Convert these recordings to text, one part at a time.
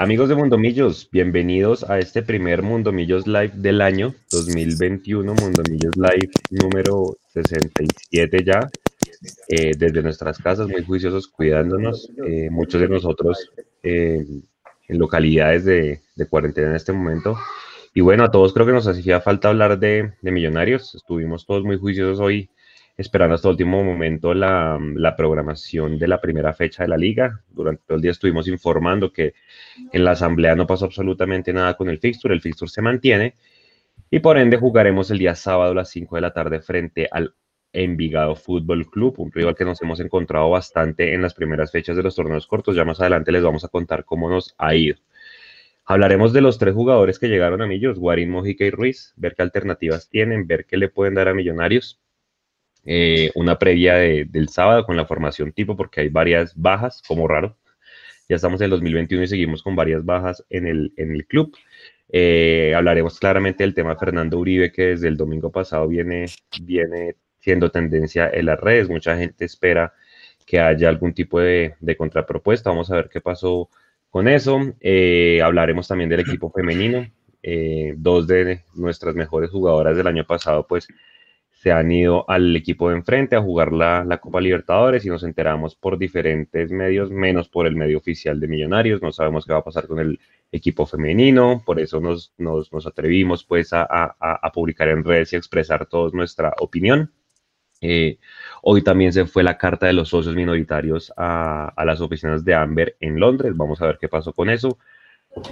Amigos de Mundomillos, bienvenidos a este primer Mundomillos Live del año 2021, Mundomillos Live número 67 ya, eh, desde nuestras casas, muy juiciosos, cuidándonos, eh, muchos de nosotros eh, en localidades de, cuarentena en este momento. Y bueno, a todos creo que nos hacía falta hablar de, de millonarios, estuvimos todos muy juiciosos hoy esperando hasta el último momento la, programación de la primera fecha de la liga. Durante todo el día estuvimos informando que en la asamblea no pasó absolutamente nada con el fixture, el fixture se mantiene y por ende jugaremos el día sábado a las 5 de la tarde frente al Envigado Fútbol Club, un rival que nos hemos encontrado bastante en las primeras fechas de los torneos cortos. Ya más adelante les vamos a contar cómo nos ha ido. Hablaremos de los tres jugadores que llegaron a Millos, Guarín, Mojica y Ruiz, ver qué alternativas tienen, ver qué le pueden dar a Millonarios eh, una previa del sábado con la formación tipo, porque hay varias bajas, como raro. Ya estamos en el 2021 y seguimos con varias bajas en el, club. Eh, hablaremos claramente del tema Fernando Uribe, que desde el domingo pasado viene, viene siendo tendencia en las redes. Mucha gente espera que haya algún tipo de, de contrapropuesta. Vamos a ver qué pasó con eso. Eh, hablaremos también del equipo femenino. dos de nuestras mejores jugadoras del año pasado, pues se han ido al equipo de enfrente a jugar la, la, Copa Libertadores y nos enteramos por diferentes medios, menos por el medio oficial de Millonarios. No sabemos qué va a pasar con el equipo femenino, por eso nos, nos, atrevimos pues a, a, a, publicar en redes y expresar toda nuestra opinión. Eh, hoy también se fue la carta de los socios minoritarios a, a las oficinas de Amber en Londres. Vamos a ver qué pasó con eso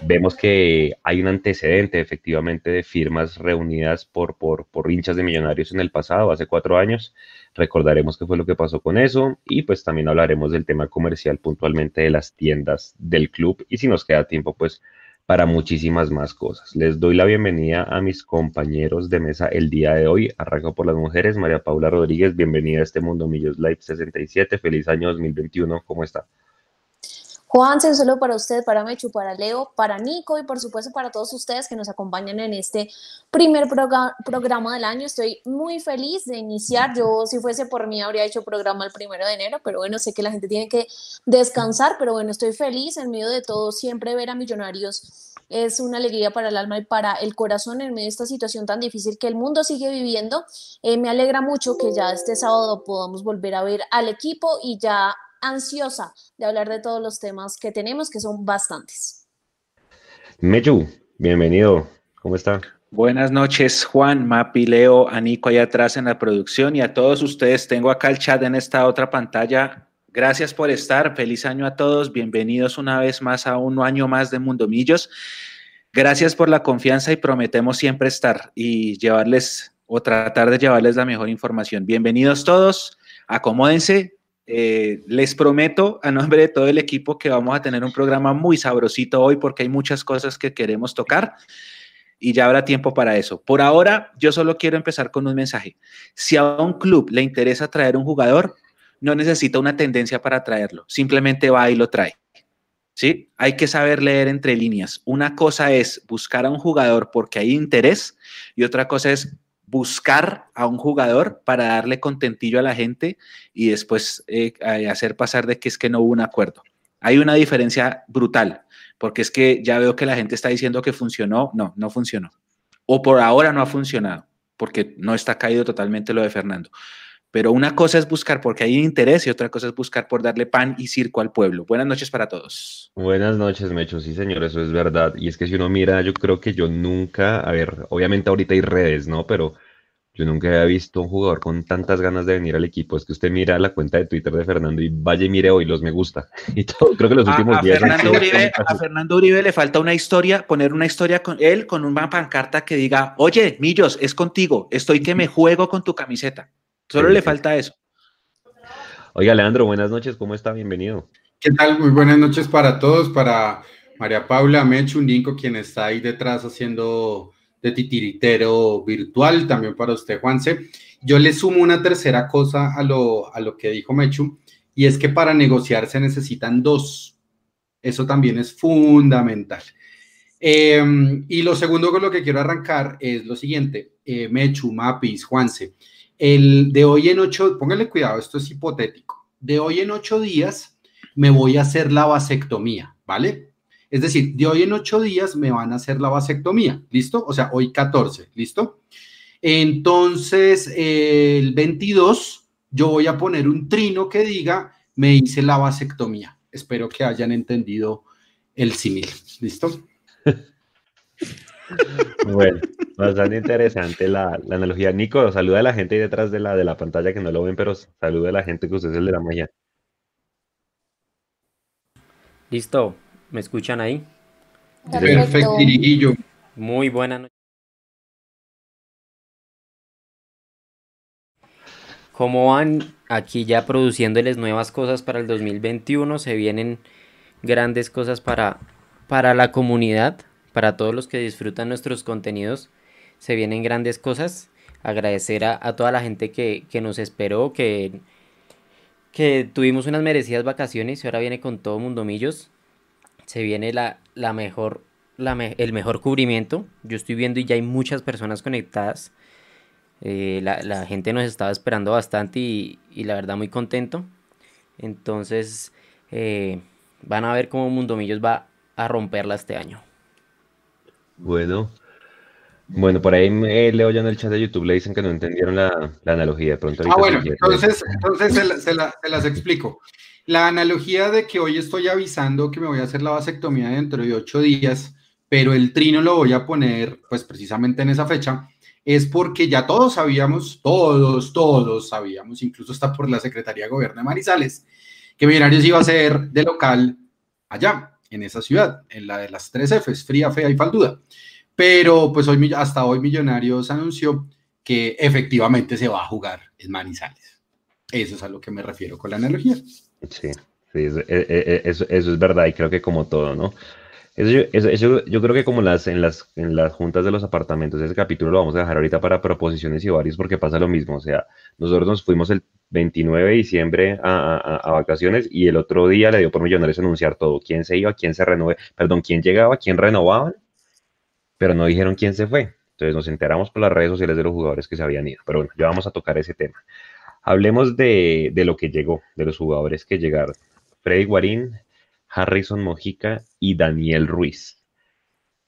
vemos que hay un antecedente efectivamente de firmas reunidas por, por, por, hinchas de millonarios en el pasado, hace cuatro años. Recordaremos qué fue lo que pasó con eso y pues también hablaremos del tema comercial puntualmente de las tiendas del club y si nos queda tiempo pues para muchísimas más cosas. Les doy la bienvenida a mis compañeros de mesa el día de hoy. Arranco por las mujeres. María Paula Rodríguez, bienvenida a este Mundo Millos Live 67. Feliz año 2021. ¿Cómo está? Juan, solo para usted, para Mechu, para Leo, para Nico y por supuesto para todos ustedes que nos acompañan en este primer programa del año. Estoy muy feliz de iniciar. Yo, si fuese por mí, habría hecho programa el primero de enero, pero bueno, sé que la gente tiene que descansar, pero bueno, estoy feliz en medio de todo. Siempre ver a Millonarios es una alegría para el alma y para el corazón en medio de esta situación tan difícil que el mundo sigue viviendo. Eh, me alegra mucho que ya este sábado podamos volver a ver al equipo y ya ansiosa de hablar de todos los temas que tenemos, que son bastantes. Mechu, bienvenido. ¿Cómo está? Buenas noches, Juan, Mapi, Leo, a Nico allá atrás en la producción y a todos ustedes. Tengo acá el chat en esta otra pantalla. Gracias por estar. Feliz año a todos. Bienvenidos una vez más a un año más de Mundomillos. Gracias por la confianza y prometemos siempre estar y llevarles o tratar de llevarles la mejor información. Bienvenidos todos. Acomódense, eh, les prometo a nombre de todo el equipo que vamos a tener un programa muy sabrosito hoy porque hay muchas cosas que queremos tocar y ya habrá tiempo para eso. Por ahora, yo solo quiero empezar con un mensaje. Si a un club le interesa traer un jugador, no necesita una tendencia para traerlo, simplemente va y lo trae. ¿Sí? Hay que saber leer entre líneas. Una cosa es buscar a un jugador porque hay interés y otra cosa es buscar a un jugador para darle contentillo a la gente y después eh, hacer pasar de que es que no hubo un acuerdo. Hay una diferencia brutal, porque es que ya veo que la gente está diciendo que funcionó, no, no funcionó. O por ahora no ha funcionado, porque no está caído totalmente lo de Fernando. Pero una cosa es buscar porque hay interés y otra cosa es buscar por darle pan y circo al pueblo. Buenas noches para todos. Buenas noches, Mecho. Sí, señor, eso es verdad. Y es que si uno mira, yo creo que yo nunca, a ver, obviamente ahorita hay redes, ¿no? Pero yo nunca había visto un jugador con tantas ganas de venir al equipo. Es que usted mira la cuenta de Twitter de Fernando y vaya y mire hoy los me gusta. Y todo, creo que los últimos días. a Fernando Uribe le falta una historia, poner una historia con él con una pancarta que diga, oye, Millos, es contigo, estoy que me juego con tu camiseta. Solo le falta eso. Oiga, Leandro, buenas noches, ¿cómo está? Bienvenido. ¿Qué tal? Muy buenas noches para todos, para María Paula Mechu, Nico, quien está ahí detrás haciendo de titiritero virtual, también para usted, Juanse. Yo le sumo una tercera cosa a lo, a lo que dijo Mechu, y es que para negociar se necesitan dos. Eso también es fundamental. Em, y lo segundo con lo que quiero arrancar es lo siguiente, eh, Mechu, Mapis, Juanse. El de hoy en ocho, póngale cuidado, esto es hipotético. De hoy en ocho días me voy a hacer la vasectomía, ¿vale? Es decir, de hoy en ocho días me van a hacer la vasectomía, ¿listo? O sea, hoy 14, ¿listo? Entonces, el 22, yo voy a poner un trino que diga, me hice la vasectomía. Espero que hayan entendido el símil, ¿listo? Bueno, bastante interesante la, analogía. Nico, saluda a la gente ahí detrás de la, de la pantalla que no lo ven, pero saluda a la gente que usted es el de la magia. Listo, ¿me escuchan ahí? Perfecto, Muy buena noche. ¿Cómo van aquí ya produciéndoles nuevas cosas para el 2021? Se vienen grandes cosas para, para la comunidad para todos los que disfrutan nuestros contenidos. Se vienen grandes cosas. Agradecer a, toda la gente que, nos esperó, que, que tuvimos unas merecidas vacaciones y ahora viene con todo Mundo Millos. Se viene la, la mejor, el mejor cubrimiento. Yo estoy viendo y ya hay muchas personas conectadas. Eh, la, gente nos estaba esperando bastante y, la verdad muy contento. Entonces eh, van a ver cómo Mundo Millos va a romperla este año. Bueno, bueno, por ahí me leo ya en el chat de YouTube, le dicen que no entendieron la, analogía. De pronto ah, bueno, entonces, entonces se, las explico. La analogía de que hoy estoy avisando que me voy a hacer la vasectomía dentro de ocho días, pero el trino lo voy a poner, pues precisamente en esa fecha, es porque ya todos sabíamos, todos, todos sabíamos, incluso está por la Secretaría de Gobierno de Marizales, que Millonarios iba a ser de local allá en esa ciudad, en la de las tres Fs, fría, fea y falduda. Pero pues hoy, hasta hoy Millonarios anunció que efectivamente se va a jugar en Manizales. Eso es a lo que me refiero con la analogía. Sí, sí eso, e, e, e, eso, es verdad y creo que como todo, ¿no? Eso, yo creo que como las, en, las, en las juntas de los apartamentos, ese capítulo lo vamos a dejar ahorita para proposiciones y varios porque pasa lo mismo. O sea, nosotros nos fuimos el 29 de diciembre a, vacaciones y el otro día le dio por Millonarios anunciar todo, quién se iba, quién se renové, perdón, quién llegaba, quién renovaba, pero no dijeron quién se fue. Entonces nos enteramos por las redes sociales de los jugadores que se habían ido. Pero bueno, ya vamos a tocar ese tema. Hablemos de, de lo que llegó, de los jugadores que llegaron. Freddy Guarín, Harrison Mojica y Daniel Ruiz.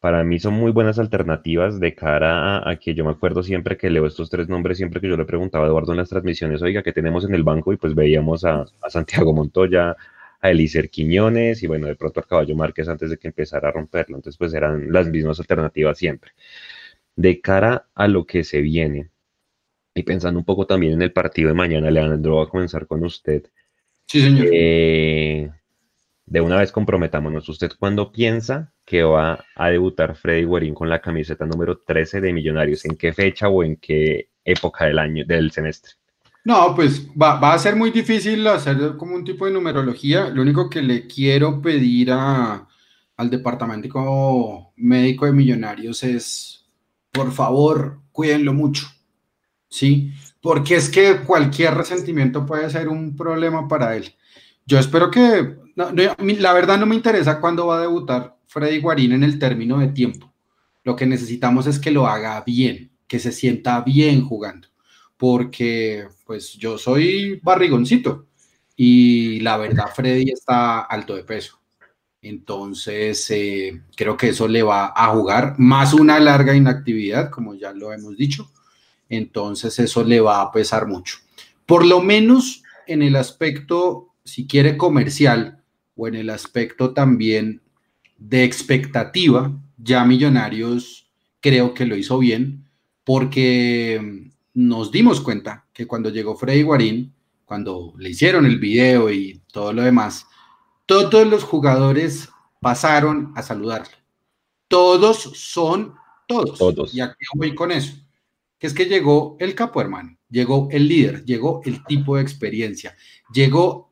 Para mí son muy buenas alternativas de cara a, que yo me acuerdo siempre que leo estos tres nombres, siempre que yo le preguntaba a Eduardo en las transmisiones, oiga, ¿qué tenemos en el banco? Y pues veíamos a, Santiago Montoya, a Elícer Quiñones y bueno, de pronto a Caballo Márquez antes de que empezara a romperlo. Entonces pues eran las mismas alternativas siempre. De cara a lo que se viene y pensando un poco también en el partido de mañana, Leandro, va a comenzar con usted. Sí, señor. Eh, de una vez comprometámonos. ¿Usted cuándo piensa que va a debutar Freddy Guarín con la camiseta número 13 de Millonarios? ¿En qué fecha o en qué época del año, del semestre? No, pues va, a ser muy difícil hacer como un tipo de numerología. Lo único que le quiero pedir al departamento médico de Millonarios es, por favor, cuídenlo mucho. ¿Sí? Porque es que cualquier resentimiento puede ser un problema para él. Yo espero que la verdad no me interesa cuándo va a debutar Freddy Guarín en el término de tiempo. Lo que necesitamos es que lo haga bien, que se sienta bien jugando, porque pues yo soy barrigoncito y la verdad Freddy está alto de peso. Entonces, eh, creo que eso le va a jugar más una larga inactividad, como ya lo hemos dicho. Entonces, eso le va a pesar mucho. Por lo menos en el aspecto, si quiere, comercial, o en el aspecto también de expectativa, ya Millonarios creo que lo hizo bien porque nos dimos cuenta que cuando llegó Freddy Guarín, cuando le hicieron el video y todo lo demás, todos los jugadores pasaron a saludarle. Todos son todos. Todos. Y aquí voy con eso. Que es que llegó el capo hermano, llegó el líder, llegó el tipo de experiencia, llegó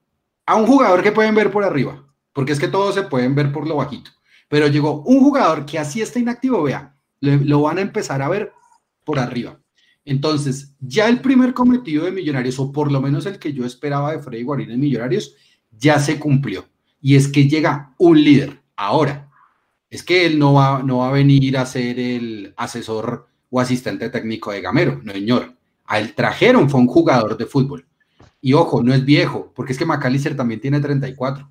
a un jugador que pueden ver por arriba, porque es que todos se pueden ver por lo bajito. Pero llegó un jugador que así está inactivo, vea, lo van a empezar a ver por arriba. Entonces, ya el primer cometido de Millonarios, o por lo menos el que yo esperaba de Freddy Guarín en Millonarios, ya se cumplió. Y es que llega un líder. Ahora, es que él no va, no va a venir a ser el asesor o asistente técnico de Gamero, no señor. A él trajeron, fue un jugador de fútbol. Y ojo, no es viejo, porque es que McAllister también tiene 34.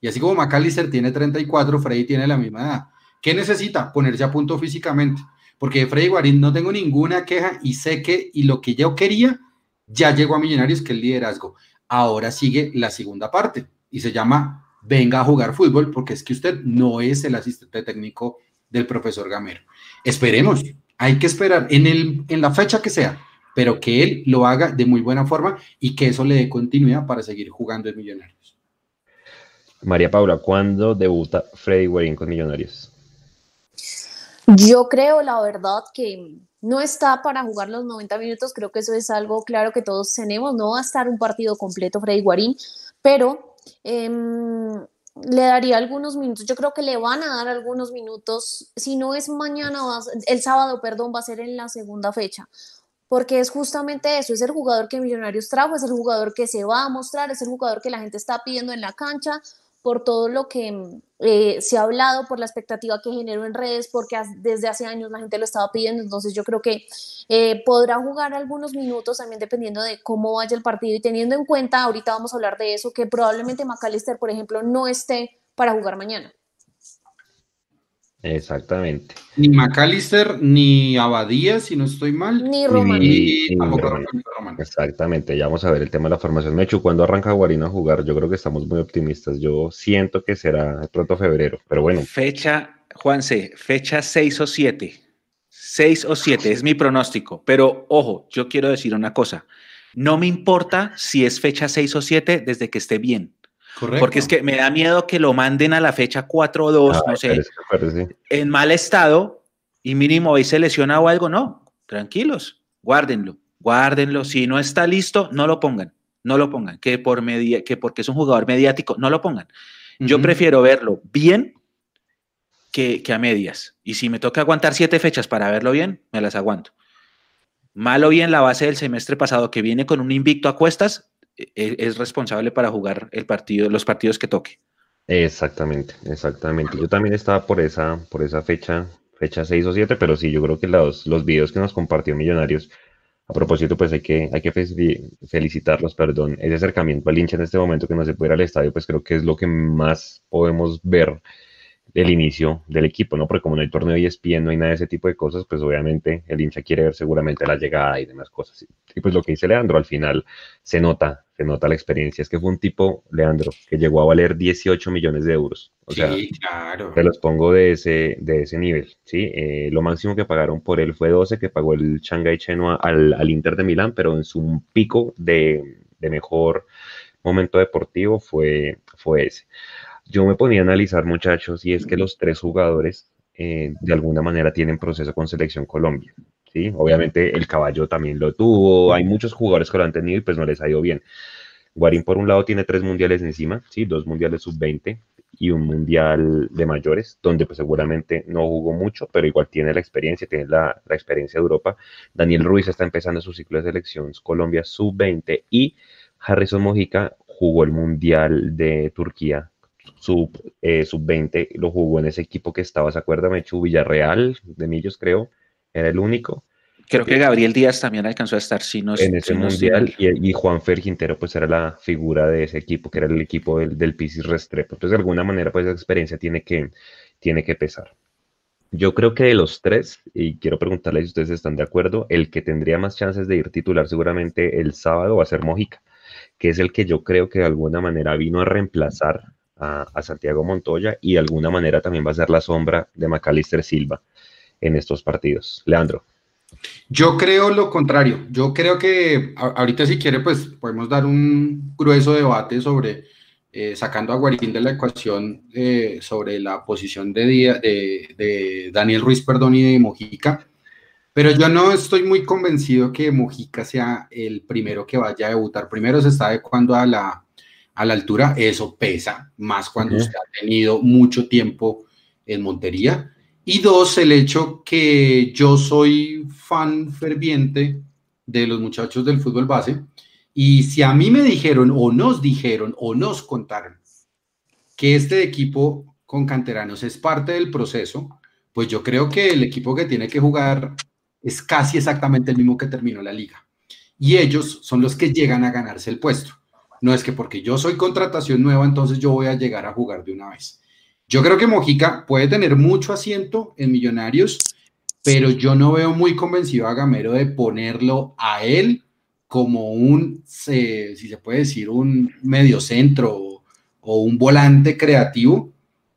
Y así como McAllister tiene 34, Freddy tiene la misma edad. ¿Qué necesita? Ponerse a punto físicamente. Porque de Freddy Guarín no tengo ninguna queja y sé que y lo que yo quería ya llegó a Millonarios, que es el liderazgo. Ahora sigue la segunda parte y se llama venga a jugar fútbol porque es que usted no es el asistente técnico del profesor Gamero. Esperemos, hay que esperar en, el, en la fecha que sea, pero que él lo haga de muy buena forma y que eso le dé continuidad para seguir jugando en Millonarios. María Paula, ¿cuándo debuta Freddy Guarín con Millonarios? Yo creo, la verdad, que no está para jugar los 90 minutos. Creo que eso es algo claro que todos tenemos. No va a estar un partido completo Freddy Guarín, pero em, le daría algunos minutos. Yo creo que le van a dar algunos minutos. Si no es mañana, el sábado, perdón, va a ser en la segunda fecha. Porque es justamente eso, es el jugador que Millonarios trajo, es el jugador que se va a mostrar, es el jugador que la gente está pidiendo en la cancha, por todo lo que mm, eh, se ha hablado, por la expectativa que generó en redes, porque desde hace años la gente lo estaba pidiendo, entonces yo creo que eh, podrá jugar algunos minutos también dependiendo de cómo vaya el partido y teniendo en cuenta, ahorita vamos a hablar de eso, que probablemente McAllister, por ejemplo, no esté para jugar mañana. Exactamente. Ni McAllister, ni Abadía, si no estoy mal. Ni Román. Ni, Exactamente, ya vamos a ver el tema de la formación. Mechu, ¿cuándo arranca Guarino a jugar? Yo creo que estamos muy optimistas. Yo siento que será pronto febrero, pero bueno. Fecha, Juanse, fecha 6 o 7. 6 o 7 es mi pronóstico. Pero ojo, yo quiero decir una cosa. No me importa si es fecha 6 o 7 desde que esté bien. Porque es que me da miedo que lo manden a la fecha 4 o 2, no sé, en mal estado y mínimo ahí se lesiona o algo. No, tranquilos, guárdenlo, guárdenlo. Si no está listo, no lo pongan, no lo pongan. Que, por media, que porque es un jugador mediático, no lo pongan. Yo prefiero verlo bien que, que a medias. Y si me toca aguantar siete fechas para verlo bien, me las aguanto. Malo bien la base del semestre pasado que viene con un invicto a cuestas, es responsable para jugar el partido, los partidos que toque. Exactamente, exactamente. Yo también estaba por esa, por esa fecha, fecha 6 o 7, pero sí, yo creo que los, los videos que nos compartió Millonarios, a propósito, pues hay que, hay que felicitarlos, perdón, ese acercamiento al hincha en este momento que no se puede ir al estadio, pues creo que es lo que más podemos ver el inicio del equipo, ¿no? Porque como no hay torneo y ESPN, no hay nada de ese tipo de cosas, pues obviamente el hincha quiere ver seguramente la llegada y demás cosas. Y pues lo que dice Leandro, al final se nota, se nota la experiencia. Es que fue un tipo, Leandro, que llegó a valer 18 millones de euros. O sí, sea, claro. Te los pongo de ese, de ese nivel, ¿sí? Eh, lo máximo que pagaron por él fue 12, que pagó el Shanghai Chenoa al, al Inter de Milán, pero en su pico de, de mejor momento deportivo fue, fue ese. Yo me ponía a analizar, muchachos, y es que los tres jugadores eh, de alguna manera tienen proceso con Selección Colombia. ¿sí? Obviamente el caballo también lo tuvo, hay muchos jugadores que lo han tenido y pues no les ha ido bien. Guarín por un lado tiene tres mundiales encima, ¿sí? dos mundiales sub-20 y un mundial de mayores, donde pues seguramente no jugó mucho, pero igual tiene la experiencia, tiene la, la experiencia de Europa. Daniel Ruiz está empezando su ciclo de selecciones Colombia sub-20 y Harrison Mojica jugó el mundial de Turquía sub, eh, sub 20 lo jugó en ese equipo que estaba, ¿se acuerda? Mechu Villarreal, de Millos creo, era el único. Creo que Gabriel Díaz también alcanzó a estar, si no En ese mundial, y, Juan Fer Quintero, pues era la figura de ese equipo, que era el equipo del, del Pisis Restrepo. Entonces, de alguna manera, pues esa experiencia tiene que, tiene que pesar. Yo creo que de los tres, y quiero preguntarles si ustedes están de acuerdo, el que tendría más chances de ir titular seguramente el sábado va a ser Mojica, que es el que yo creo que de alguna manera vino a reemplazar a, Santiago Montoya y de alguna manera también va a ser la sombra de Macalister Silva en estos partidos. Leandro. Yo creo lo contrario. Yo creo que ahorita si quiere, pues podemos dar un grueso debate sobre eh, sacando a Guarín de la ecuación eh, sobre la posición de, de, de, Daniel Ruiz, perdón, y de Mojica. Pero yo no estoy muy convencido que Mojica sea el primero que vaya a debutar. Primero se está adecuando a la, a la altura, eso pesa, más cuando usted ha tenido mucho tiempo en Montería. Y dos, el hecho que yo soy fan ferviente de los muchachos del fútbol base. Y si a mí me dijeron o nos dijeron o nos contaron que este equipo con canteranos es parte del proceso, pues yo creo que el equipo que tiene que jugar es casi exactamente el mismo que terminó la liga. Y ellos son los que llegan a ganarse el puesto No es que porque yo soy contratación nueva, entonces yo voy a llegar a jugar de una vez. Yo creo que Mojica puede tener mucho asiento en Millonarios, pero yo no veo muy convencido a Gamero de ponerlo a él como un, si se puede decir, un mediocentro o, o un volante creativo,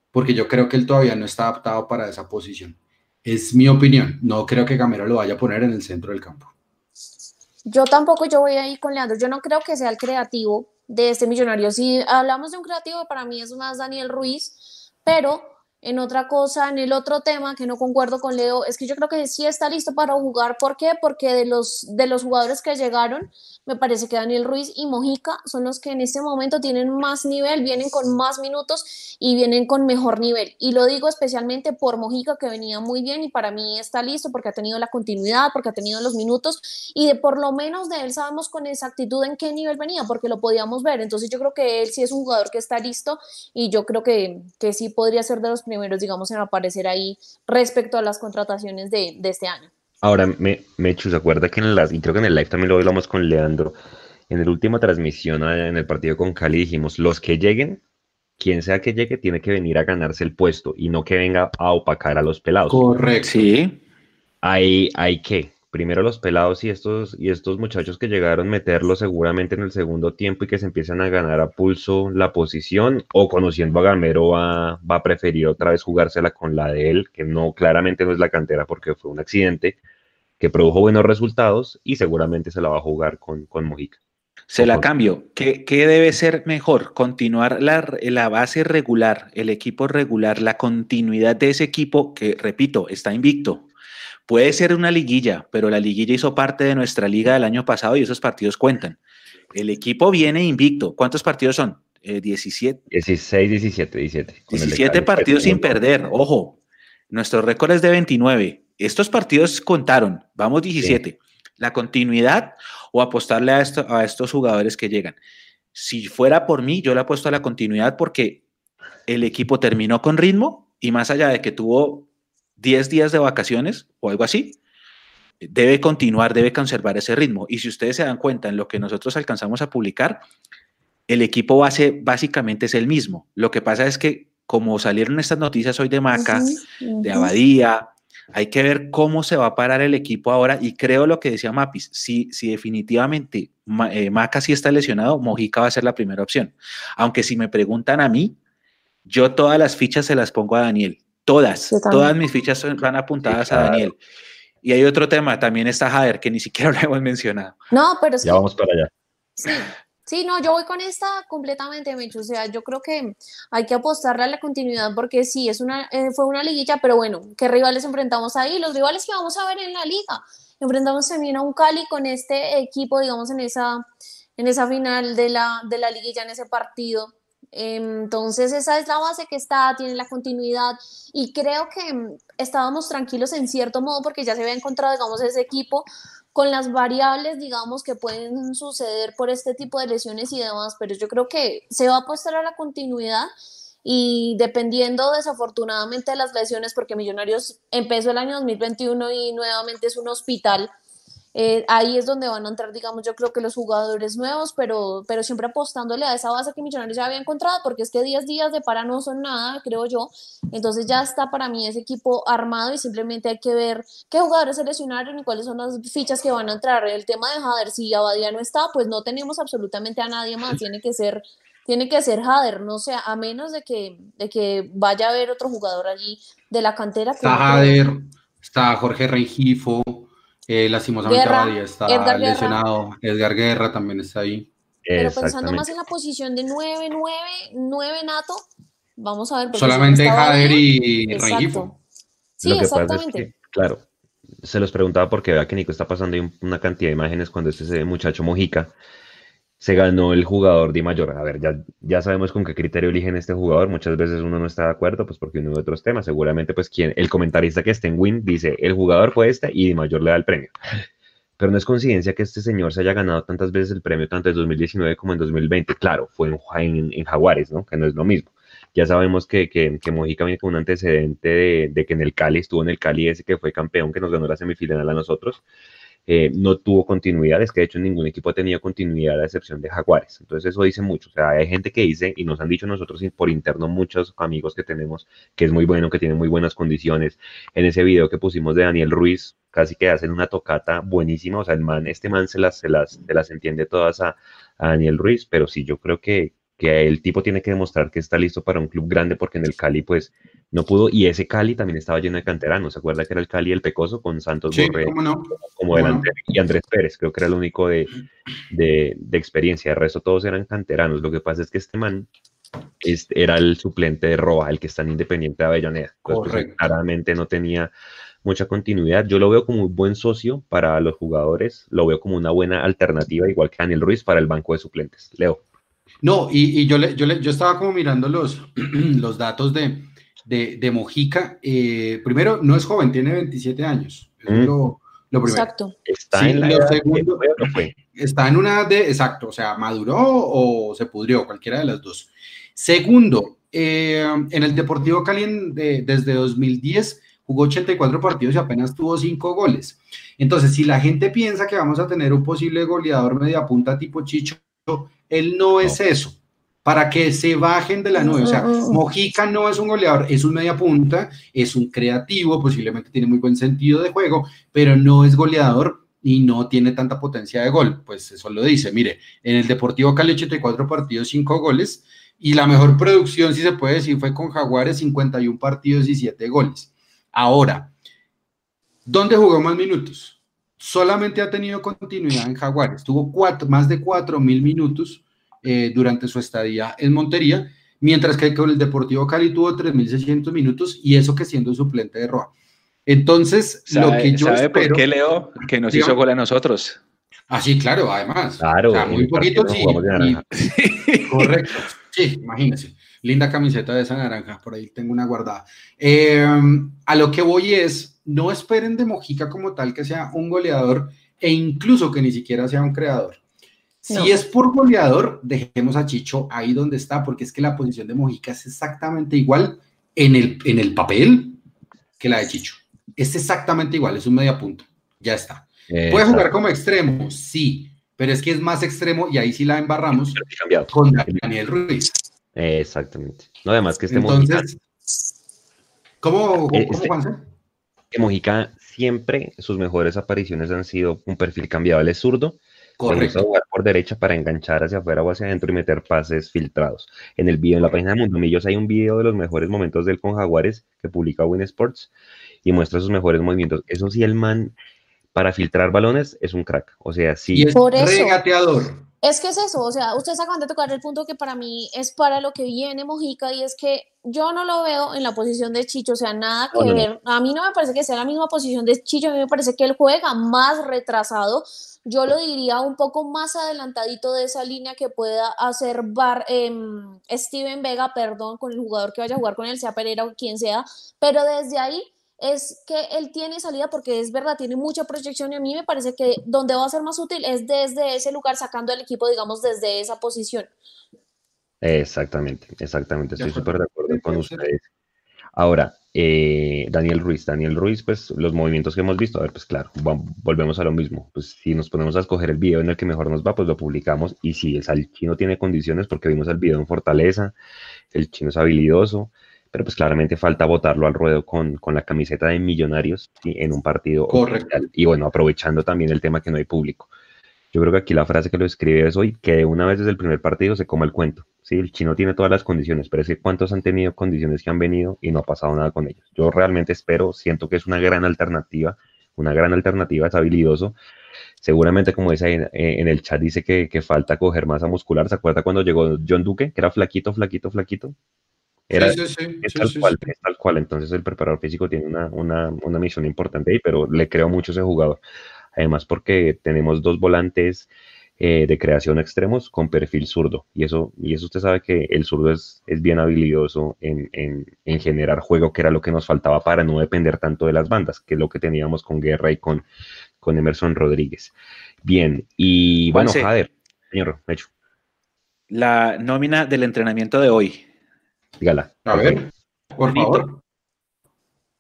porque yo creo que él todavía no está adaptado para esa posición. Es mi opinión. No creo que Gamero lo vaya a poner en el centro del campo. Yo tampoco, yo voy ahí con Leandro. Yo no creo que sea el creativo de este millonario. Si hablamos de un creativo, para mí es más Daniel Ruiz, pero en otra cosa, en el otro tema que no concuerdo con Leo, es que yo creo que sí está listo para jugar. ¿Por qué? Porque de los, de los jugadores que llegaron, me parece que Daniel Ruiz y Mojica son los que en este momento tienen más nivel, vienen con más minutos y vienen con mejor nivel. Y lo digo especialmente por Mojica, que venía muy bien y para mí está listo porque ha tenido la continuidad, porque ha tenido los minutos y de por lo menos de él sabemos con exactitud en qué nivel venía, porque lo podíamos ver. Entonces yo creo que él sí es un jugador que está listo y yo creo que, que sí podría ser de los primeros, digamos, en aparecer ahí respecto a las contrataciones de, de este año. Ahora, me, Mechu, ¿se acuerda que en las, y creo que en el live también lo hablamos con Leandro, en la última transmisión en el partido con Cali dijimos, los que lleguen, quien sea que llegue, tiene que venir a ganarse el puesto y no que venga a opacar a los pelados. Correcto. Sí. Hay, hay que, primero los pelados y estos, y estos muchachos que llegaron, meterlos seguramente en el segundo tiempo y que se empiezan a ganar a pulso la posición, o conociendo a Gamero va, va a preferir otra vez jugársela con la de él, que no, claramente no es la cantera porque fue un accidente, que produjo buenos resultados y seguramente se la va a jugar con, con Mojica. Se la cambio. ¿Qué, ¿Qué, debe ser mejor? Continuar la, la, base regular, el equipo regular, la continuidad de ese equipo que, repito, está invicto. Puede ser una liguilla, pero la liguilla hizo parte de nuestra liga del año pasado y esos partidos cuentan. El equipo viene invicto. ¿Cuántos partidos son? Eh, 17. 16, 17, 17. 17 partidos sin perder. Ojo, nuestro récord es de 29. Estos partidos contaron. Vamos 17. Sí. La continuidad o apostarle a, esto, a estos jugadores que llegan. Si fuera por mí, yo le apuesto a la continuidad porque el equipo terminó con ritmo y más allá de que tuvo 10 días de vacaciones o algo así, debe continuar, debe conservar ese ritmo. Y si ustedes se dan cuenta en lo que nosotros alcanzamos a publicar, el equipo base básicamente es el mismo. Lo que pasa es que como salieron estas noticias hoy de Maca, uh -huh, uh -huh. de Abadía, hay que ver cómo se va a parar el equipo ahora y creo lo que decía Mapis, si, si definitivamente eh, Maca sí está lesionado, Mojica va a ser la primera opción. Aunque si me preguntan a mí, yo todas las fichas se las pongo a Daniel. Todas, todas mis fichas van apuntadas sí, claro. a Daniel. Y hay otro tema, también está Jader, que ni siquiera lo hemos mencionado. No, pero es ya que, vamos para allá. Sí, sí, no, yo voy con esta completamente, Mecho. O sea, yo creo que hay que apostarle a la continuidad porque sí, es una, eh, fue una liguilla, pero bueno, ¿qué rivales enfrentamos ahí? Los rivales que vamos a ver en la liga. Enfrentamos también a un Cali con este equipo, digamos, en esa, en esa final de la, de la liguilla, en ese partido entonces esa es la base que está, tiene la continuidad. Y creo que mm, estábamos tranquilos en cierto modo porque ya se había encontrado, digamos, ese equipo con las variables, digamos, que pueden suceder por este tipo de lesiones y demás, pero yo creo que se va a apostar a la continuidad y dependiendo desafortunadamente de las lesiones, porque Millonarios empezó el año 2021 y nuevamente es un hospital, eh, ahí es donde van a entrar, digamos, yo creo que los jugadores nuevos, pero, pero siempre apostándole a esa base que Millonarios ya había encontrado, porque es que 10 días de para no son nada, creo yo. Entonces ya está para mí ese equipo armado y simplemente hay que ver qué jugadores seleccionaron y cuáles son las fichas que van a entrar. El tema de Jader, si Abadía no está, pues no tenemos absolutamente a nadie más, tiene que ser tiene que ser Jader, no sé, a menos de que, de que vaya a haber otro jugador allí de la cantera. Está Jader, está Jorge Rengifo, eh, lastimosamente Guerra, Abadía está Edgar lesionado. Guerra. Edgar Guerra también está ahí. Pero pensando más en la posición de 9, 9, 9 nato, vamos a ver. Solamente Jader y Rengifo. Sí, Lo que exactamente. Pasa es que, claro, se los preguntaba porque vea que Nico está pasando ahí una cantidad de imágenes cuando este muchacho Mojica se ganó el jugador Di Mayor. A ver, ya, ya sabemos con qué criterio eligen este jugador. Muchas veces uno no está de acuerdo, pues porque uno de otros temas. Seguramente, pues quien, el comentarista que esté en Win dice, el jugador fue este y Di Mayor le da el premio. Pero no es coincidencia que este señor se haya ganado tantas veces el premio, tanto en 2019 como en 2020. Claro, fue en, en, en Jaguares, ¿no? Que no es lo mismo. Ya sabemos que, que, que Mojica viene con un antecedente de, de, que en el Cali, estuvo en el Cali ese que fue campeón, que nos ganó la semifinal a nosotros. Eh, no tuvo continuidad, es que de hecho ningún equipo ha tenido continuidad a excepción de Jaguares. Entonces eso dice mucho, o sea, hay gente que dice, y nos han dicho nosotros por interno muchos amigos que tenemos, que es muy bueno, que tiene muy buenas condiciones. En ese video que pusimos de Daniel Ruiz, casi que hacen una tocata buenísima, o sea, el man, este man se las, se las, se las entiende todas a, a Daniel Ruiz, pero sí, yo creo que, que el tipo tiene que demostrar que está listo para un club grande porque en el Cali pues no pudo y ese Cali también estaba lleno de canteranos, ¿se acuerda que era el Cali el Pecoso con Santos Sí, Borré no. como delantero y Andrés Pérez, creo que era el único de, de, de experiencia, el resto todos eran canteranos, lo que pasa es que este man este, era el suplente de Roa, el que está en Independiente de Avellaneda, Entonces, pues, claramente no tenía mucha continuidad, yo lo veo como un buen socio para los jugadores, lo veo como una buena alternativa, igual que Daniel Ruiz para el banco de suplentes, Leo. No, y, y yo, le, yo, le, yo estaba como mirando los, los datos de, de, de Mojica. Eh, primero, no es joven, tiene 27 años. Eso es Mm. lo, lo primero. Exacto. Está Sí, en la lo edad que segundo- fue. Está en una de, exacto, o sea, maduró o se pudrió, cualquiera de las dos. Segundo, eh, en el Deportivo Cali en- de- desde 2010 jugó 84 partidos y apenas tuvo 5 goles. Entonces, si la gente piensa que vamos a tener un posible goleador media punta tipo Chicho, él no es eso. Para que se bajen de la nube. O sea, Mm, mm, mm. Mojica no es un goleador, es un media punta, es un creativo, posiblemente tiene muy buen sentido de juego, pero no es goleador y no tiene tanta potencia de gol. Pues eso lo dice. Mire, en el Deportivo Cali 84 partidos, 5 goles. Y la mejor producción, si se puede decir, fue con Jaguares 51 partidos y 7 goles. Ahora, ¿dónde jugó más minutos? Solamente ha tenido continuidad en Jaguares. Tuvo cuatro, más de 4 mil minutos eh, durante su estadía en Montería, mientras que con el Deportivo Cali tuvo 3.600 minutos y eso que siendo suplente de Roa. Entonces, lo ¿Sabe, que yo sabe espero... por qué, Leo? Que nos hizo gol a nosotros. Ah, sí, claro, además. Claro, O sea, en muy poquito, sí. y- correcto. Sí, imagínense. Linda camiseta de esa naranja, por ahí tengo una guardada. Eh, a lo que voy es, no esperen de Mojica como tal que sea un goleador e incluso que ni siquiera sea un creador. Si es por goleador, dejemos a Chicho ahí donde está, porque es que la posición de Mojica es exactamente igual en el, en el papel que la de Chicho. Es exactamente igual, es un media punta. Ya está. Puede jugar como extremo, sí, pero es que es más extremo y ahí sí la embarramos con Daniel Ruiz. Exactamente. No, además que este Mojica, Entonces, ¿cómo, cómo, cómo, este- Juanse? Que Mojica siempre sus mejores apariciones han sido un perfil es zurdo, Correcto. jugar por derecha para enganchar hacia afuera o hacia adentro y meter pases filtrados. En el video, en la página de Mundo Millos hay un video de los mejores momentos del con Jaguares que publica Win Sports y muestra sus mejores movimientos. Eso sí, el man para filtrar balones es un crack. O sea, sí. Y es regateador. Es que es eso, o sea, ustedes acaban de tocar el punto que para mí es para lo que viene Mojica y es que yo no lo veo en la posición de Chicho, o sea, nada que No, no, no. ver. A mí no me parece que sea la misma posición de Chicho, a mí me parece que él juega más retrasado. Yo lo diría un poco más adelantadito de esa línea que pueda hacer Bar, em, Steven Vega, perdón, con el jugador que vaya a jugar con él, sea Pereira o quien sea, pero desde ahí es que él tiene salida porque es verdad, tiene mucha proyección y a mí me parece que donde va a ser más útil es desde ese lugar, sacando al equipo, digamos, desde esa posición. Exactamente, exactamente, estoy súper de acuerdo con ustedes. Ahora, eh, Daniel Ruiz, Daniel Ruiz, pues los movimientos que hemos visto, a ver, pues claro, va- volvemos a lo mismo. Pues si nos ponemos a escoger el video en el que mejor nos va, pues lo publicamos. Y si el chino tiene condiciones, porque vimos el video en Fortaleza, el chino es habilidoso, pero pues claramente falta botarlo al ruedo con, con la camiseta de Millonarios ¿sí? en un partido Correcto. oficial. Y bueno, aprovechando también el tema que no hay público. Yo creo que aquí la frase que lo escribe es hoy, que una vez desde el primer partido se coma el cuento. Sí, el chino tiene todas las condiciones, pero es que cuántos han tenido condiciones que han venido y no ha pasado nada con ellos. Yo realmente espero, siento que es una gran alternativa, una gran alternativa, es habilidoso. Seguramente, como dice en, en el chat, dice que, que falta coger masa muscular. ¿Se acuerda cuando llegó John Duque, que era flaquito, flaquito, flaquito? Era, sí, sí, sí, es tal cual, es tal cual. Entonces el preparador físico tiene una, una, una misión importante ahí, pero le creo mucho a ese jugador. Además, porque tenemos dos volantes eh, de creación extremos con perfil zurdo. Y eso, y eso usted sabe que el zurdo es, es bien habilidoso en, en, en generar juego, que era lo que nos faltaba para no depender tanto de las bandas, que es lo que teníamos con Guerra y con, con Emerson Rodríguez. Bien, y bueno. Jader, señor, hecho, La nómina del entrenamiento de hoy. Dígala. A ver, por Juanito. favor.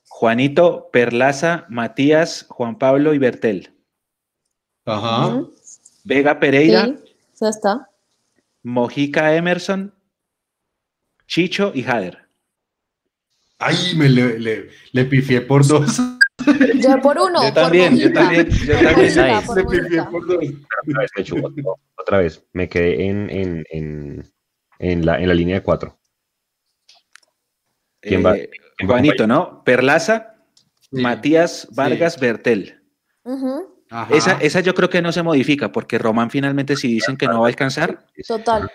Juanito, Perlaza, Matías, Juan Pablo y Bertel. Ajá. Vega Pereira, Sí, ya está. Mojica Emerson, Chicho y Jader. Ay, me le, le, le pifié por dos. Yo por uno. Yo por también, yo también, yo también. Nice. por Le pifié Mojica. por dos. Otra vez, otra. Me quedé en, en, en, en la, en la línea de cuatro. ¿Quién va? Eh, ¿Quién va con Juanito, ¿no? Perlaza, Sí. Matías Vargas Bertel. Ajá. Esa, esa yo creo que no se modifica, porque Román finalmente si dicen que no va a alcanzar, Total.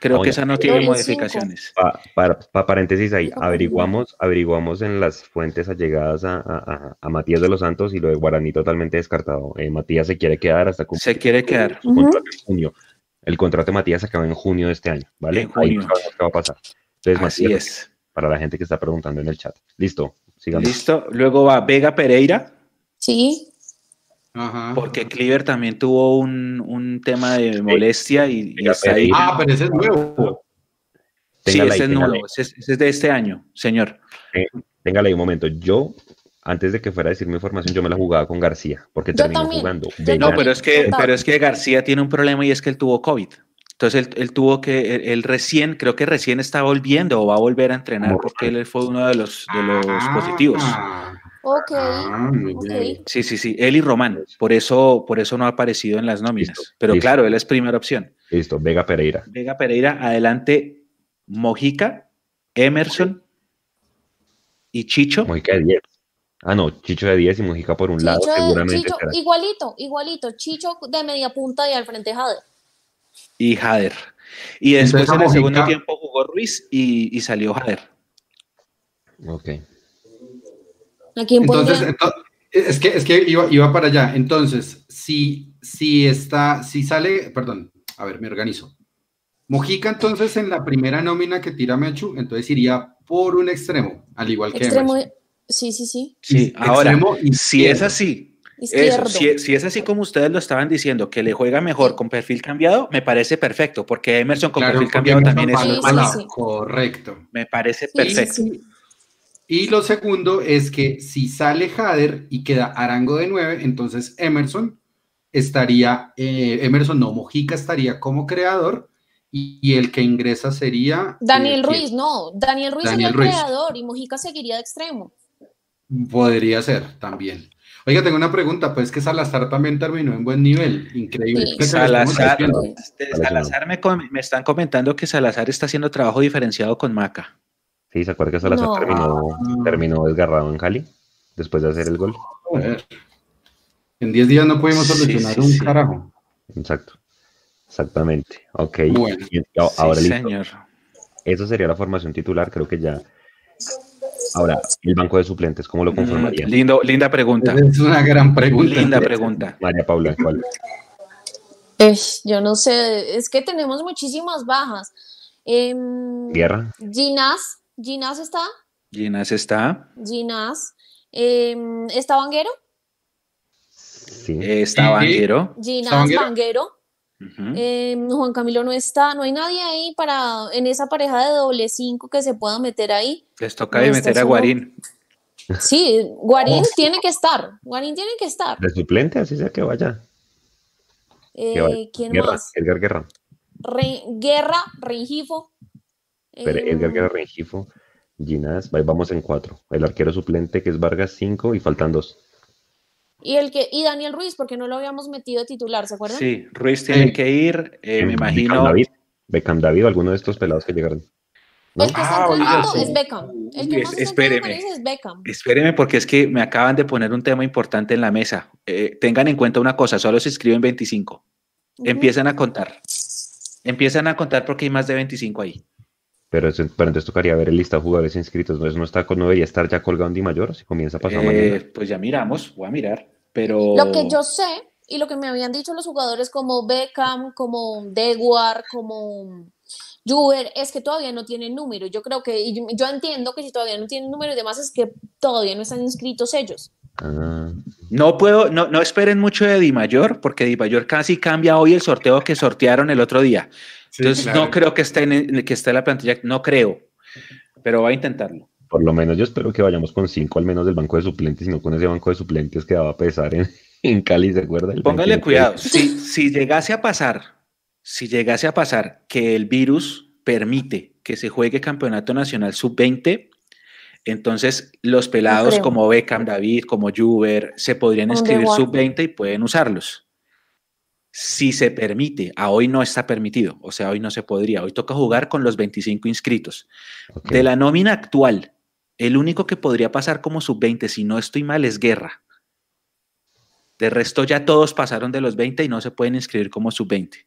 creo Oye, que esa no tiene modificaciones. Pa- para, pa- paréntesis ahí, averiguamos, averiguamos en las fuentes allegadas a, a- a- a Matías de los Santos y lo de Guaraní totalmente descartado. Eh, Matías se quiere quedar hasta cumplir Se quiere quedar. su contrato en junio. El contrato de Matías acaba en junio de este año, ¿vale? En Ahí junio. no sabemos qué va a pasar. Entonces, Así Matías, es. Para la gente que está preguntando en el chat. Listo, sigamos. Listo. Luego va Vega Pereira, Sí. Ajá. porque Cleaver también tuvo un, un tema de molestia y, está ahí. Ah, pero ese es nuevo. Sí, ese es nuevo, ese es, ese es de este año, señor. Téngala ahí un momento. Yo, antes de que fuera a decir mi información, yo me la jugaba con García, porque Yo terminó también. jugando. No, pero es que, pero es que García tiene un problema y es que él tuvo COVID. Entonces él, él tuvo que, él, él recién, creo que recién está volviendo o va a volver a entrenar porque él fue uno de los, de los positivos. Ah, Ok. ah, muy ok. bien. Sí, sí, sí, él y Román. Por eso, por eso no ha aparecido en las nóminas. Listo, Pero listo. claro, él es primera opción. Listo, Vega Pereira. Vega Pereira, adelante, Mojica, Emerson y Chicho. Mojica de 10. Ah, no, Chicho de 10 y Mojica por un lado, seguramente Chicho, igualito, igualito. Chicho de media punta y al frente Jader. Y Jader. Y después Entonces, en el Mojica- segundo tiempo jugó Ruiz y, y salió Jader. Ok. ¿A quién Entonces, pondría? ento- es que, es que iba, iba para allá. Entonces, si, si está, si sale, perdón, a ver, me organizo. Mojica, entonces, en la primera nómina que tira Mechu, entonces iría por un extremo, al igual que Extremo. Emerson. Sí, sí, sí. Sí, ahora, Extremo si es así, Izquierdo. eso, si, si es así como ustedes lo estaban diciendo, que le juega mejor con perfil cambiado, me parece perfecto, porque Emerson con Claro, perfil cambiado también es Sí. Correcto. me parece Sí, perfecto. sí, sí. Y lo segundo es que si sale Jader y queda Arango de 9, entonces Emerson estaría, eh, Emerson no, Mojica estaría como creador y, y el que ingresa sería... Daniel eh, Ruiz, no. Daniel Ruiz Daniel sería el Ruiz. creador y Mojica seguiría de extremo. Podría ser también. Oiga, tengo una pregunta, pues que Salazar también terminó en buen nivel, increíble. Sí. ¿Qué se lo estamos Salazar, Salazar me, com- me están comentando que Salazar está haciendo trabajo diferenciado con Maca. Sí, ¿se acuerda que Salazar No. terminó, Ah. terminó desgarrado en Cali después de hacer el gol? Joder. En 10 días no pudimos solucionar sí, un sí. carajo. Exacto. Exactamente. Ok. Bueno. Ahora sí, listo. señor. Eso sería la formación titular, creo que ya. Ahora, el banco de suplentes, ¿cómo lo Mm, conformaría? lindo, linda pregunta. Es una gran pregunta. Linda pregunta. María Paula, ¿cuál? Eh, yo no sé, es que tenemos muchísimas bajas. Em, ¿Guerra? Ginás, Ginás está, Ginas está. Ginás. Em, ¿Está Vanguero? Sí. eh, Está Sí. Banquero. Ginás, Vanguero? Em, Juan Camilo no está, no hay nadie ahí para en esa pareja de doble cinco que se pueda meter ahí. Les toca no, de meter a solo- Guarín. Sí, Guarín Oh. tiene que estar, Guarín tiene que estar. De suplente, así sea que vaya. Que vaya. Eh, ¿Quién Guerra, más? Edgar Guerra. Re- Guerra, Rengifo. Pero Em, Edgar Guerra, Rengifo, Ginás, ahí vamos en cuatro. El arquero suplente que es Vargas, cinco y faltan dos. Y el que, y Daniel Ruiz, porque no lo habíamos metido de titular, ¿se acuerdan? Sí, Ruiz tiene Sí. que ir. eh, me Beckham imagino. David, Beckham David, alguno de estos pelados que llegaron. ¿no? El que está Ah, oiga, entrenando sí. es Beckham. El que más es- espéreme. es Beckham. Espéreme, porque es que me acaban de poner un tema importante en la mesa. Eh, tengan en cuenta una cosa: solo se inscriben 25. Ujú. Empiezan a contar. Empiezan a contar porque hay más de 25 ahí. Pero, eso- pero entonces tocaría ver el listado de jugadores inscritos. ¿No, eso no, está, no debería estar ya colgado en Di Mayor si comienza pasado Eh, mañana. pues ya miramos, voy a mirar. Pero. Lo que yo sé y lo que me habían dicho los jugadores como Beckham, como Dewar, como Juber, es que todavía no tienen número. Yo creo que, y yo, yo entiendo que si todavía no tienen número y demás, es que todavía no están inscritos ellos. Ah, No puedo, no, no esperen mucho de Di Mayor, porque Di Mayor casi cambia hoy el sorteo que sortearon el otro día. Sí, Entonces claro. no creo que esté en, que esté en la plantilla, no creo, pero va a intentarlo. por lo menos yo espero que vayamos con cinco al menos del banco de suplentes y no con ese banco de suplentes que va a pesar en, en Cali, ¿se acuerda? El Póngale 29. cuidado. Si, si llegase a pasar, si llegase a pasar que el virus permite que se juegue campeonato nacional sub-20, entonces los pelados como Beckham, David, como Juber, se podrían ¿Dónde inscribir guarda? sub-20 y pueden usarlos. Si se permite, a hoy no está permitido, o sea, hoy no se podría, hoy toca jugar con los 25 inscritos. De la nómina actual, el único que podría pasar como sub-20, si no estoy mal, es Guerra. De resto ya todos pasaron de los 20 y no se pueden inscribir como sub-20.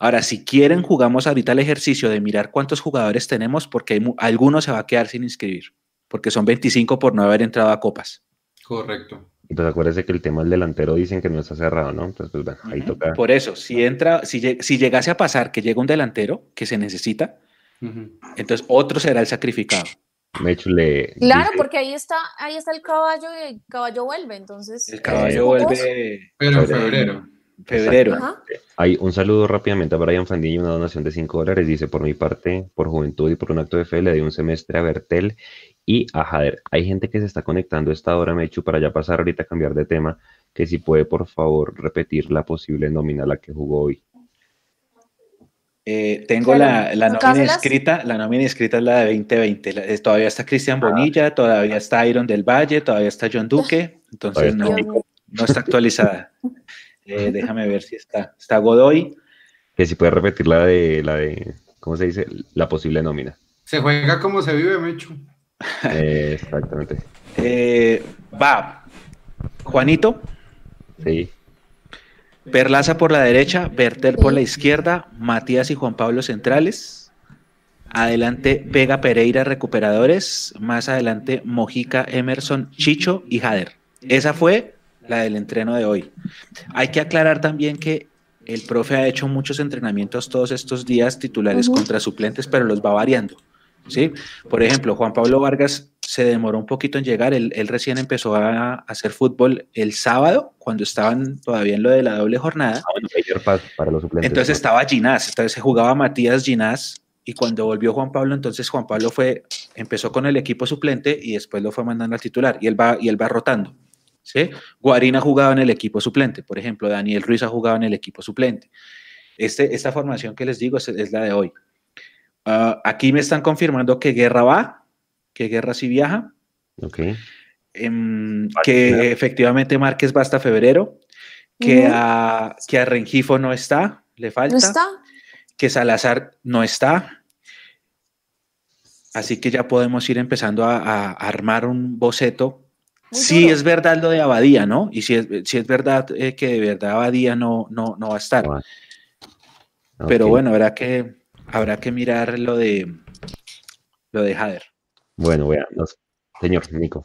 Ahora, si quieren, jugamos ahorita el ejercicio de mirar cuántos jugadores tenemos, porque hay mu- alguno se va a quedar sin inscribir, porque son 25 por no haber entrado a copas. Correcto. Y pues acuérdese que el tema del delantero dicen que no está cerrado, ¿no? Entonces, pues bueno, ahí Ujú. toca. Por eso, si entra, si, lleg- si llegase a pasar que llega un delantero que se necesita, Ujú. entonces otro será el sacrificado. Mechu le Claro, dice- porque ahí está, ahí está el caballo y el caballo vuelve, entonces. El ¿esos caballo vuelve Pero en Febrero. febrero. Hay un saludo rápidamente a Brian Fandiño, una donación de 5 dólares. Dice, por mi parte, por juventud y por un acto de fe, le di un semestre a Bertel y a Jader. Hay gente que se está conectando a esta hora, Mechu, para ya pasar ahorita a cambiar de tema, que si puede, por favor, repetir la posible nómina a la que jugó hoy. Eh, tengo Claro, la, la nómina escrita, la nómina escrita es la de 2020. La- eh, todavía está Cristian Bonilla, todavía está Iron del Valle, todavía está John Duque, entonces no, está actualizada. Eh, déjame ver si está. Está Godoy, Que si puede repetir la de, la de, ¿cómo se dice? La posible nómina. Se juega como se vive, Mechu. Eh, exactamente. eh, va Juanito, Sí. Perlaza por la derecha, Bertel por la izquierda, Matías y Juan Pablo centrales. Adelante Vega Pereira recuperadores, más adelante Mojica, Emerson, Chicho y Jader. Esa fue la del entreno de hoy. Hay que aclarar también que el profe ha hecho muchos entrenamientos todos estos días titulares contra suplentes, pero los va variando. ¿Sí? Por ejemplo, Juan Pablo Vargas se demoró un poquito en llegar. Él, él recién empezó a hacer fútbol el sábado, cuando estaban todavía en lo de la doble jornada. Ah, bueno, Major Pass para los suplentes. Entonces ¿no? estaba Ginás, entonces se jugaba Matías Ginás y cuando volvió Juan Pablo, entonces Juan Pablo fue, empezó con el equipo suplente y después lo fue mandando al titular y él va, y él va rotando. ¿sí? Guarín ha jugado en el equipo suplente, por ejemplo, Daniel Ruiz ha jugado en el equipo suplente. Este, esta formación que les digo es, es la de hoy. Ah, aquí me están confirmando que Guerra va, que Guerra sí viaja, Ok. em, que claro. efectivamente Márquez va hasta febrero, que, a, que a Rengifo no está, le falta ¿No está? que Salazar no está. Así que ya podemos ir empezando a, a armar un boceto. Muy duro. es verdad lo de Abadía, ¿no? Y si es, si es verdad eh, que de verdad Abadía no, no, no va a estar. Pero bueno, habrá que, habrá que mirar lo de lo de Jader. Bueno, vean, nos- señor Nico.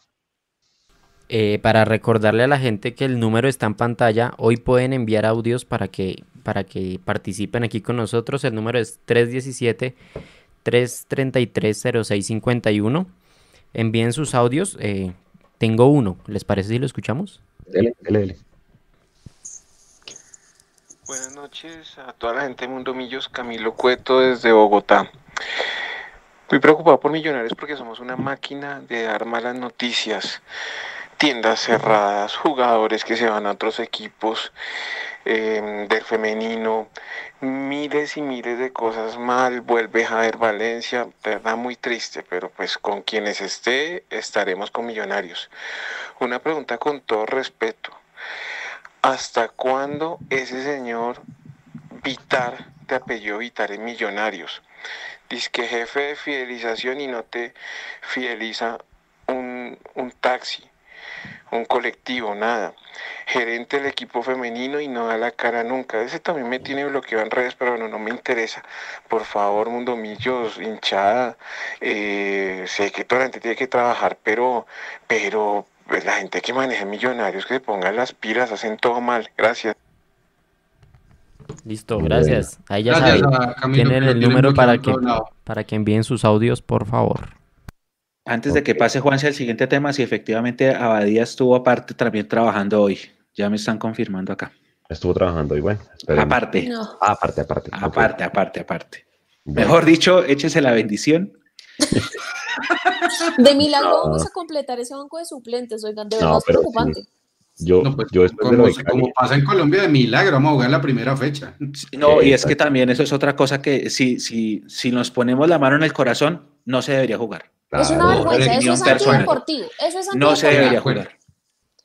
Eh, para recordarle a la gente que el número está en pantalla, hoy pueden enviar audios para que, para que participen aquí con nosotros. El número es 317-333-0651. Envíen sus audios. eh, tengo uno. ¿Les parece si lo escuchamos? Dele, dele, dele. Buenas noches a toda la gente de Mundo Millos, Camilo Cueto desde Bogotá. Muy preocupado por Millonarios porque somos una máquina de dar malas noticias. Tiendas cerradas, jugadores que se van a otros equipos eh, del femenino, miles y miles de cosas mal. Vuelve Javier Valencia, de verdad muy triste, pero pues con quienes esté estaremos con Millonarios. Una pregunta con todo respeto. ¿Hasta cuándo ese señor Vitar, de apellido Vitar, en Millonarios? Dice que jefe de fidelización y no te fideliza un, un taxi, un colectivo, nada. Gerente del equipo femenino y no da la cara nunca. Ese también me tiene bloqueado en redes, pero bueno, no me interesa. Por favor, Mundo Millos, hinchada. eh, sé que toda la gente tiene que trabajar, pero, pero pues, la gente que maneja millonarios que se pongan las pilas, hacen todo mal. Gracias. Listo, gracias. Ahí ya Gracias saben. a Camilo. Tienen el número para que-. Para que envíen sus audios, por favor. Antes de que pase Juanse al siguiente tema, si efectivamente Abadía estuvo aparte también trabajando hoy. Ya me están confirmando acá. Estuvo trabajando y bueno. esperemos. Aparte, No. Ah, aparte, aparte. aparte, aparte, aparte. Bueno, Mejor dicho, échese la bendición. De milagro No. vamos a completar ese banco de suplentes, oigan, de No, verdad es preocupante. Yo, No, pues, yo como, como pasa en Colombia de milagro, vamos a jugar la primera fecha. No, y es que también eso es otra cosa que si, si, si nos ponemos la mano en el corazón, no se debería jugar. Es una vergüenza, eso es antideportivo. Eso es No se antideportivo. debería jugar.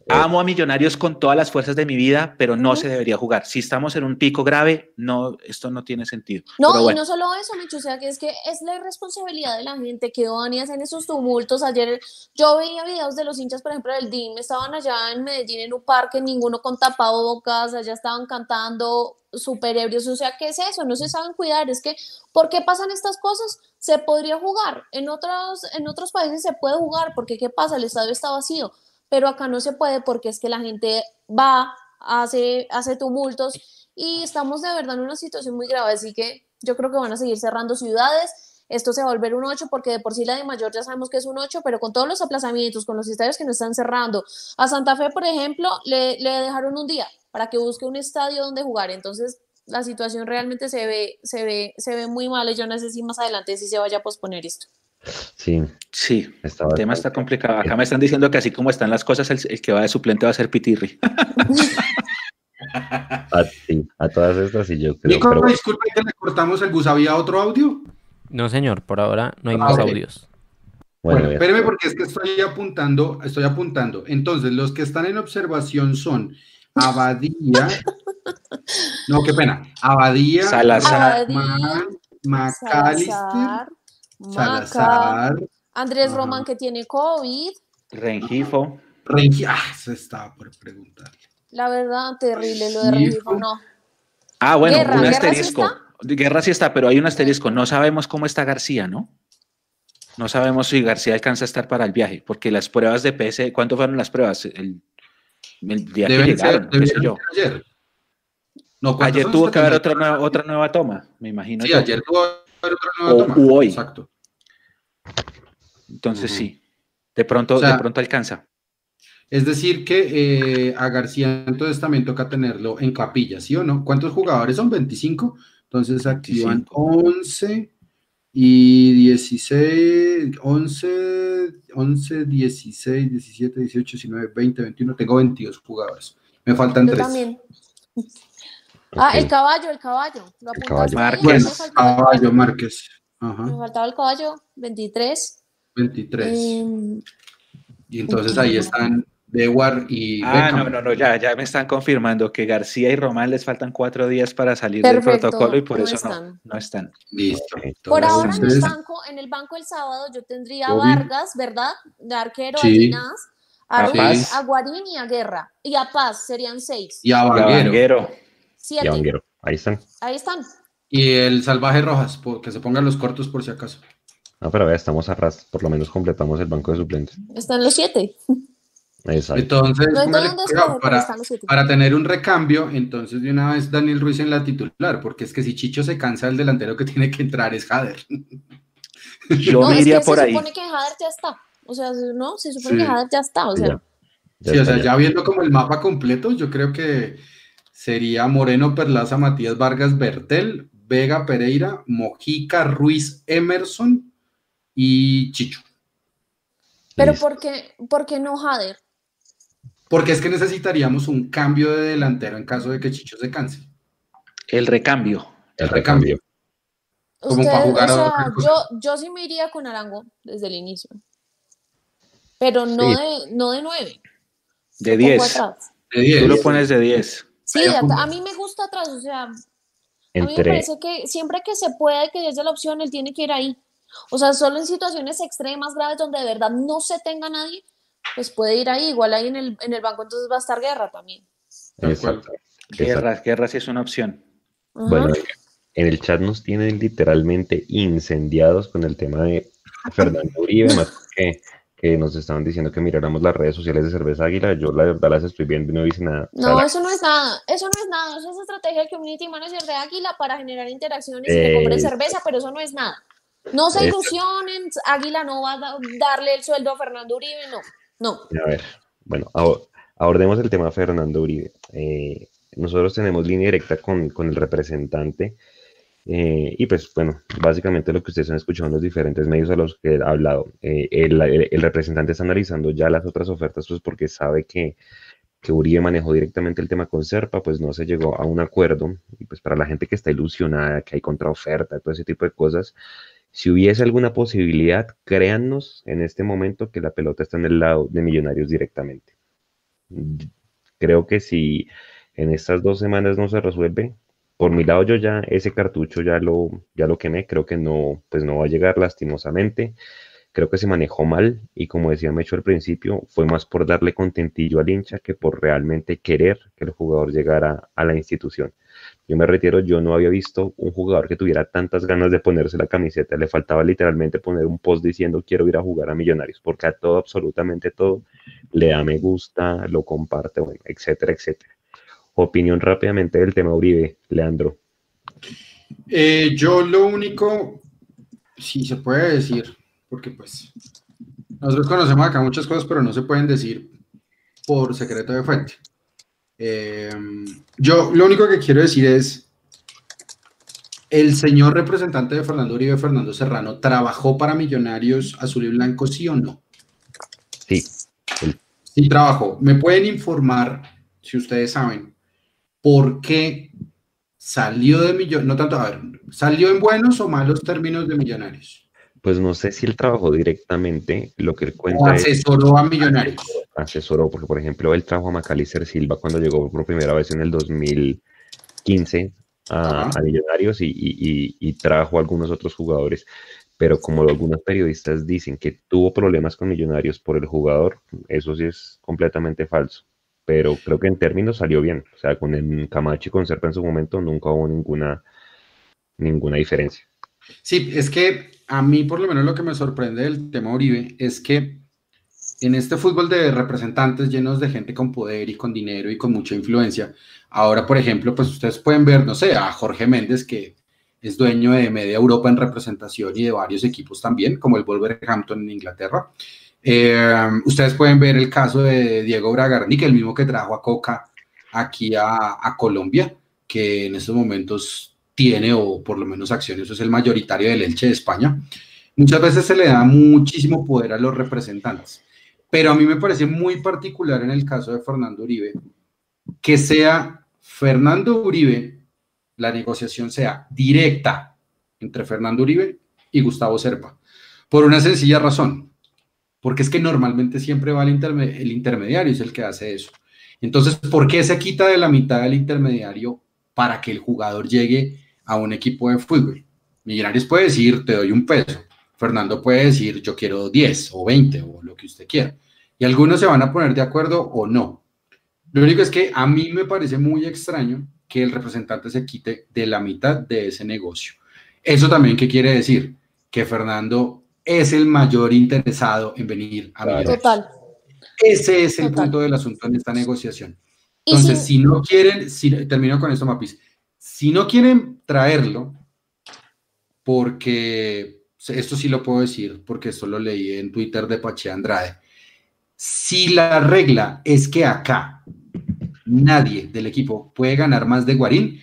Amo a Millonarios con todas las fuerzas de mi vida, pero no se debería jugar. Si estamos en un pico grave, no, esto no tiene sentido. No, Pero y bueno, no solo eso, Micho, o sea, que es que es la irresponsabilidad de la gente que van y hacen esos tumultos. Ayer yo veía videos de los hinchas, por ejemplo, del DIM, estaban allá en Medellín en un parque, ninguno con tapabocas, allá estaban cantando super ebrios, o sea, ¿qué es eso? No se saben cuidar, es que, ¿por qué pasan estas cosas? Se podría jugar, en otros, en otros países se puede jugar, porque ¿qué pasa? El estadio está vacío, pero acá no se puede porque es que la gente va, hace, hace tumultos y estamos de verdad en una situación muy grave, así que yo creo que van a seguir cerrando ciudades. Esto se va a volver un 8 porque de por sí la de mayor ya sabemos que es un 8, pero con todos los aplazamientos, con los estadios que nos están cerrando. A Santa Fe, por ejemplo, le, le dejaron un día para que busque un estadio donde jugar. Entonces, la situación realmente se ve, se ve, se ve muy mal y yo no sé si más adelante si se vaya a posponer esto. Sí, sí, está el tema está complicado. Acá me están diciendo que así como están las cosas, el, el que va de suplente va a ser Pitirri. A, sí, a todas estas sí yo creo, Nico, pero disculpe que le cortamos el bus. ¿Había otro audio? No, señor, por ahora no hay Ah, más audios. bueno, Bueno, espéreme porque es que estoy apuntando, estoy apuntando. Entonces, los que están en observación son Abadía, no, qué pena, Abadía, Salazar. Salazar, Maca, Salazar, Andrés. Román que tiene COVID. Rengifo. Rengi, ah, eso estaba por preguntar. La verdad, terrible lo de Rengifo, no. Ah, bueno, Guerra, un ¿Guerra sí asterisco. Guerra sí está, pero hay un asterisco. No sabemos cómo está García, ¿no? No sabemos si García alcanza a estar para el viaje, porque las pruebas de PS, ¿cuánto fueron las pruebas? El, el día que llegaron, ser, qué sé yo. ayer. No, ¿cuántos Ayer tuvo que haber 70. otra nueva, otra nueva toma, me imagino. Sí, yo. ayer tuvo que haber otra nueva O- toma. u hoy. Exacto. Entonces Ujú. sí, de pronto, O sea, de pronto alcanza. Es decir, que eh, a García entonces también toca tenerlo en capilla, ¿sí o no? ¿Cuántos jugadores son? 25. Entonces aquí van 25. 11 y 16, 11, 11, 16, 17, 18, 19, 20, 21. Tengo 22 jugadores. Me faltan Yo 3. también. Ah, el caballo, el caballo. Lo apuntaste ahí, Márquez. Bueno, el caballo caballo. Me faltaba el caballo, 23. 23. Em, Y entonces ahí están Dewar y Ah, Beckham. no, no, no, ya, ya me están confirmando que García y Román les faltan cuatro días para salir del protocolo y por no eso están. no, no están. Listo. Por ahora en el banco, en el banco el sábado yo tendría a. Vargas, ¿verdad? De arquero, Sí. a Ginás, a Ruiz, Guarín y a Guerra. Y a Paz serían seis. Y a Vanguero. Y a Vanguero, ahí están. Ahí están. Y el Salvaje Rojas, por- que se pongan los cortos por si acaso. No, pero vea, estamos a ras, por lo menos completamos el banco de suplentes. Están los siete. Exacto. Entonces, No cuidado, pero para, para tener un recambio, entonces de una vez Daniel Ruiz en la titular, porque es que si Chicho se cansa, el delantero que tiene que entrar es Jader. Yo no, me es iría que por se ahí. supone que Hader ya está. O sea, no, se supone Sí. que Hader ya está. O sea, Ya. Ya Sí, o sea, ya. ya viendo como el mapa completo, yo creo que sería Moreno, Perlaza, Matías Vargas, Bertel, Vega, Pereira, Mojica, Ruiz, Emerson y Chicho. pero. ¿por qué, por qué no Hader? Porque es que necesitaríamos un cambio de delantero en caso de que Chicho se canse. El recambio. El recambio. Como para jugar o a sea, yo, yo sí me iría con Arango desde el inicio. Pero no, Sí. de, no de nueve. De un poco 10. atrás. De 10. Tú lo pones de 10. Sí, a, a mí me gusta atrás, o sea, a mí me Entre, parece que siempre que se puede, que haya la opción, él tiene que ir ahí. O sea, solo en situaciones extremas, graves, donde de verdad no se tenga nadie, pues puede ir ahí. Igual ahí en el, en el banco entonces va a estar Guerra también. Exacto. Guerra, guerra sí es una opción. Ajá. Bueno, en el chat nos tienen literalmente incendiados con el tema de Fernando Uribe, más que, que nos estaban diciendo que miráramos las redes sociales de Cerveza Águila. Yo la verdad las estoy viendo y no dice nada. O sea, No, la- eso no es nada, eso no es nada, eso es estrategia del community manager de Águila para generar interacciones y que compren Eh, cerveza, pero eso no es nada. No se ilusionen, Águila no va a da- darle el sueldo a Fernando Uribe, no, no. A ver, bueno, abor- abordemos el tema de Fernando Uribe. Eh, nosotros tenemos línea directa con, con el representante eh, y pues bueno, básicamente lo que ustedes han escuchado en los diferentes medios a los que he hablado, eh, el, representante está analizando ya las otras ofertas pues porque sabe que que Uribe manejó directamente el tema con Serpa, pues no se llegó a un acuerdo. Y pues para la gente que está ilusionada, que hay contraoferta, todo ese tipo de cosas, si hubiese alguna posibilidad, créannos en este momento que la pelota está en el lado de Millonarios directamente. Creo que si en estas dos semanas no se resuelve, por mi lado yo ya ese cartucho ya lo, ya lo quemé, creo que no, pues no va a llegar lastimosamente. Creo que se manejó mal y como decía Mecho al principio, fue más por darle contentillo al hincha que por realmente querer que el jugador llegara a la institución. Yo me retiro, yo no había visto un jugador que tuviera tantas ganas de ponerse la camiseta, le faltaba literalmente poner un post diciendo quiero ir a jugar a Millonarios, porque a todo, absolutamente todo, le da me gusta, lo comparte, bueno, etcétera, etcétera. Opinión rápidamente del tema Uribe, Leandro. Eh, yo lo único, si se puede decir, porque pues nosotros conocemos acá muchas cosas, pero no se pueden decir por secreto de fuente. Eh, yo lo único que quiero decir es, el señor representante de Fernando Uribe, Fernando Serrano, ¿trabajó para Millonarios Azul y Blanco, sí o no? Sí. Sí, trabajó. ¿Me pueden informar, si ustedes saben, por qué salió de Millonarios, no tanto, a ver, salió en buenos o malos términos de Millonarios? pues no sé si él trabajó directamente, lo que él cuenta o asesoró a millonarios. Asesoró, porque por ejemplo él trajo a Macalister Silva cuando llegó por primera vez en el 2015 a, Millonarios y, trajo a algunos otros jugadores. Pero como algunos periodistas dicen que tuvo problemas con Millonarios por el jugador, eso sí es completamente falso. Pero creo que en términos salió bien. O sea, con el Camacho y con Serpa en su momento nunca hubo ninguna, ninguna diferencia. Sí, es que a mí por lo menos lo que me sorprende del tema Uribe es que en este fútbol de representantes llenos de gente con poder y con dinero y con mucha influencia, ahora por ejemplo, pues ustedes pueden ver, no sé, a Jorge Méndez que es dueño de media Europa en representación y de varios equipos también, como el Wolverhampton en Inglaterra. Eh, ustedes pueden ver el caso de Diego Bragarni, que el mismo que trajo a Coca aquí a, Colombia, que en estos momentos tiene, o por lo menos acciones, es el mayoritario del Elche de España, muchas veces se le da muchísimo poder a los representantes. Pero a mí me parece muy particular en el caso de Fernando Uribe, que sea Fernando Uribe, la negociación sea directa entre Fernando Uribe y Gustavo Serpa, por una sencilla razón, porque es que normalmente siempre va el, intermediario, es el que hace eso. Entonces, ¿por qué se quita de la mitad del intermediario para que el jugador llegue a un equipo de fútbol. Millonarios puede decir, te doy un peso. Fernando puede decir, yo quiero 10 o 20 o lo que usted quiera. Y algunos se van a poner de acuerdo o no. Lo único es que a mí me parece muy extraño que el representante se quite de la mitad de ese negocio. Eso también, ¿qué quiere decir? Que Fernando es el mayor interesado en venir a Millonarios. Total. Ese es el punto del asunto en esta negociación. Entonces, si... no quieren, si, termino con esto, Mapis, si no quieren traerlo, porque esto sí lo puedo decir, porque esto lo leí en Twitter de Pache Andrade. Si la regla es que acá nadie del equipo puede ganar más de Guarín,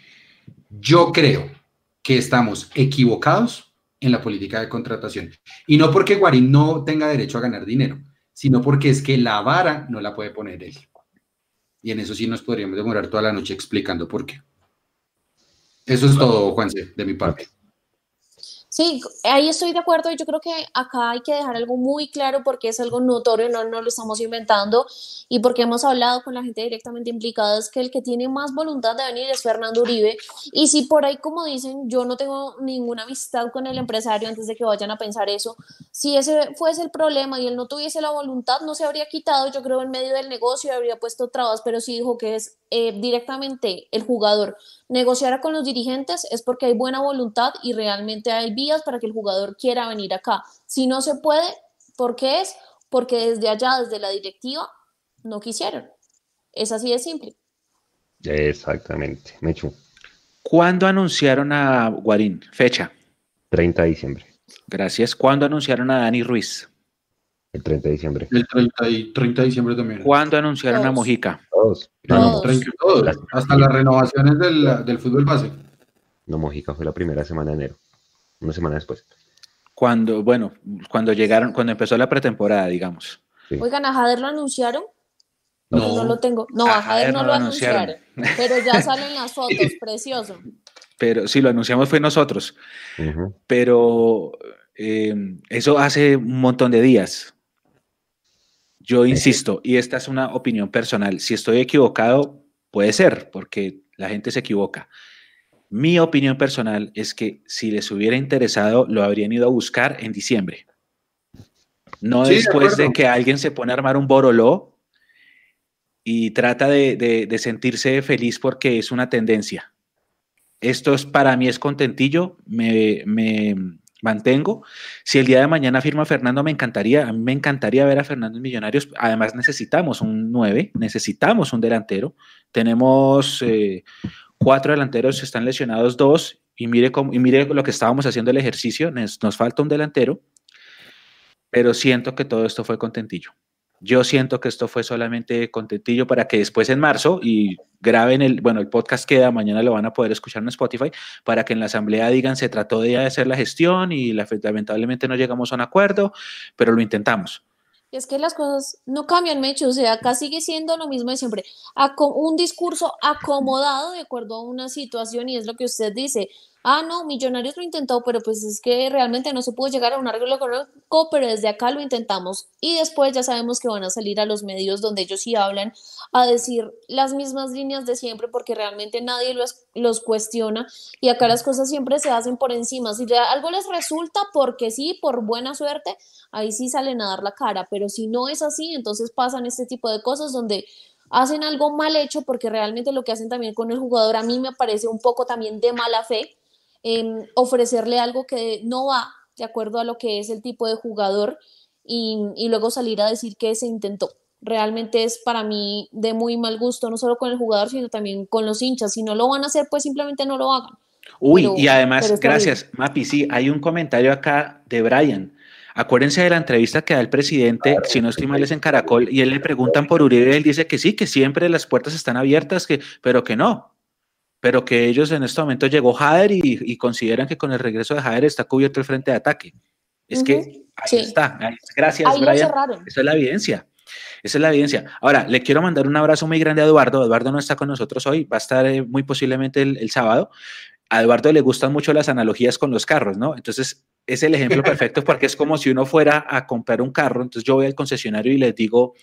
yo creo que estamos equivocados en la política de contratación. Y no porque Guarín no tenga derecho a ganar dinero, sino porque es que la vara no la puede poner él. Y en eso sí nos podríamos demorar toda la noche explicando por qué. Eso es todo, Juanse, de mi parte. Sí, ahí estoy de acuerdo y yo creo que acá hay que dejar algo muy claro porque es algo notorio, no, no lo estamos inventando y porque hemos hablado con la gente directamente implicada, es que el que tiene más voluntad de venir es Fernando Uribe y si por ahí como dicen, yo no tengo ninguna amistad con el empresario antes de que vayan a pensar eso, si ese fuese el problema y él no tuviese la voluntad, no se habría quitado, yo creo, en medio del negocio, habría puesto trabas, pero si dijo que es eh, directamente el jugador negociara con los dirigentes es porque hay buena voluntad y realmente hay vías para que el jugador quiera venir acá. Si no se puede, ¿por qué es? Porque desde allá, desde la directiva, no quisieron. Es así de simple. Exactamente, Mechu. ¿Cuándo anunciaron a Guarín? Fecha. 30 de diciembre. Gracias. ¿Cuándo anunciaron a Dani Ruiz? El 30 de diciembre. El 30, y, 30 de diciembre también. ¿Cuándo anunciaron a Mojica? Todos. No, todos. Hasta las renovaciones del, del, fútbol base. No, Mojica fue la primera semana de enero. Una semana después. Cuando, bueno, cuando llegaron, cuando empezó la pretemporada, digamos. Oigan, ¿a Jader lo anunciaron? No, no lo tengo. No, a, Jader no, lo anunciaron. Pero ya salen las fotos, precioso. Pero sí, lo anunciamos fue nosotros. Pero eh, eso hace un montón de días. Yo insisto, y esta es una opinión personal, si estoy equivocado, puede ser, porque la gente se equivoca. Mi opinión personal es que si les hubiera interesado, lo habrían ido a buscar en diciembre. No después de, que alguien se pone a armar un boroló y trata de, sentirse feliz porque es una tendencia. Esto es para mí es contentillo, me, me, mantengo. Si el día de mañana firma Fernando, me encantaría, a mí me encantaría ver a Fernando en Millonarios. Además, necesitamos un 9, necesitamos un delantero. Tenemos eh, cuatro delanteros, están lesionados dos, y mire, cómo, y mire lo que estábamos haciendo el ejercicio, nos, nos falta un delantero, pero siento que todo esto fue contentillo. Yo siento que esto fue solamente contentillo para que después en marzo y graben el, bueno, el podcast queda, mañana lo van a poder escuchar en Spotify, para que en la asamblea digan se trató de hacer la gestión y lamentablemente no llegamos a un acuerdo, pero lo intentamos. Es que las cosas no cambian, Mecho, o sea, acá sigue siendo lo mismo de siempre. un discurso acomodado de acuerdo a una situación y es lo que usted dice ah, no, Millonarios lo intentó, pero pues es que realmente no se pudo llegar a un arreglo económico, pero desde acá lo intentamos. Y después ya sabemos que van a salir a los medios donde ellos sí hablan a decir las mismas líneas de siempre porque realmente nadie los, los cuestiona y acá las cosas siempre se hacen por encima. Si algo les resulta porque sí, por buena suerte, ahí sí salen a dar la cara, pero si no es así, entonces pasan este tipo de cosas donde hacen algo mal hecho porque realmente lo que hacen también con el jugador a mí me parece un poco también de mala fe ofrecerle algo que no va de acuerdo a lo que es el tipo de jugador y, luego salir a decir que se intentó. Realmente es para mí de muy mal gusto, no solo con el jugador, sino también con los hinchas. Si no lo van a hacer, pues simplemente no lo hagan. Uy, y además, gracias, Mapi. Sí, hay un comentario acá de Brian. Acuérdense de la entrevista que da el presidente, si no estoy mal, es en Caracol, y él le preguntan por Uribe, y él dice que sí, que siempre las puertas están abiertas, que, pero que no, pero que ellos en este momento llegó Jader y, consideran que con el regreso de Jader está cubierto el frente de ataque. Es que ahí está. Gracias, Brian. Esa es la evidencia. Esa es la evidencia. Ahora, le quiero mandar un abrazo muy grande a Eduardo. Eduardo no está con nosotros hoy, va a estar eh, muy posiblemente el, sábado. A Eduardo le gustan mucho las analogías con los carros, ¿no? Entonces, es el ejemplo perfecto porque es como si uno fuera a comprar un carro. Entonces, yo voy al concesionario y les digo,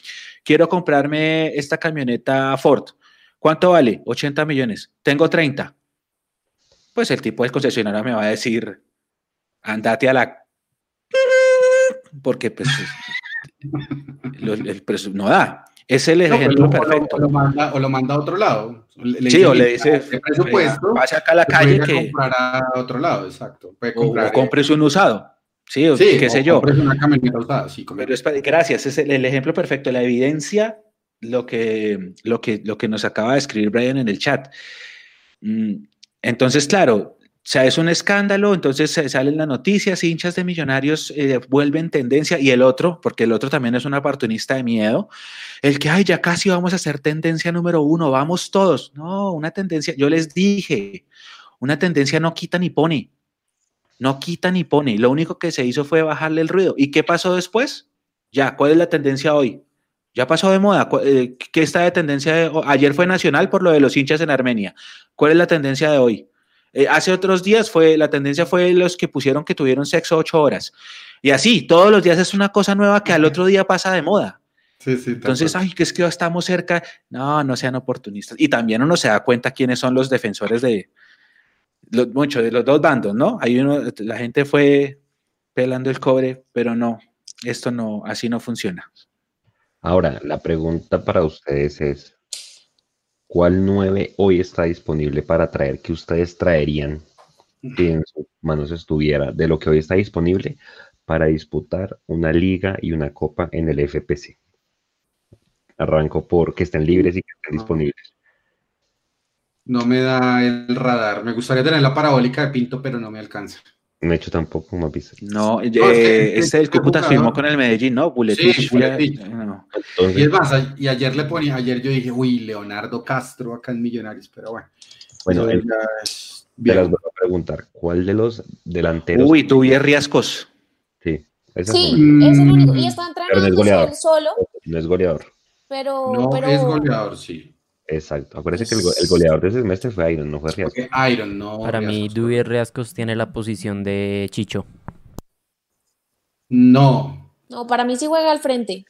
quiero comprarme esta camioneta Ford. ¿Cuánto vale? 80 millones. Tengo 30. Pues el tipo del concesionario me va a decir, andate a la... Porque pues el precio no da. Es el ejemplo perfecto. O lo, manda, o lo, manda, a otro lado. sí, o le dice, presupuesto, vaya acá a la calle que... comprar a otro lado, exacto. o, o compres un usado. Sí, o qué sé yo. Una camioneta usada, sí, Pero es, gracias, es el, ejemplo perfecto. La evidencia lo que, lo que, lo que nos acaba de escribir Brian en el chat. Mm, entonces, claro, o sea, es un escándalo, entonces salen las noticias, hinchas de millonarios eh, vuelven tendencia, y el otro, porque el otro también es un oportunista de miedo, el que, ay, ya casi vamos a ser tendencia número uno, vamos todos. No, una tendencia, yo les dije, una tendencia no quita ni pone, no quita ni pone, lo único que se hizo fue bajarle el ruido. ¿Y qué pasó después? Ya, ¿cuál es la tendencia hoy? Ya pasó de moda. Eh, ¿Qué está de tendencia? Ayer fue nacional por lo de los hinchas en Armenia. ¿Cuál es la tendencia de hoy? Eh, hace otros días fue, la tendencia fue los que pusieron que tuvieron sexo ocho horas. Y así, todos los días es una cosa nueva que al otro día pasa de moda. Sí, sí, Entonces, ay, que es que estamos cerca. No, no sean oportunistas. Y también uno se da cuenta quiénes son los defensores de, los, mucho, de los dos bandos, ¿no? Hay uno, la gente fue pelando el cobre, pero no, esto no, así no funciona. Ahora, la pregunta para ustedes es, ¿cuál 9 hoy está disponible para traer que ustedes traerían si en sus manos estuviera de lo que hoy está disponible para disputar una liga y una copa en el FPC? Arranco por que estén libres y que estén disponibles. No me da el radar. Me gustaría tener la parabólica de Pinto, pero no me alcanza. No he hecho tampoco una pizza. No, eh, este el Cúcuta firmó con el Medellín, ¿no? Buletich. Sí, Y es más, y ayer le ponía, ayer yo dije, uy, Leonardo Castro acá en Millonarios, pero bueno. Bueno, el, te las voy a preguntar, ¿cuál de los delanteros? Uy, tú Riascos. Sí. Sí, es el único. Y está entrenando no es goleador. solo. No es goleador. Pero, No pero es goleador, sí. Exacto. Acuérdense que el, go- el goleador de ese semestre fue Iron, no fue Riascos. Iron, no. Para mí. Dubier Riascos tiene la posición de Chicho. No. no, para mí sí juega al frente.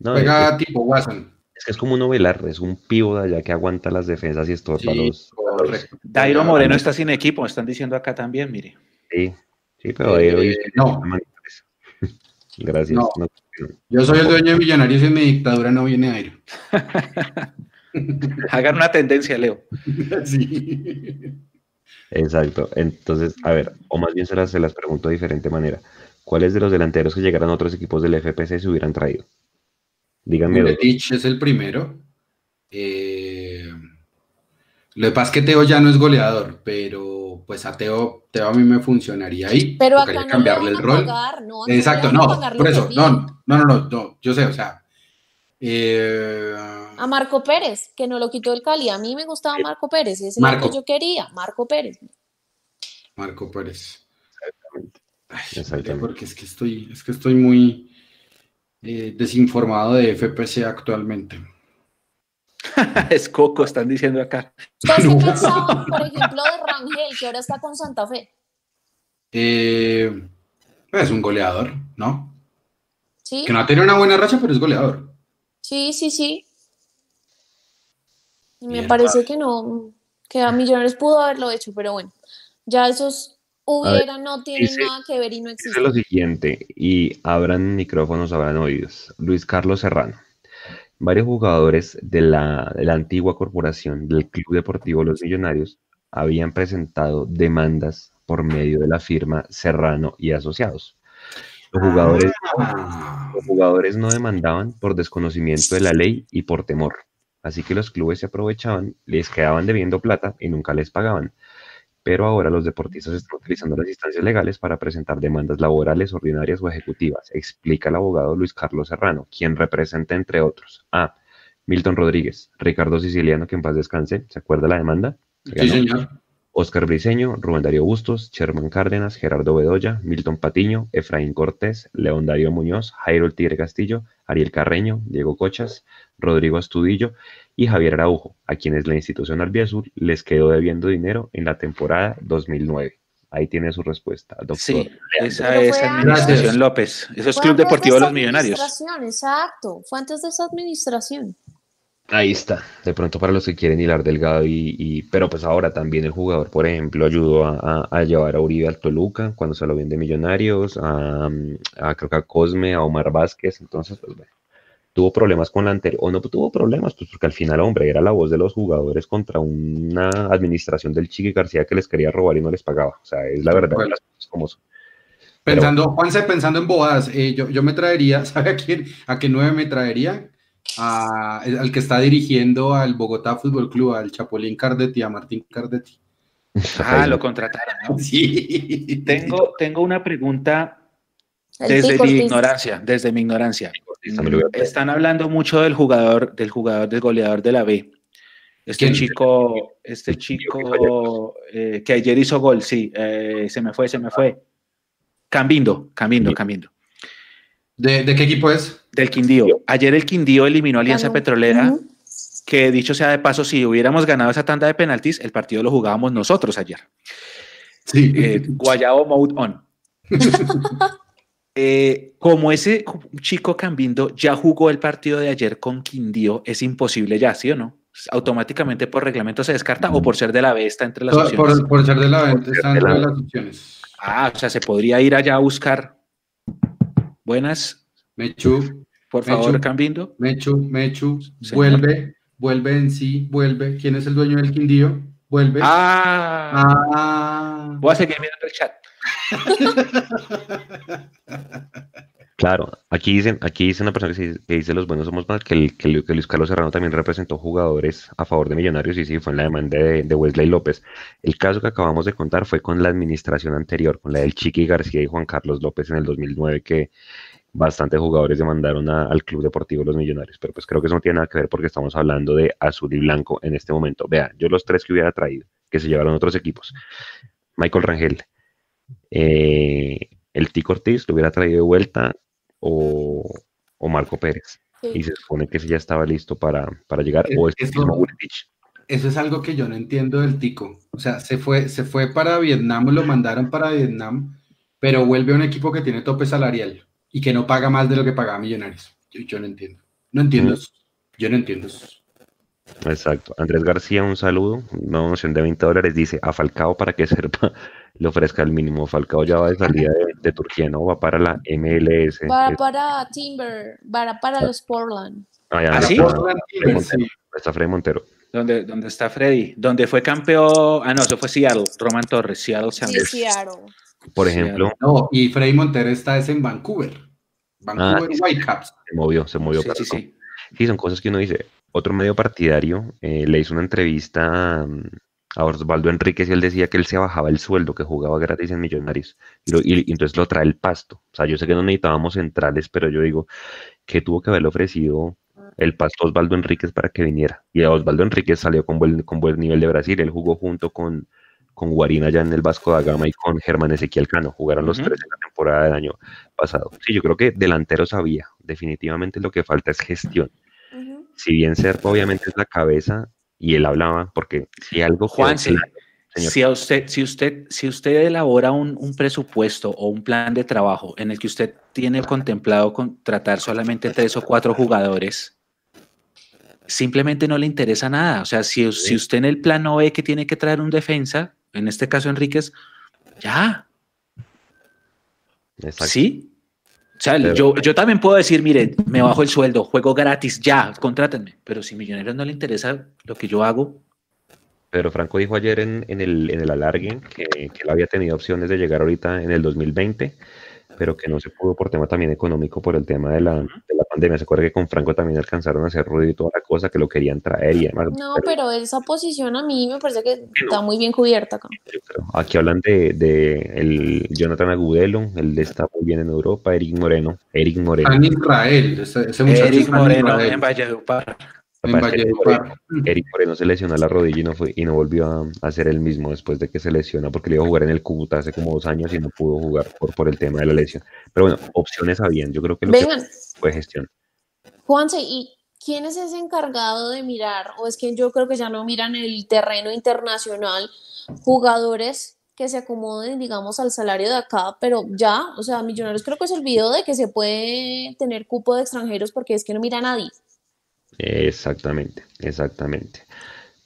No, es, Juega tipo Watson. es que es como un novelar, es un pivo de allá que aguanta las defensas y estorba Sí, los. correcto. Dairo Moreno está sin equipo, me están diciendo acá también, mire. Sí, sí, pero Dairo Eh, hizo- no. Gracias. No. no. Yo soy el dueño de Millonarios y en mi dictadura no viene Iron. Hagan una tendencia, Leo. Sí. Exacto. Entonces, a ver, o más bien se las, se las pregunto de diferente manera. ¿Cuáles de los delanteros que llegaran a otros equipos del FPC se hubieran traído? Díganme. Bucetich es el primero. Eh, lo que pasa es que Teo ya no es goleador, pero pues a Teo, Teo a mí me funcionaría ahí. Pero acá no le cambiarle van el a rol. pagar, no, Exacto, no, por eso, no, no, no, no, yo sé, o sea, eh, A Marco Pérez, que no lo quitó el Cali. A mí me gustaba Marco Pérez, ese es Marco. el que yo quería, Marco Pérez. Marco Pérez. Ay, Exactamente. porque es que estoy, es que estoy muy eh, desinformado de FPC actualmente. es Coco, están diciendo acá. ¿Ustedes No. qué pensaban, por ejemplo, de Rangel, que ahora está con Santa Fe? Eh, es un goleador, ¿no? ¿Sí? Que no ha tenido una buena racha, pero es goleador. Sí, sí, sí. Me Bien, parece que no, que a Millonarios pudo haberlo hecho, pero bueno, ya esos hubiera no tienen dice- nada que ver y no Dice existen. lo siguiente, y abran micrófonos, abran oídos. Luis Carlos Serrano. Varios jugadores de la, de la antigua corporación del Club Deportivo Los Millonarios habían presentado demandas por medio de la firma Serrano y Asociados. Los jugadores, Ah, los jugadores no demandaban por desconocimiento de la ley y por temor. Así que los clubes se aprovechaban, les quedaban debiendo plata y nunca les pagaban. Pero ahora los deportistas están utilizando las instancias legales para presentar demandas laborales, ordinarias o ejecutivas, explica el abogado Luis Carlos Serrano, quien representa, entre otros, a Milton Rodríguez, Ricardo Siciliano, que en paz descanse, ¿se acuerda la demanda? sí, señor. Oscar Briceño, Rubén Darío Bustos, Sherman Cárdenas, Gerardo Bedoya, Milton Patiño, Efraín Cortés, León Darío Muñoz, Jairo El Tigre Castillo, Ariel Carreño, Diego Cochas, Rodrigo Astudillo y Javier Araujo, a quienes la institución Albiazul les quedó debiendo dinero en la temporada 2009. Ahí tiene su respuesta, doctor. Sí, esa es Administración. López. Eso es Club Deportivo de los Millonarios. administración, Exacto, fue antes de esa administración. Ahí está. De pronto para los que quieren hilar delgado y, y- pero pues ahora también el jugador, por ejemplo, ayudó a, a- a llevar a Uribe al Toluca cuando se lo vende Millonarios, a, a creo que a Cosme, a Omar Vázquez, entonces pues bueno, tuvo problemas con la anterior, o no tuvo problemas, pues porque al final, hombre, era la voz de los jugadores contra una administración del Chiqui García que les quería robar y no les pagaba. O sea, es la verdad de las cosas como son. Pensando, Juanse, pensando en bobadas, eh, yo, yo me traería, ¿sabe a quién? ¿A qué nueve me traería? A- al que está dirigiendo al Bogotá Fútbol Club, al Chapolín Cardetti, a Martín Cardetti. Ah, lo contrataron, ¿no? Sí. Tengo, tengo una pregunta desde mi ignorancia, desde mi ignorancia. Están hablando mucho del jugador, del jugador, del goleador de la B. Este ¿Quién? chico, este chico eh, que ayer hizo gol, sí, eh, se me fue, se me fue. Cambindo, Cambindo, Cambindo. ¿De, de qué equipo es? Del Quindío. Ayer el Quindío eliminó a Alianza Ganó. Petrolera, que dicho sea de paso, si hubiéramos ganado esa tanda de penaltis, el partido lo jugábamos nosotros ayer. Sí. Eh, Guayabo Mode On. Eh, como ese chico Cambindo ya jugó el partido de ayer con Quindío, es imposible ya, ¿sí o no? Automáticamente por reglamento se descarta o por ser de la B está entre las por, opciones. por, por ser de la ser está venta. las opciones. Ah, o sea, se podría ir allá a buscar. Buenas, Mechu, por Mechu. favor, Cambindo. Mechu, Mechu, Señor. vuelve, vuelve en sí, vuelve. ¿Quién es el dueño del Quindío? Vuelve. Ah, Ah. voy a seguir mirando el chat. Claro, aquí dicen, aquí dice una persona que, se- que dice los buenos somos más, que, el- que Lu- que Luis Carlos Serrano también representó jugadores a favor de Millonarios y sí, fue en la demanda de, de Wesley López. El caso que acabamos de contar fue con la administración anterior, con la del Chiqui García y Juan Carlos López en el 2009, que bastantes jugadores demandaron a- al Club Deportivo Los Millonarios, pero pues creo que eso no tiene nada que ver porque estamos hablando de azul y blanco en este momento. Vea, yo los tres que hubiera traído, que se llevaron otros equipos, Michael Rangel, eh, el Tico Ortiz lo hubiera traído de vuelta o, o Marco Pérez. y se supone que ese ya estaba listo para, para llegar, o es el eso- mismo. Eso es algo que yo no entiendo del tico. O sea, se fue, se fue para Vietnam, lo mandaron para Vietnam, pero vuelve a un equipo que tiene tope salarial y que no paga más de lo que pagaba Millonarios. Yo, yo no entiendo. No entiendo. Mm. eso. Yo no entiendo. eso. Exacto. Andrés García, un saludo. Una donación de 20 dólares. Dice a Falcao para que Serpa le ofrezca el mínimo. Falcao ya va de salida de, de Turquía, ¿no? Va para la MLS. Para, Es- para Timber, para, para los Portland. ah, ya, ¿Ah, sí? sí. Está Freddy Montero. ¿Dónde, dónde está Freddy? ¿Dónde fue campeón? Ah, no, eso fue Seattle. Roman Torres, Seattle Sí, Sounders. Seattle. Por ejemplo, No, y Freddy Montero está es en Vancouver. Vancouver sí. Whitecaps. se movió, se movió Sí, para sí, sí. Sí, son cosas que uno dice. Otro medio partidario eh, le hizo una entrevista mm, a Osvaldo Enríquez y él decía que él se bajaba el sueldo, que jugaba gratis en Millonarios. Y, lo- y- y entonces lo trae el pasto. O sea, yo sé que no necesitábamos centrales, pero yo digo que tuvo que haberle ofrecido el pasto a Osvaldo Enríquez para que viniera. Y a Osvaldo Enríquez salió con buen, con buen nivel de Brasil. Él jugó junto con, con Guarina ya en el Vasco da Gama y con Germán Ezequiel Cano. Jugaron los tres en la temporada del año pasado. Sí, yo creo que delantero sabía. Definitivamente lo que falta es gestión si bien Serpa obviamente es la cabeza y él hablaba, porque si algo claro, señor. si, a usted, si, usted, si usted elabora un, un presupuesto o un plan de trabajo en el que usted tiene contemplado contratar solamente tres o cuatro jugadores, simplemente no le interesa nada. O sea, si, si usted en el plan no ve que tiene que traer un defensa, en este caso Enríquez, ya, Exacto. ¿sí? O sea, Pero- yo, yo también puedo decir, mire, me bajo el sueldo, juego gratis, ya, contrátenme. Pero si Millonarios no le interesa lo que yo hago, Pero Franco dijo ayer en, en el, en el alargue que, que él había tenido opciones de llegar ahorita en el 2020, pero que no se pudo por tema también económico, por el tema de la pandemia. Se acuerda que con Franco también alcanzaron a hacer ruido y toda la cosa, que lo querían traer y demás. No, pero pero esa posición a mí me parece que está muy bien cubierta acá. Aquí hablan de, de el Jonathan Agudelo, él está muy bien en Europa, Eric Moreno, Eric Moreno. En Israel. Ese, ese muchacho Eric Moreno en Valledupar. Eric Moreno se lesionó la rodilla y no fue y no volvió a, a ser el mismo después de que se lesiona porque le iba a jugar en el Cúcuta hace como dos años y no pudo jugar por, por el tema de la lesión. Pero bueno, opciones habían. Yo creo que lo Vengan, que fue gestión. Juanse, ¿y quién es ese encargado de mirar? O es que yo creo que ya no miran el terreno internacional, jugadores que se acomoden, digamos, al salario de acá, pero ya, o sea, Millonarios creo que se olvidó de que se puede tener cupo de extranjeros porque es que no mira a nadie. Exactamente, exactamente.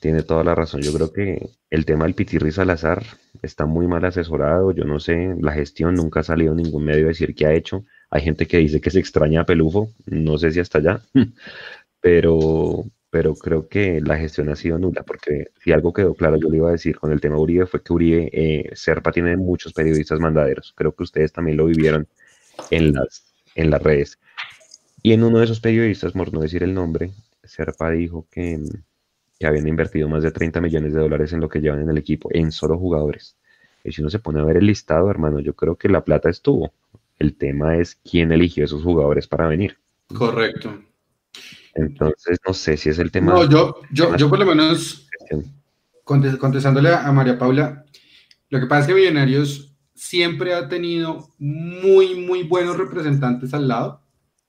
Tiene toda la razón. Yo creo que el tema del Pitirri Salazar está muy mal asesorado. Yo no sé, la gestión nunca ha salido en ningún medio a decir qué ha hecho. Hay gente que dice que se extraña a Pelufo, no sé si hasta allá, pero, pero creo que la gestión ha sido nula, porque si algo quedó claro, yo le iba a decir con el tema Uribe, fue que Uribe, eh, Serpa tiene muchos periodistas mandaderos. Creo que ustedes también lo vivieron en las, en las redes. Y en uno de esos periodistas, por no decir el nombre, Serpa dijo que, que habían invertido más de 30 millones de dólares en lo que llevan en el equipo, en solo jugadores. Y si uno se pone a ver el listado, hermano, yo creo que la plata estuvo. El tema es quién eligió esos jugadores para venir. Correcto. Entonces, no sé si es el tema No, yo, yo, yo por lo menos, contestándole a María Paula, lo que pasa es que Millonarios siempre ha tenido muy, muy buenos representantes al lado.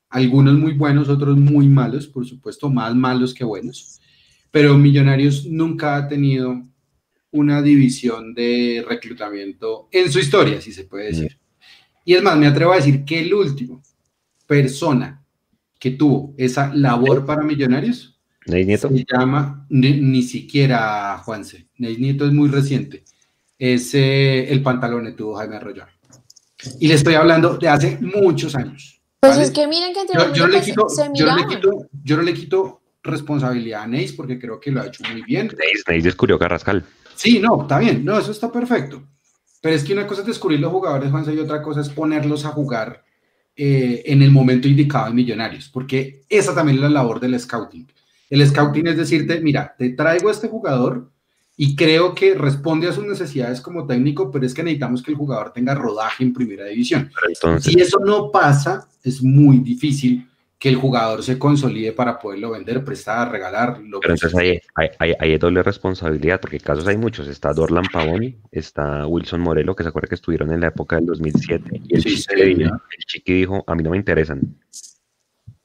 Algunos muy buenos, otros muy malos, por supuesto, más malos que buenos. Pero Millonarios nunca ha tenido una división de reclutamiento en su historia, si se puede decir. Y es más, me atrevo a decir que el último persona que tuvo esa labor para Millonarios Ney Nieto, se llama, ni, ni siquiera Juanse, Ney Nieto es muy reciente, es eh, el pantalón tuvo Jaime Arroyo. Y le estoy hablando de hace muchos años. Pues ¿vale? es que miren que yo, yo no le quito, se, se yo no le quito, yo no le quito responsabilidad a Neis porque creo que lo ha hecho muy bien. Ney, Ney descubrió Carrascal. Sí, no, está bien, no, eso está perfecto. Pero es que una cosa es descubrir los jugadores, Juanse, y otra cosa es ponerlos a jugar eh, en el momento indicado en Millonarios, porque esa también es la labor del scouting. El scouting es decirte, mira, te traigo a este jugador y creo que responde a sus necesidades como técnico, pero es que necesitamos que el jugador tenga rodaje en primera división. Entonces, Si eso no pasa, es muy difícil que el jugador se consolide para poderlo vender, prestar, regalar. Lo pero que entonces hay, hay, hay- hay doble responsabilidad, porque casos hay muchos. Está Dorlan Pavoni, está Wilson Morelo, que se acuerda que estuvieron en la época del 2007, y el, Sí, chiqui, sí, dijo, el chiqui dijo, a mí no me interesan.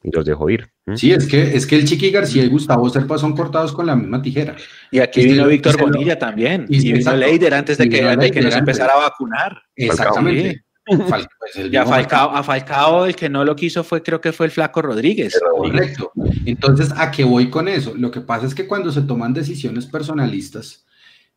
Y los dejó ir. Sí, es que, es que el Chiqui García y Gustavo Serpa son cortados con la misma tijera. Y aquí vino Víctor Bonilla también. Y, vino Leider antes de que, de que nos empezara a vacunar. Exactamente. Pues, y a Falcao, a Falcao, el que no lo quiso fue, creo que fue el Flaco Rodríguez. Correcto. Entonces, ¿a qué voy con eso? Lo que pasa es que cuando se toman decisiones personalistas,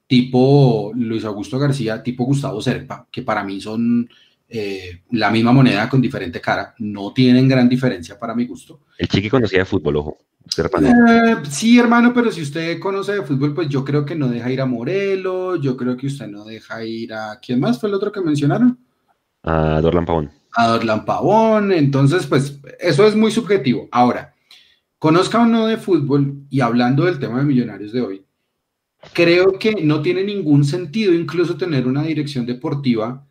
tipo Luis Augusto García, tipo Gustavo Serpa, que para mí son eh, la misma moneda con diferente cara, no tienen gran diferencia para mi gusto. El chiqui conocía de fútbol, ojo. Eh, sí, hermano, pero si usted conoce de fútbol, pues yo creo que no deja ir a Morelos, yo creo que usted no deja ir a... ¿Quién más fue el otro que mencionaron? A Dorlan Pavón. A Dorlan Pavón, entonces, pues eso es muy subjetivo. Ahora, conozca o no de fútbol y hablando del tema de millonarios de hoy, creo que no tiene ningún sentido incluso tener una dirección deportiva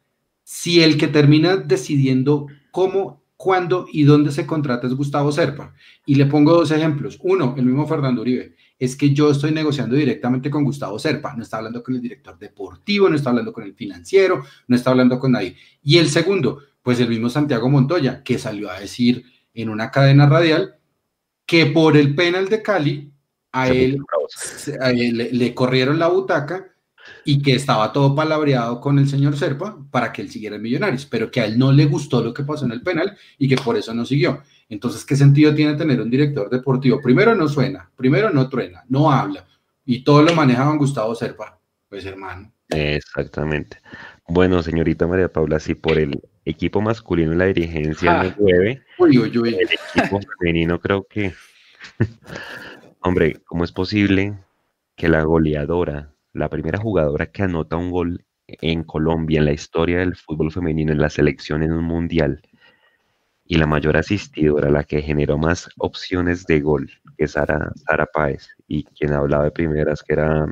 si el que termina decidiendo cómo, cuándo y dónde se contrata es Gustavo Serpa. Y le pongo dos ejemplos. Uno, el mismo Fernando Uribe. Es que yo estoy negociando directamente con Gustavo Serpa. No está hablando con el director deportivo, no está hablando con el financiero, no está hablando con nadie. Y el segundo, pues el mismo Santiago Montoya, que salió a decir en una cadena radial que por el penal de Cali a él, le corrieron la butaca y que estaba todo palabreado con el señor Serpa para que él siguiera en Millonarios, pero que a él no le gustó lo que pasó en el penal y que por eso no siguió. Entonces, ¿qué sentido tiene tener un director deportivo? Primero no suena, primero no truena, no habla y todo lo manejaba Gustavo Serpa, pues hermano. Exactamente. Bueno, señorita María Paula, si por el equipo masculino la dirigencia no llueve, el equipo femenino creo que, hombre, ¿cómo es posible que la goleadora la primera jugadora que anota un gol en Colombia en la historia del fútbol femenino en la selección en un mundial y la mayor asistidora, la que generó más opciones de gol, que Sara, Sara Páez, y quien hablaba de primeras, que era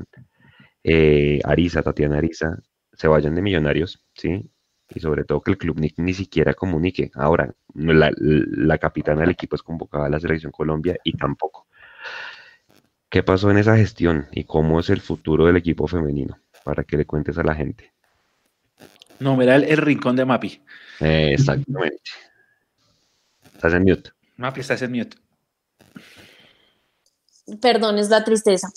eh, Arisa, Tatiana Arisa, se vayan de millonarios, ¿sí? Y sobre todo que el club ni, ni siquiera comunique. Ahora, la capitana del equipo es convocada a la selección Colombia y tampoco. ¿Qué pasó en esa gestión y cómo es el futuro del equipo femenino? Para que le cuentes a la gente. No, mira el, rincón de Mapi. exactamente. Estás en mute. Mapi, estás en mute. Perdón, es la tristeza.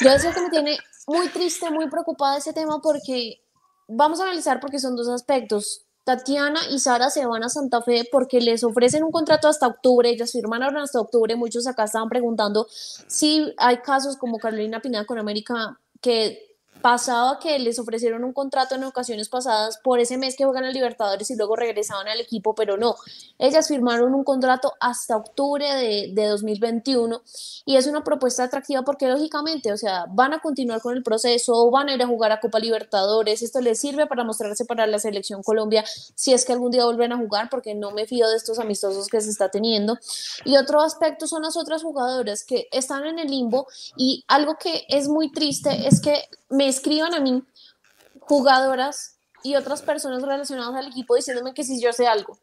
Yo decía que me tiene muy triste, muy preocupada ese tema porque vamos a analizar porque son dos aspectos. Tatiana y Sara se van a Santa Fe porque les ofrecen un contrato hasta octubre, ellas firmaron hasta octubre, muchos acá estaban preguntando si hay casos como Carolina Pineda con América que pasaba que les ofrecieron un contrato en ocasiones pasadas por ese mes que juegan a Libertadores y luego regresaban al equipo, pero no, ellas firmaron un contrato hasta octubre de, de 2021 y es una propuesta atractiva porque lógicamente, o sea, van a continuar con el proceso, van a ir a jugar a Copa Libertadores, esto les sirve para mostrarse para la selección Colombia si es que algún día vuelven a jugar, porque no me fío de estos amistosos que se está teniendo. Y otro aspecto son las otras jugadoras que están en el limbo y algo que es muy triste es que me escriban a mí jugadoras y otras personas relacionadas al equipo diciéndome que si yo sé algo.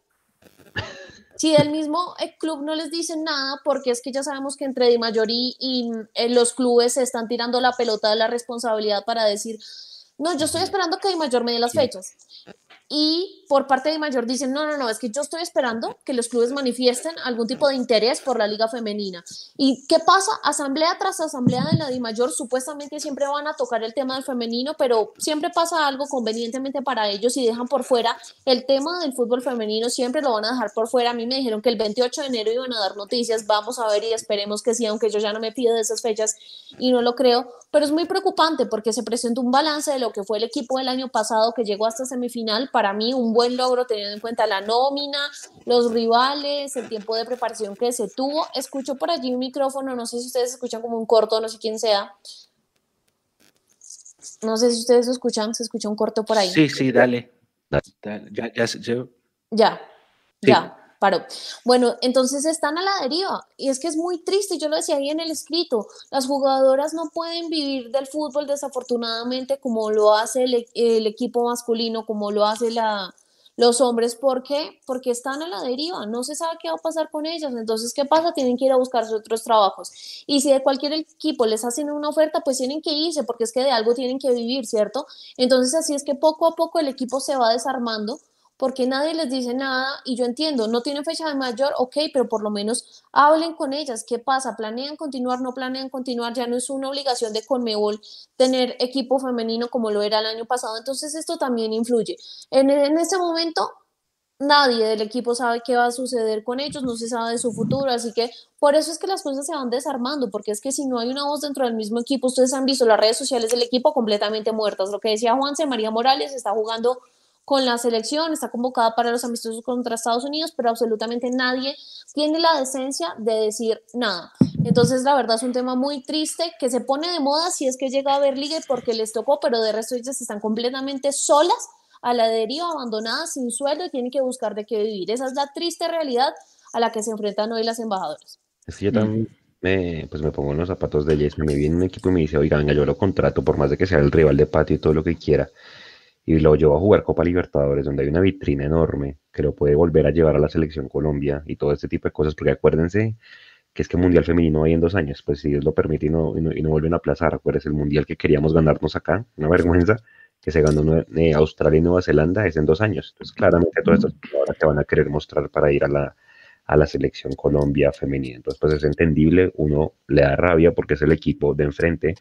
Si del mismo el club no les dicen nada, porque es que ya sabemos que entre Di Mayor y, y eh, los clubes se están tirando la pelota de la responsabilidad para decir, no, yo estoy esperando que Di Mayor me dé las fechas y por parte de Mayor dicen, no, no, no, es que yo estoy esperando que los clubes manifiesten algún tipo de interés por la liga femenina. ¿Y qué pasa? Asamblea tras asamblea de la Di Mayor supuestamente siempre van a tocar el tema del femenino, pero siempre pasa algo convenientemente para ellos y dejan por fuera el tema del fútbol femenino, siempre lo van a dejar por fuera. A mí me dijeron que el 28 de enero iban a dar noticias, vamos a ver y esperemos que sí, aunque yo ya no me pido de esas fechas y no lo creo, pero es muy preocupante porque se presenta un balance de lo que fue el equipo del año pasado que llegó hasta semifinal para mí un buen logro teniendo en cuenta la nómina, los rivales, el tiempo de preparación que se tuvo. Escucho por allí un micrófono, no sé si ustedes escuchan como un corto, no sé quién sea. No sé si ustedes lo escuchan, se escucha un corto por ahí. Sí, sí, dale. Ya, ya, ya, ya paró. Bueno, entonces están a la deriva y es que es muy triste, yo lo decía ahí en el escrito, las jugadoras no pueden vivir del fútbol desafortunadamente como lo hace el, equipo masculino, como lo hace la, los hombres, ¿por qué? Porque están a la deriva, no se sabe qué va a pasar con ellas, entonces, ¿qué pasa? Tienen que ir a buscarse otros trabajos. Y si de cualquier equipo les hacen una oferta, pues tienen que irse, porque es que de algo tienen que vivir, ¿cierto? Entonces, así es que poco a poco el equipo se va desarmando porque nadie les dice nada y yo entiendo, no tienen fecha de mayor, ok, pero por lo menos hablen con ellas, ¿qué pasa? ¿Planean continuar? ¿No planean continuar? Ya no es una obligación de Conmebol tener equipo femenino como lo era el año pasado, entonces esto también influye. En, en este momento nadie del equipo sabe qué va a suceder con ellos, no se sabe de su futuro, así que por eso es que las cosas se van desarmando, porque es que si no hay una voz dentro del mismo equipo, ustedes han visto las redes sociales del equipo completamente muertas. Lo que decía Juanse, María Morales está jugando con la selección, está convocada para los amistosos contra Estados Unidos, pero absolutamente nadie tiene la decencia de decir nada. Entonces, la verdad es un tema muy triste que se pone de moda si es que llega a ver liga porque les tocó, pero de resto ellas están completamente solas a la deriva, abandonadas, sin sueldo y tienen que buscar de qué vivir. Esa es la triste realidad a la que se enfrentan hoy las embajadoras. Es yo también me, pues me pongo en los zapatos de ellas, me viene un equipo y me dice, oiga, venga, yo lo contrato por más de que sea el rival de patio y todo lo que quiera, y lo llevo a jugar Copa Libertadores, donde hay una vitrina enorme que lo puede volver a llevar a la selección Colombia y todo este tipo de cosas, porque acuérdense que es que Mundial Femenino hay en dos años, pues si Dios lo permite y no, y no, vuelven a aplazar, acuérdense, el Mundial que queríamos ganarnos acá, una vergüenza, que se ganó eh, Australia y Nueva Zelanda es en dos años. Entonces, claramente todas estas ahora te van a querer mostrar para ir a la, a la selección Colombia femenina. Entonces, pues es entendible, uno le da rabia porque es el equipo de enfrente,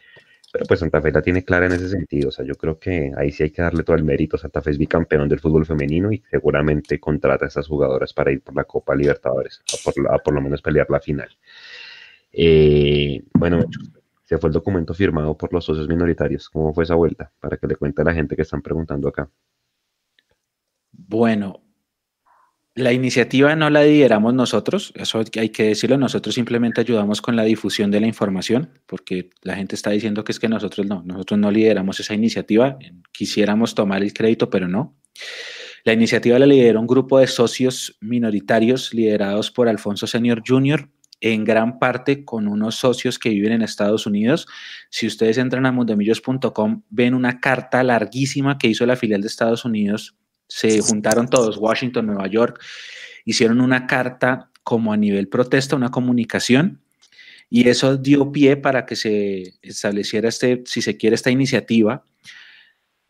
pero pues Santa Fe la tiene clara en ese sentido. O sea, yo creo que ahí sí hay que darle todo el mérito. Santa Fe es bicampeón del fútbol femenino y seguramente contrata a esas jugadoras para ir por la Copa Libertadores, a por, por lo menos pelear la final. Eh, bueno, se fue el documento firmado por los socios minoritarios. ¿Cómo fue esa vuelta? Para que le cuente a la gente que están preguntando acá. Bueno, la iniciativa no la lideramos nosotros, eso hay que decirlo, nosotros simplemente ayudamos con la difusión de la información, porque la gente está diciendo que es que nosotros no, nosotros no lideramos esa iniciativa, quisiéramos tomar el crédito, pero no. La iniciativa la lideró un grupo de socios minoritarios liderados por Alfonso Senior Jr., en gran parte con unos socios que viven en Estados Unidos. Si ustedes entran a mundomillos.com, ven una carta larguísima que hizo la filial de Estados Unidos. Se juntaron todos, Washington, Nueva York, hicieron una carta como a nivel protesta, una comunicación, y eso dio pie para que se estableciera, este, si se quiere, esta iniciativa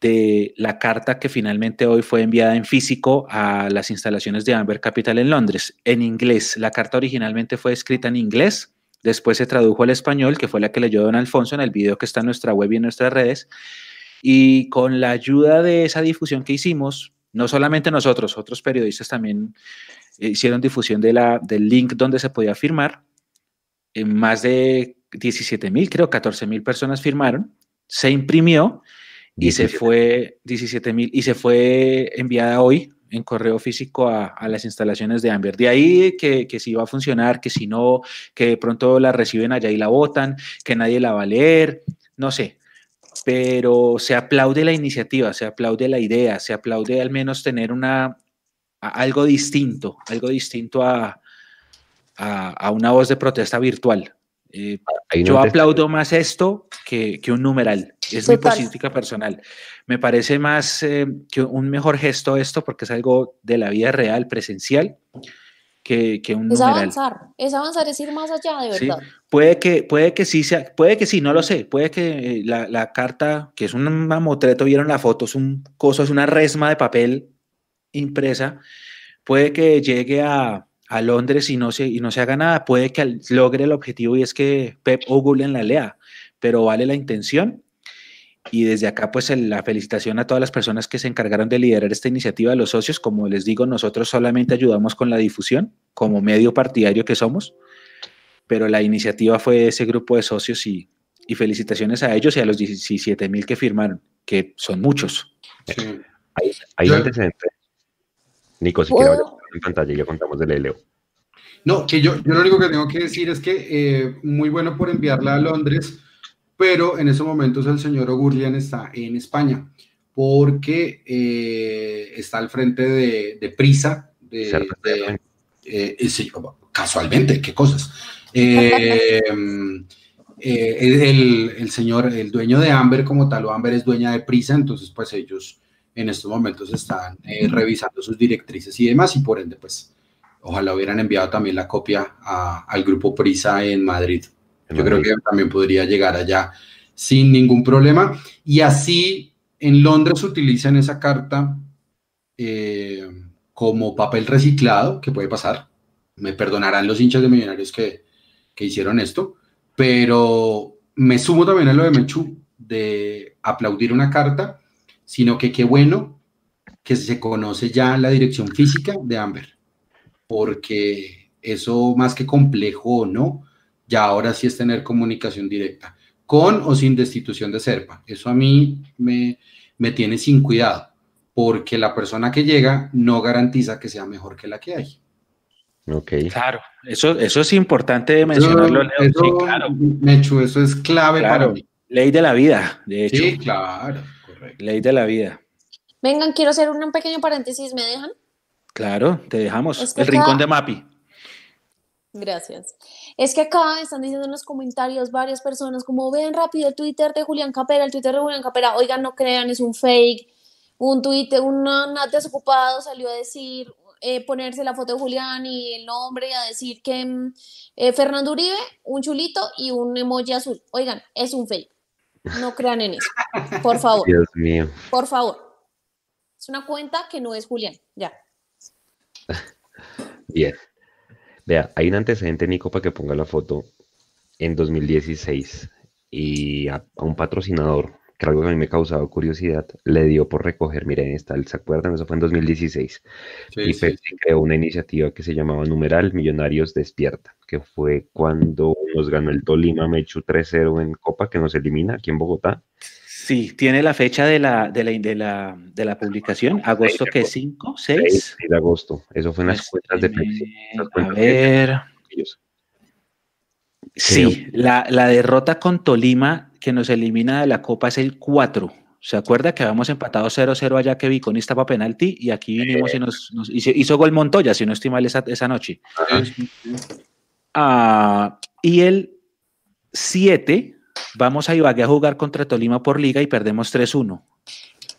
de la carta que finalmente hoy fue enviada en físico a las instalaciones de Amber Capital en Londres, en inglés. La carta originalmente fue escrita en inglés, después se tradujo al español, que fue la que leyó don Alfonso en el video que está en nuestra web y en nuestras redes. Y con la ayuda de esa difusión que hicimos, no solamente nosotros, otros periodistas también hicieron difusión de la, del link donde se podía firmar. En más de 17 mil, creo 14 mil personas firmaron. Se imprimió y se fue 17 mil y se fue enviada hoy en correo físico a, las instalaciones de Amber. De ahí que, que, si va a funcionar, que si no, que de pronto la reciben allá y la votan, que nadie la va a leer, no sé. Pero se aplaude la iniciativa, se aplaude la idea, se aplaude al menos tener una, algo distinto, algo distinto a, a una voz de protesta virtual. Eh, yo aplaudo más esto que, que, un numeral. Es mi política personal. Me parece más eh, que un mejor gesto esto porque es algo de la vida real, presencial, que, que un es numeral. avanzar, es avanzar, es ir más allá, de verdad. Puede que, puede que sí sea, puede que sí, no lo sé. Puede que eh, la, la carta, que es un mamotreto, vieron la foto, es un coso, es una resma de papel impresa, puede que llegue a a Londres y no se, y no se haga nada, puede que logre el objetivo y es que Pep en la lea, pero vale la intención. Y desde acá, pues la felicitación a todas las personas que se encargaron de liderar esta iniciativa, a los socios. Como les digo, nosotros solamente ayudamos con la difusión, como medio partidario que somos, pero la iniciativa fue ese grupo de socios y, y felicitaciones a ellos y a los 17 mil que firmaron, que son muchos. Hay, hay antecedentes. Nico, si quieres en pantalla ya contamos del Leo. No, que yo, yo lo único que tengo que decir es que eh, muy bueno por enviarla a Londres, pero en esos momentos el señor Ogurlian está en España, porque eh, está al frente de, Prisa, de, eh, casualmente, qué cosas. el, el, señor, el dueño de Amber como tal, o Amber es dueña de Prisa, entonces pues ellos en estos momentos están eh, revisando sus directrices y demás, y por ende, pues, ojalá hubieran enviado también la copia al grupo Prisa en Madrid. Yo creo que también podría llegar allá sin ningún problema. Y así en Londres utilizan esa carta eh, como papel reciclado, que puede pasar. Me perdonarán los hinchas de millonarios que, que hicieron esto, pero me sumo también a lo de Mechu de aplaudir una carta, sino que qué bueno que se conoce ya la dirección física de Amber, porque eso más que complejo o no, ya ahora sí es tener comunicación directa, con o sin destitución de SERPA. Eso a mí me, me tiene sin cuidado, porque la persona que llega no garantiza que sea mejor que la que hay. Ok. Claro, eso, eso es importante mencionarlo, Leo. Eso, sí, claro. Mechu, eso es clave para mí. Ley de la vida, de hecho. Sí, claro, correcto. Ley de la vida. Vengan, quiero hacer un pequeño paréntesis, ¿me dejan? Claro, te dejamos. El rincón de Mapi. Gracias. Es que acá están diciendo en los comentarios varias personas como ven rápido el Twitter de Julián Capera, el Twitter de Julián Capera, oigan, no crean, es un fake. Un Twitter, un desocupado salió a decir, eh, ponerse la foto de Julián y el nombre y a decir que mm, eh, Fernando Uribe, un chulito y un emoji azul. Oigan, es un fake. No crean en eso. Por favor. Dios mío. Por favor. Es una cuenta que no es Julián. Ya. Bien. Vea, hay un antecedente, Nico, para que ponga la foto en 2016 y a un patrocinador que algo que a mí me causaba curiosidad, le dio por recoger, miren, está, ¿se acuerdan? Eso fue en 2016. y Pepsi creó una iniciativa que se llamaba Numeral Millonarios Despierta, que fue cuando nos ganó el Tolima Mechu 3-0 en Copa, que nos elimina aquí en Bogotá. Sí, tiene la fecha de la, de la, de la, de la publicación, agosto que 5, 6. de agosto, eso fue en las cuentas de Pepsi. a ver. Sí, la, la derrota con Tolima que nos elimina de la Copa es el 4. ¿Se acuerda que habíamos empatado 0-0 allá que Viconista para penalti? Y aquí vinimos y nos, hizo, gol Montoya, si no estoy mal esa, esa noche. Ah, y el 7, vamos a Ibagué a jugar contra Tolima por liga y perdemos 3-1.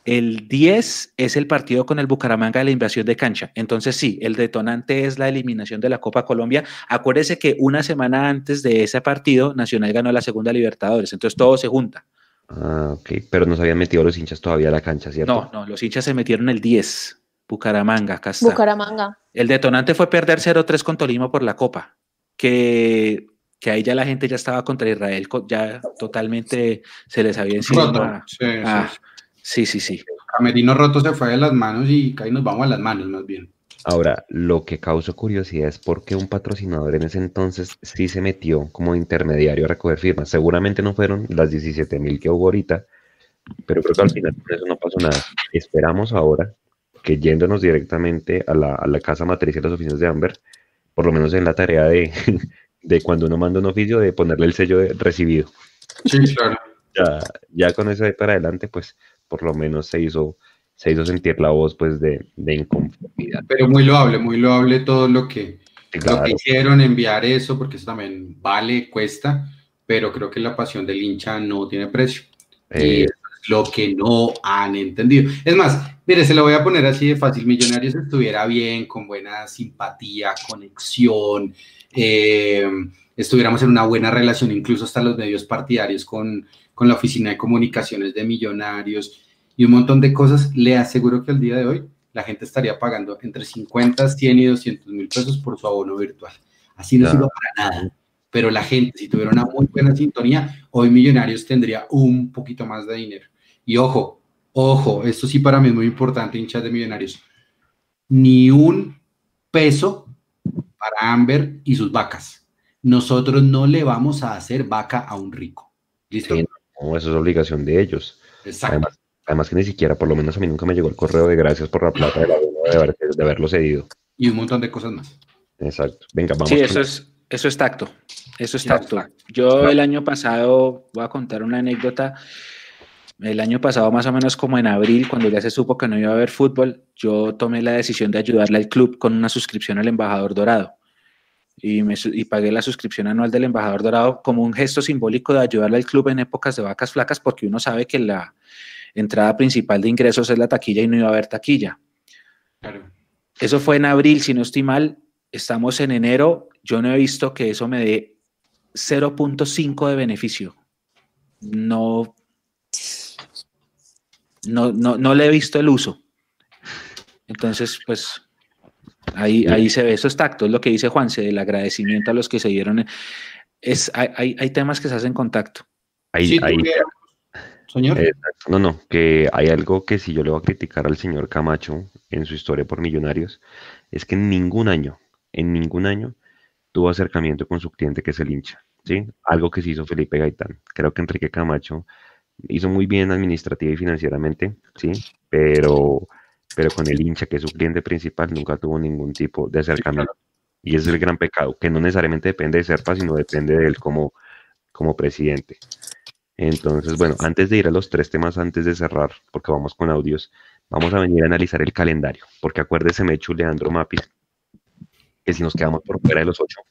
El 10 es el partido con el Bucaramanga de la invasión de cancha. Entonces sí, el detonante es la eliminación de la Copa Colombia. Acuérdese que una semana antes de ese partido, Nacional ganó la segunda Libertadores. Entonces todo se junta. Ah, ok. Pero no se habían metido los hinchas todavía a la cancha, ¿cierto? No, no, los hinchas se metieron el 10. Bucaramanga, acá Bucaramanga. El detonante fue perder 0-3 con Tolima por la Copa. Que que ahí ya la gente ya estaba contra Israel, ya totalmente se les había encima. Sí, ah, sí. Sí, sí, sí. Camerino roto se fue de las manos y ahí nos vamos a las manos más bien. Ahora, lo que causó curiosidad es por qué un patrocinador en ese entonces sí se metió como intermediario a recoger firmas. Seguramente no fueron las 17 mil que hubo ahorita, pero creo que al final eso no pasó nada. Esperamos ahora que yéndonos directamente a la, a la casa matriz de las oficinas de Amber, por lo menos en la tarea de, de cuando uno manda un oficio, de ponerle el sello de recibido. Sí, claro. Ya, ya con eso de para adelante, pues por lo menos se hizo, se hizo sentir la voz pues de, de inconformidad. Pero muy loable, muy loable todo lo que, lo que hicieron, enviar eso, porque eso también vale, cuesta, pero creo que la pasión del hincha no tiene precio. y eh. es lo que no han entendido. Es más, mire, se lo voy a poner así de fácil. Millonarios estuviera bien, con buena simpatía, conexión, eh, estuviéramos en una buena relación, incluso hasta los medios partidarios con, con la Oficina de Comunicaciones de Millonarios y un montón de cosas, le aseguro que al día de hoy la gente estaría pagando entre 50, 100 y 200 mil pesos por su abono virtual. Así no sirve para nada. Pero la gente, si tuviera una muy buena sintonía, hoy Millonarios tendría un poquito más de dinero. Y ojo, ojo, esto sí para mí es muy importante, hinchas de Millonarios. Ni un peso para Amber y sus vacas. Nosotros no le vamos a hacer vaca a un rico. ¿Listo? eso es obligación de ellos. Además, además, que ni siquiera, por lo menos a mí nunca me llegó el correo de gracias por la plata de, la, de, de haberlo cedido. Y un montón de cosas más. Exacto. Venga, vamos. Sí, eso es, eso es tacto. Eso es tacto. Yo el año pasado, voy a contar una anécdota. El año pasado, más o menos como en abril, cuando ya se supo que no iba a haber fútbol, yo tomé la decisión de ayudarle al club con una suscripción al Embajador Dorado y, me, y pagué la suscripción anual del Embajador Dorado como un gesto simbólico de ayudarle al club en épocas de vacas flacas, porque uno sabe que la entrada principal de ingresos es la taquilla y no iba a haber taquilla. Eso fue en abril, si no estoy mal, estamos en enero, yo no he visto que eso me dé 0.5 de beneficio. No, no, no, no le he visto el uso. Entonces, pues ahí, ahí se ve esos tactos, lo que dice Juanse, el agradecimiento a los que se dieron. Es, hay, hay temas que se hacen con tacto. Ahí, Señor. no, no, que hay algo que si yo le voy a criticar al señor Camacho en su historia por millonarios, es que en ningún año, en ningún año tuvo acercamiento con su cliente que es el hincha, ¿sí? Algo que se hizo Felipe Gaitán. Creo que Enrique Camacho hizo muy bien administrativa y financieramente, ¿sí? Pero, pero con el hincha, que es su cliente principal, nunca tuvo ningún tipo de acercamiento. Y ese es el gran pecado, que no necesariamente depende de Serpa, sino depende de él como, como presidente. Entonces, bueno, antes de ir a los tres temas, antes de cerrar, porque vamos con audios, vamos a venir a analizar el calendario, porque acuérdese, Mechu, Leandro Mapis, que si nos quedamos por fuera de los ocho,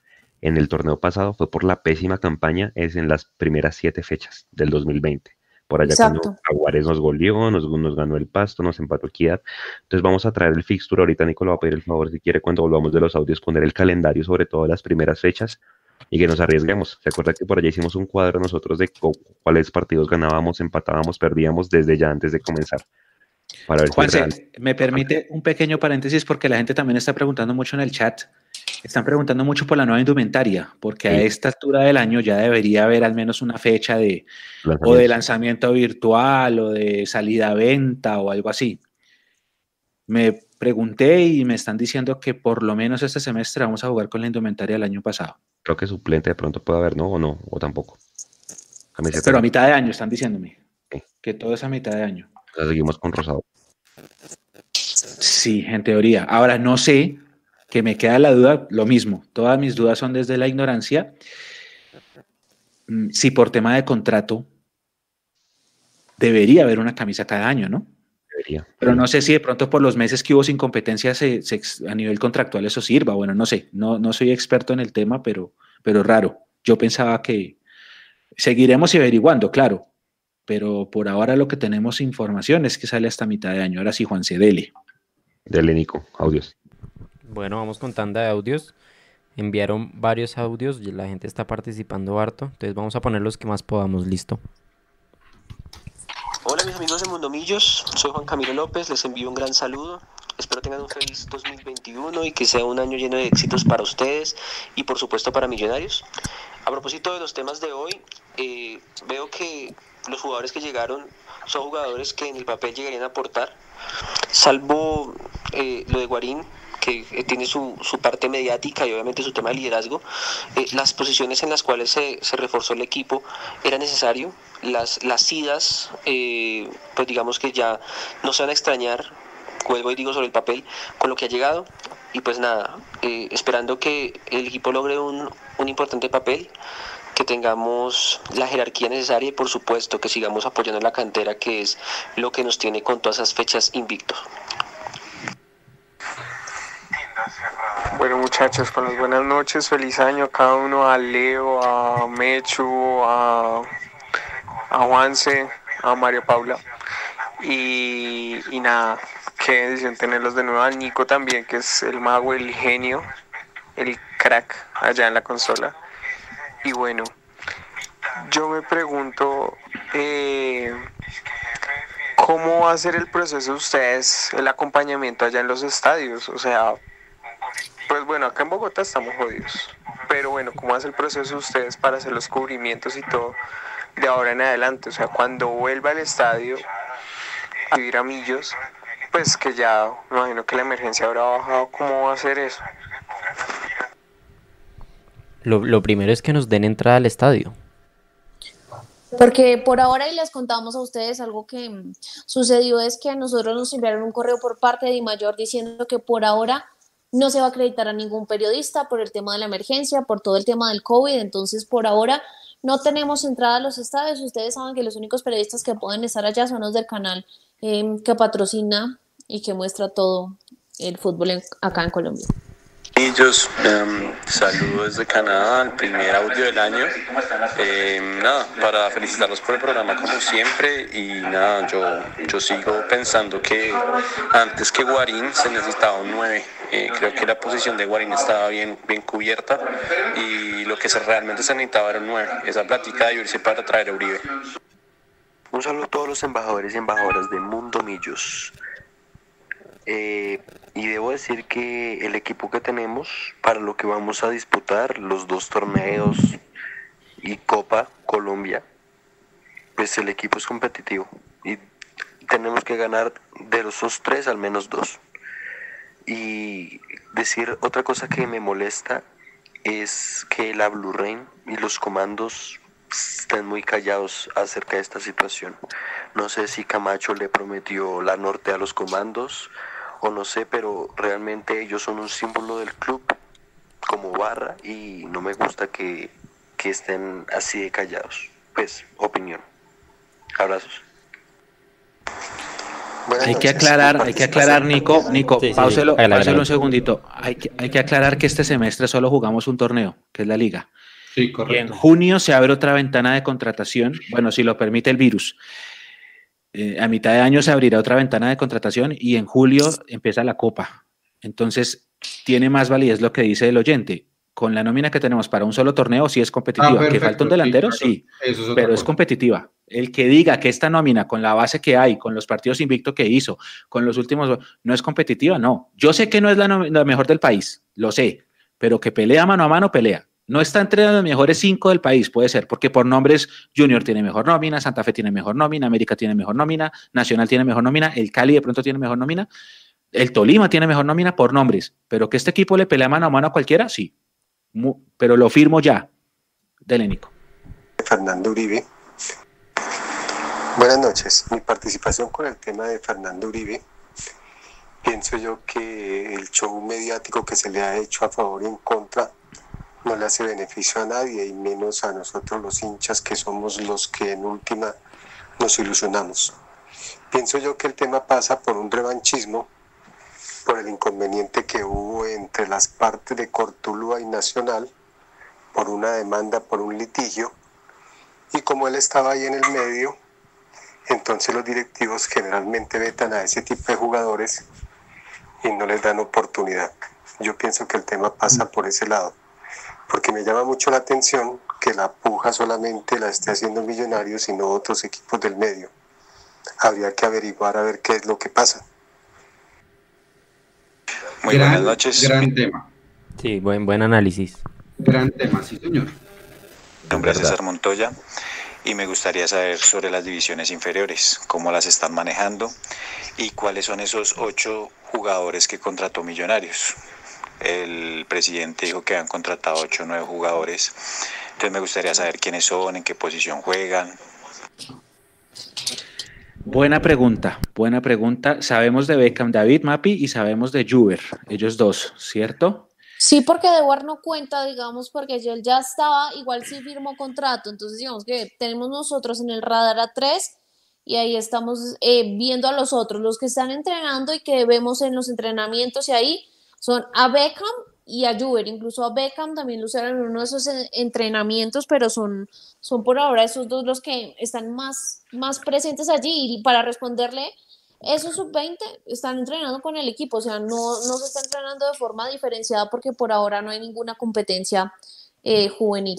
en el torneo pasado fue por la pésima campaña, es en las primeras siete fechas del 2020. Por allá cuando Aguares nos goleó, nos, nos, ganó el pasto, nos empató Equidad. Entonces vamos a traer el fixture. Ahorita Nicolás va a pedir el favor, si quiere, cuando volvamos de los audios, poner el calendario sobre todo las primeras fechas y que nos arriesguemos. ¿Se acuerda que por allá hicimos un cuadro nosotros de cuáles partidos ganábamos, empatábamos, perdíamos desde ya antes de comenzar? Para ver Juanse, me permite un pequeño paréntesis porque la gente también está preguntando mucho en el chat. Están preguntando mucho por la nueva indumentaria, porque a esta altura del año ya debería haber al menos una fecha de o de lanzamiento virtual o de salida a venta o algo así. Me pregunté y me están diciendo que por lo menos este semestre vamos a jugar con la indumentaria del año pasado. Creo que suplente de pronto puede haber, ¿no? O no, o tampoco. Pero a mitad de año están diciéndome. Que todo es a mitad de año. seguimos con Rosado. Sí, en teoría. Ahora no sé, que me queda la duda, lo mismo. Todas mis dudas son desde la ignorancia. Mm, si por tema de contrato debería haber una camisa cada año, ¿no? Debería. Pero no sé si de pronto por los meses que hubo sin competencia a nivel contractual eso sirva. Bueno, no sé, no, no soy experto en el tema, pero, pero raro. Yo pensaba que seguiremos averiguando, claro, pero por ahora lo que tenemos información es que sale hasta mitad de año. Ahora sí, Juan Cedele. Dele, Nico, audios. Bueno, vamos con tanda de audios. Enviaron varios audios y la gente está participando harto. Entonces vamos a poner los que más podamos. Listo. Hola mis amigos de Mundomillos, soy Juan Camilo López, les envío un gran saludo. Espero tengan un feliz 2021 y que sea un año lleno de éxitos para ustedes y por supuesto para Millonarios. A propósito de los temas de hoy, eh, veo que los jugadores que llegaron son jugadores que en el papel llegarían a aportar, salvo eh, lo de Guarín, que eh, tiene su, su, parte mediática y obviamente su tema de liderazgo, eh, las posiciones en las cuales se, se, reforzó el equipo era necesario, las, las idas, eh, pues digamos que ya no se van a extrañar, vuelvo y digo sobre el papel, con lo que ha llegado, y pues nada, esperando que el equipo logre un, un importante papel, que tengamos la jerarquía necesaria y por supuesto que sigamos apoyando la cantera que es lo que nos tiene con todas esas fechas invictos. Bueno muchachos, con las buenas noches, feliz año a cada uno, a Leo, a Mechu, a, a Juanse, a Mario Paula. Y, y nada, qué decisión tenerlos de nuevo, a Nico también, que es el mago, el genio, el crack allá en la consola. Y bueno, yo me pregunto, eh, ¿cómo va a ser el proceso de ustedes, el acompañamiento allá en los estadios? O sea, pues bueno, acá en Bogotá estamos jodidos. Pero bueno, ¿cómo hace el proceso ustedes para hacer los cubrimientos y todo de ahora en adelante? O sea, cuando vuelva al estadio a vivir a Millos, pues que ya me imagino que la emergencia habrá bajado. ¿Cómo va a ser eso? Lo, lo primero es que nos den entrada al estadio. Porque por ahora, y les contamos a ustedes, algo que sucedió es que a nosotros nos enviaron un correo por parte de Mayor diciendo que por ahora no se va a acreditar a ningún periodista por el tema de la emergencia, por todo el tema del COVID. Entonces, por ahora no tenemos entrada a los estadios. Ustedes saben que los únicos periodistas que pueden estar allá son los del canal eh, que patrocina y que muestra todo el fútbol acá en Colombia. Ellos, um, saludos desde Canadá, el primer audio del año. Eh, nada, para felicitarlos por el programa como siempre y nada, yo, yo sigo pensando que antes que Guarín se necesitaba un 9. Eh, creo que la posición de Guarín estaba bien, bien cubierta y lo que se, realmente se necesitaba era un 9. Esa plática de irse para traer a Uribe. Un saludo a todos los embajadores y embajadoras de Mundo Millos. Eh, y debo decir que el equipo que tenemos para lo que vamos a disputar, los dos torneos y Copa Colombia, pues el equipo es competitivo y tenemos que ganar de los dos tres al menos dos. Y decir otra cosa que me molesta es que la Blue Rain y los comandos estén muy callados acerca de esta situación. No sé si Camacho le prometió la norte a los comandos o no sé, pero realmente ellos son un símbolo del club como barra y no me gusta que, que estén así de callados. Pues, opinión. Abrazos. Hay que aclarar, hay que aclarar, Nico, Nico, sí, un segundito. Hay que, hay que aclarar que este semestre solo jugamos un torneo, que es la liga. Sí, correcto. Y en junio se abre otra ventana de contratación, bueno, si lo permite el virus. Eh, a mitad de año se abrirá otra ventana de contratación y en julio empieza la Copa. Entonces, tiene más validez lo que dice el oyente. Con la nómina que tenemos para un solo torneo, sí es competitiva. Ah, ¿Que falta un delantero? Sí, pero es competitiva. El que diga que esta nómina, con la base que hay, con los partidos invicto que hizo, con los últimos, no es competitiva, no. Yo sé que no es la, la mejor del país, lo sé, pero que pelea mano a mano, pelea. No está entre los mejores cinco del país, puede ser, porque por nombres Junior tiene mejor nómina, Santa Fe tiene mejor nómina, América tiene mejor nómina, Nacional tiene mejor nómina, el Cali de pronto tiene mejor nómina, el Tolima tiene mejor nómina por nombres, pero que este equipo le pelea mano a mano a cualquiera, sí. Pero lo firmo ya. Delénico. Fernando Uribe. Buenas noches. Mi participación con el tema de Fernando Uribe pienso yo que el show mediático que se le ha hecho a favor y en contra no le hace beneficio a nadie y menos a nosotros los hinchas que somos los que en última nos ilusionamos. Pienso yo que el tema pasa por un revanchismo, por el inconveniente que hubo entre las partes de Cortulúa y Nacional, por una demanda, por un litigio, y como él estaba ahí en el medio, entonces los directivos generalmente vetan a ese tipo de jugadores y no les dan oportunidad. Yo pienso que el tema pasa por ese lado porque me llama mucho la atención que la puja solamente la esté haciendo Millonarios y no otros equipos del medio. Habría que averiguar a ver qué es lo que pasa. Muy buenas noches. Gran tema. Sí, buen, buen análisis. Gran tema, sí, señor. Mi nombre es César Montoya y me gustaría saber sobre las divisiones inferiores, cómo las están manejando y cuáles son esos ocho jugadores que contrató Millonarios. El presidente dijo que han contratado ocho o nueve jugadores. Entonces me gustaría saber quiénes son, en qué posición juegan. Buena pregunta, buena pregunta. Sabemos de Beckham, David Mapi y sabemos de Juber, ellos dos, ¿cierto? Sí, porque de War no cuenta, digamos, porque él ya estaba, igual sí firmó contrato, entonces digamos que tenemos nosotros en el radar a tres y ahí estamos eh, viendo a los otros, los que están entrenando y que vemos en los entrenamientos y ahí son a Beckham y a Juber, incluso a Beckham también lo usaron en uno de esos entrenamientos, pero son, son por ahora esos dos los que están más, más presentes allí y para responderle, esos sub-20 están entrenando con el equipo, o sea, no, no se está entrenando de forma diferenciada porque por ahora no hay ninguna competencia eh, juvenil.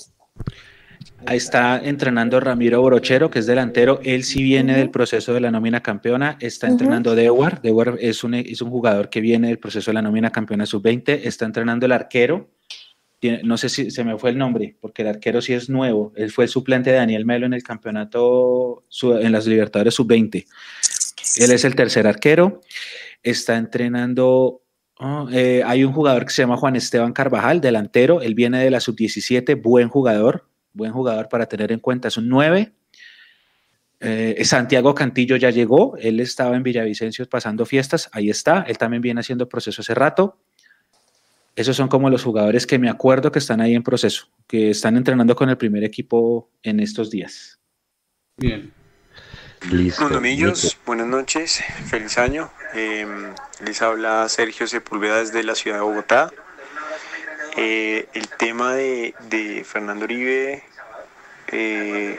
Está entrenando Ramiro Brochero, que es delantero. Él sí viene del proceso de la nómina campeona. Está entrenando Dewar. Dewar es un, es un jugador que viene del proceso de la nómina campeona sub-20. Está entrenando el arquero. no sé si se me fue el nombre, porque el arquero sí es nuevo. Él fue el suplente de Daniel Melo en el campeonato, en las Libertadores sub-20. Él es el tercer arquero. Está entrenando oh, eh, hay un jugador que se llama Juan Esteban Carvajal, delantero. Él viene de la sub-17, buen jugador buen jugador para tener en cuenta, es un 9. Eh, Santiago Cantillo ya llegó, él estaba en Villavicencio pasando fiestas, ahí está, él también viene haciendo proceso hace rato. Esos son como los jugadores que me acuerdo que están ahí en proceso, que están entrenando con el primer equipo en estos días. Bien. Listo. Buenas noches, feliz año. Em, les habla Sergio Sepúlveda desde la ciudad de Bogotá. Eh, el tema de, Fernando Uribe eh,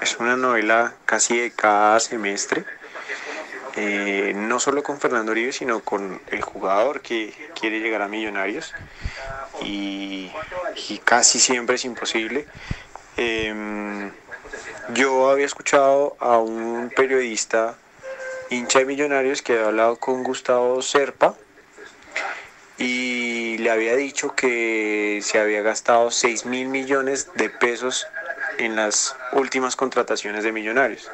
es una novela casi de cada semestre, eh, no solo con Fernando Uribe, sino con el jugador que quiere llegar a Millonarios y, casi siempre es imposible. Em, yo había escuchado a un periodista hincha de Millonarios que había hablado con Gustavo Serpa y le había dicho que se había gastado 6 mil millones de pesos en las últimas contrataciones de Millonarios.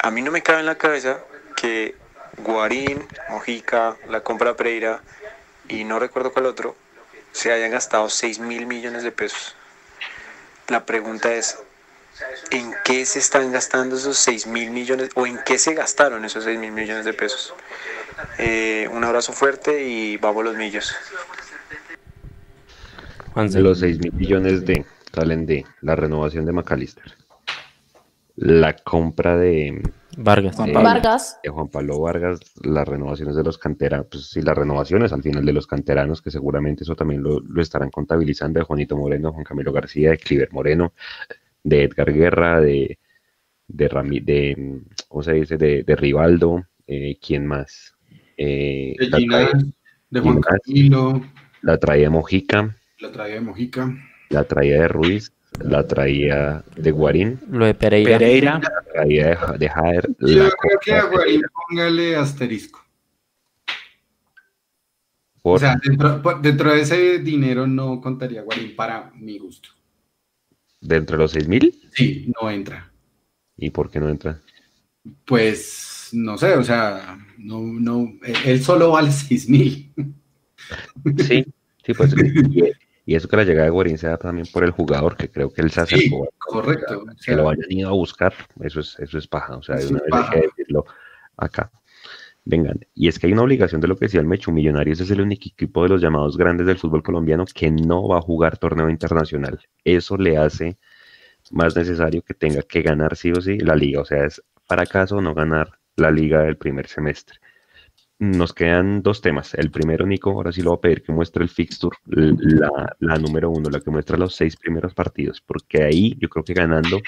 A mí no me cabe en la cabeza que Guarín, Mojica, la compra Pereira y no recuerdo cuál otro, se hayan gastado 6 mil millones de pesos. La pregunta es, ¿en qué se están gastando esos 6 mil millones o en qué se gastaron esos 6 mil millones de pesos? Eh, un abrazo fuerte y vamos los millos. De los 6 mil millones de salen de la renovación de McAllister, la compra de Vargas, de, Vargas. de Juan Pablo Vargas, las renovaciones de los canteranos, pues sí, las renovaciones al final de los canteranos, que seguramente eso también lo, lo estarán contabilizando de Juanito Moreno, Juan Camilo García, de Cliver Moreno, de Edgar Guerra, de de, Rami, de ¿cómo se dice? De, de Rivaldo, eh, ¿quién más? Eh, De la Ginás, trae- de Juan Ginás, Camilo, la traía Mojica, la traía de Mojica. la traía de Ruiz, la traía de Guarín, Lo de Pereira. Pereira, la traía de, de Jaer, Yo la creo que a de Guarín póngale asterisco. por- O sea, dentro, dentro de ese dinero no contaría Guarín para mi gusto. Dentro de los 6 mil, Sí, no entra. ¿y por qué no entra? Pues no sé, o sea, no, no, él solo vale 6 mil. Sí, sí, pues, y, eso que la llegada de Guarín se da también por el jugador, que creo que él se acercó Sí, correcto. o que sea, lo hayan ido a buscar, eso es, eso es paja, o sea, de Eso una vez hay que decirlo acá. Vengan, y es que hay una obligación de lo que decía el Mechu, Millonarios es el único equipo de los llamados grandes del fútbol colombiano que no va a jugar torneo internacional. Eso le hace más necesario que tenga que ganar sí o sí la liga, o sea, es fracaso no ganar la liga del primer semestre. Nos quedan dos temas. El primero, Nico, ahora sí lo voy a pedir que muestre el fixture, la, la número uno, la que muestra los seis primeros partidos, porque ahí yo creo que ganando,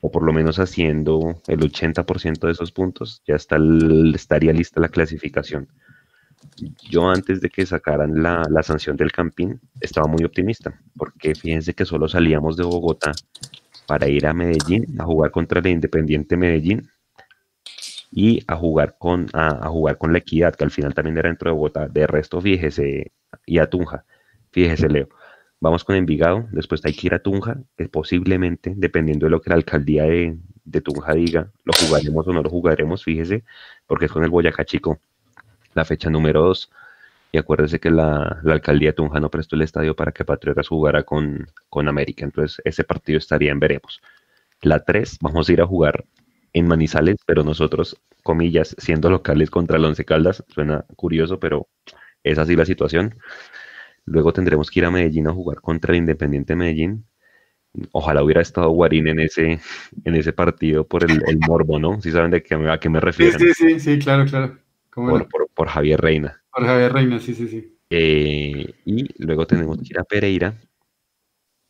o por lo menos haciendo el 80% de esos puntos, ya está estaría lista la clasificación. Yo antes de que sacaran la, la sanción del Campín, estaba muy optimista, porque fíjense que solo salíamos de Bogotá para ir a Medellín a jugar contra el Independiente Medellín y a jugar con a, a jugar con la Equidad, que al final también era dentro de Bogotá. De resto, fíjese, y a Tunja, fíjese, Leo. Vamos con Envigado, después hay que ir a Tunja, que posiblemente, dependiendo de lo que la alcaldía de, de Tunja diga, lo jugaremos o no lo jugaremos, fíjese, porque es con el Boyacá Chico, la fecha número 2. Y acuérdese que la, la alcaldía de Tunja no prestó el estadio para que Patriotas jugara con, con América, entonces ese partido estaría en veremos. La 3, vamos a ir a jugar en Manizales, pero nosotros, comillas, siendo locales contra el Once Caldas, suena curioso, pero es así la situación. Luego tendremos que ir a Medellín a jugar contra el Independiente Medellín. Ojalá hubiera estado Guarín en ese, en ese partido por el, el morbo, ¿no? Si saben de qué, a qué me Sí, refiero. sí, sí, sí, claro, claro. ¿Cómo Por, no? por, por Javier Reina. Por Javier Reina, sí, sí, sí. Eh, y luego tenemos que ir a Pereira.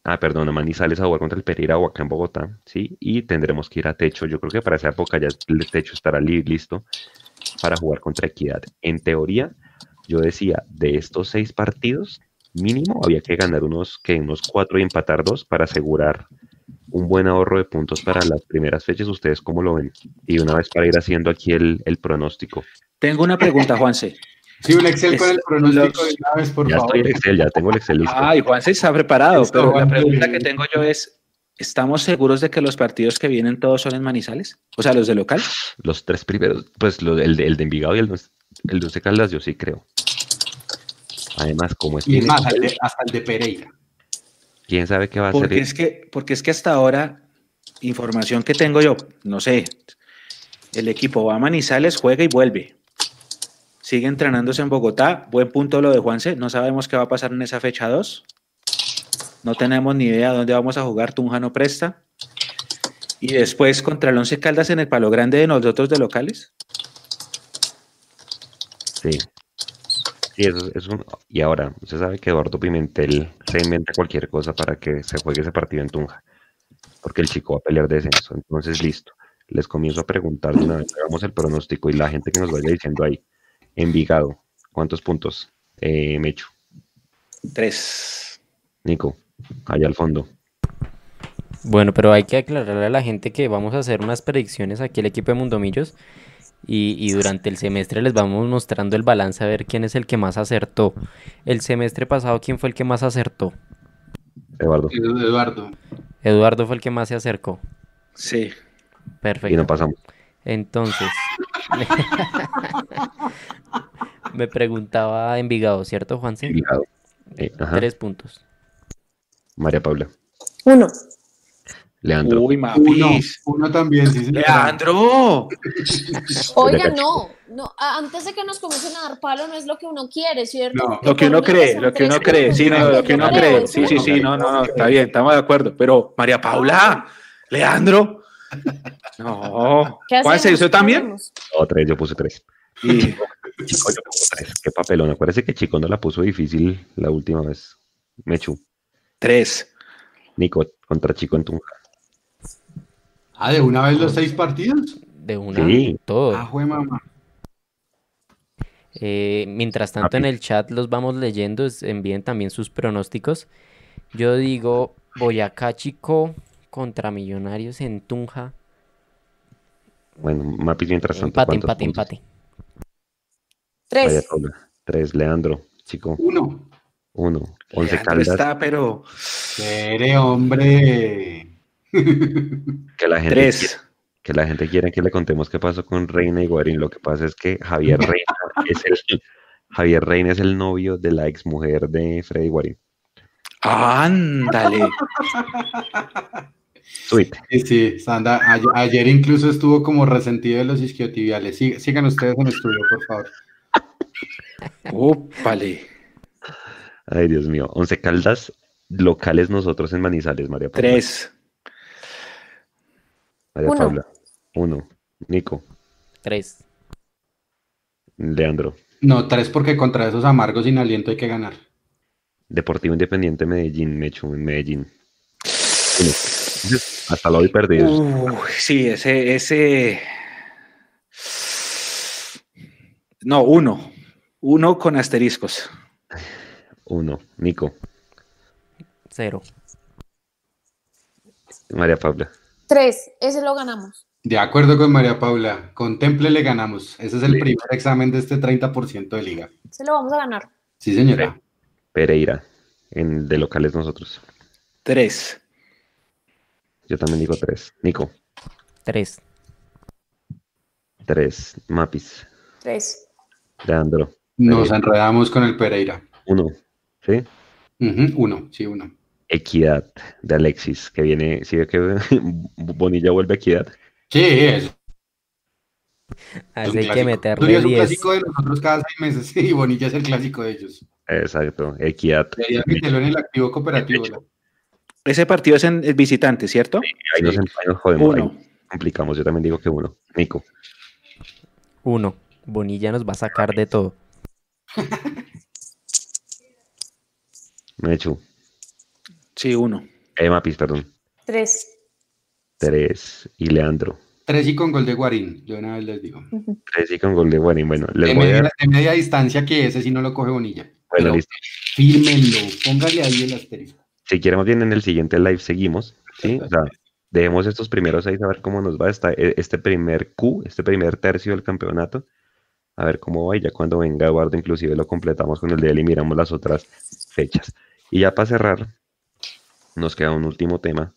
Ah, perdón, a Manizales a jugar contra el Pereira o acá en Bogotá, ¿sí? Y tendremos que ir a Techo. Yo creo que para esa época ya el Techo estará li- listo para jugar contra Equidad. En teoría, yo decía, de estos seis partidos, mínimo había que ganar unos, que unos cuatro y empatar dos para asegurar un buen ahorro de puntos para las primeras fechas. ¿Ustedes cómo lo ven? Y una vez para ir haciendo aquí el, el pronóstico. tengo una pregunta, Juanse. Sí, un Excel con Es- el pronóstico los- de una vez, por Ya favor. estoy en Excel, ya tengo el Excel listo. Ay, Juanse está preparado, pero la pregunta que tengo yo es, ¿estamos seguros de que los partidos que vienen todos son en Manizales? O sea, los de local. Los tres primeros, pues lo- el, de, el de Envigado y el, de- el de Once Caldas, yo sí creo. Además, como es Y más, al de- hasta el de Pereira. quién sabe qué va a Porque es que, porque es que hasta ahora, información que tengo yo, no sé, el equipo va a Manizales, juega y vuelve. Sigue entrenándose en Bogotá. Buen punto lo de Juanse. No sabemos qué va a pasar en esa fecha 2. No tenemos ni idea dónde vamos a jugar. Tunja no presta. Y después contra el Once Caldas en el Palo Grande de nosotros de locales. Sí. Sí, eso es- es un- Y ahora, usted sabe que Eduardo Pimentel se inventa cualquier cosa para que se juegue ese partido en Tunja. Porque el chico va a pelear descenso. Entonces, listo. Les comienzo a preguntar de una vez, hagamos el pronóstico y la gente que nos vaya diciendo ahí. Envigado, ¿cuántos puntos? Eh, Mecho, Tres. Nico, allá al fondo. Bueno, pero hay que aclararle a la gente que vamos a hacer unas predicciones aquí el equipo de Mundomillos Y, y, durante el semestre les vamos mostrando el balance a ver quién es el que más acertó. El semestre pasado, ¿quién fue el que más acertó? Eduardo. Eduardo. Eduardo fue el que más se acercó. Sí. Perfecto. Y no pasamos. Entonces, me preguntaba Envigado, ¿cierto, Juanse? Envigado. Eh, ajá. Tres puntos. María Paula. Uno. Leandro. Uy, Uno, mapis. uno también, sí. Leandro. Oiga, no, no, antes de que nos comiencen a dar palo no es lo que uno quiere, ¿cierto? No, Lo que uno cree, lo que uno cree, sí, no, lo que uno cree, sí, sí, sí, no, no, no, está bien, estamos de acuerdo, pero María Paula, Leandro, no, ¿Qué Juanse, hacemos? ¿usted ¿Qué también? No, tres, yo puse tres. Y, Chico, yo puse tres. Qué papelón. Acuérdese que Chico no la puso difícil la última vez. Mechu. Tres, Nico contra Chico en Tunja. Ah, de una vez los seis partidos. De una, Sí. todo. Ah, jue mamá. Eh, mientras tanto, en el chat los vamos leyendo, envíen también sus pronósticos. Yo digo Boyacá Chico contra Millonarios en Tunja. Bueno, Mapis mientras tanto. Empate, ¿cuántos empate, puntos? empate. Tres. Tres. Leandro. Chico. Uno. Uno. Once Leandro Caldas. está, pero Espere, hombre. Que la gente tres, quiere- que la gente quiere que le contemos qué pasó con Reina y Guarín. Lo que pasa es que Javier Reina es el Javier Reina es el novio de la exmujer de Freddy Guarín. ándale, Sweet. Sí, sí, Sandra, ayer, ayer incluso estuvo como resentido de los isquiotibiales. Sí- sigan ustedes en estudio, por favor. úpale, Ay, Dios mío. Once Caldas, locales nosotros en Manizales, María Paula. tres, María Uno. Paula. Uno. Nico. Tres. Leandro. No, tres porque contra esos amargos sin aliento hay que ganar. Deportivo Independiente Medellín, Mechu, en Medellín. Uno. Hasta lo hoy perdidos. Uy, sí, ese, ese, no, uno, uno con asteriscos, Uno. Nico. Cero. María Paula. Tres. Ese lo ganamos. De acuerdo con María Paula, contemple le ganamos. Ese es el primer examen de este 30% de liga. Se lo vamos a ganar. Sí, señora. Pereira. En de locales nosotros. tres, Yo también digo tres. Nico. Tres. Tres. Mapis. Tres. Leandro. Nos Pereira. enredamos con el Pereira. Uno. ¿Sí? Uno, sí, uno. Equidad de Alexis, que viene, si ve que Bonilla vuelve a Equidad. Sí, es Así hay que meterle es un 10. clásico de nosotros cada seis meses. Sí, y Bonilla es el clásico de ellos. Exacto, Equidad. Y ahí admítelo en el activo cooperativo. ¿no? ese partido es en el visitante, ¿cierto? Ahí nos, ahí nos jodemos, ahí Uno, complicamos. Yo también digo que uno. Nico. Uno. Bonilla nos va a sacar de todo. Mechu. sí, uno, Eh, Mapis, perdón. Tres. Tres. Y Leandro. Tres y con gol de Guarín, yo una vez les digo. Tres y con gol de Guarín. Bueno, les De voy media, de media distancia que ese sí no lo coge Bonilla. Bueno, Pero listo. fírmenlo, póngale ahí el asterisco. Si queremos bien en el siguiente live seguimos, ¿sí? O sea, dejemos estos primeros seis a ver cómo nos va esta, e- este primer Q, este primer tercio del campeonato, a ver cómo va y ya cuando venga Eduardo inclusive lo completamos con el de él y miramos las otras fechas. Y ya para cerrar, nos queda un último tema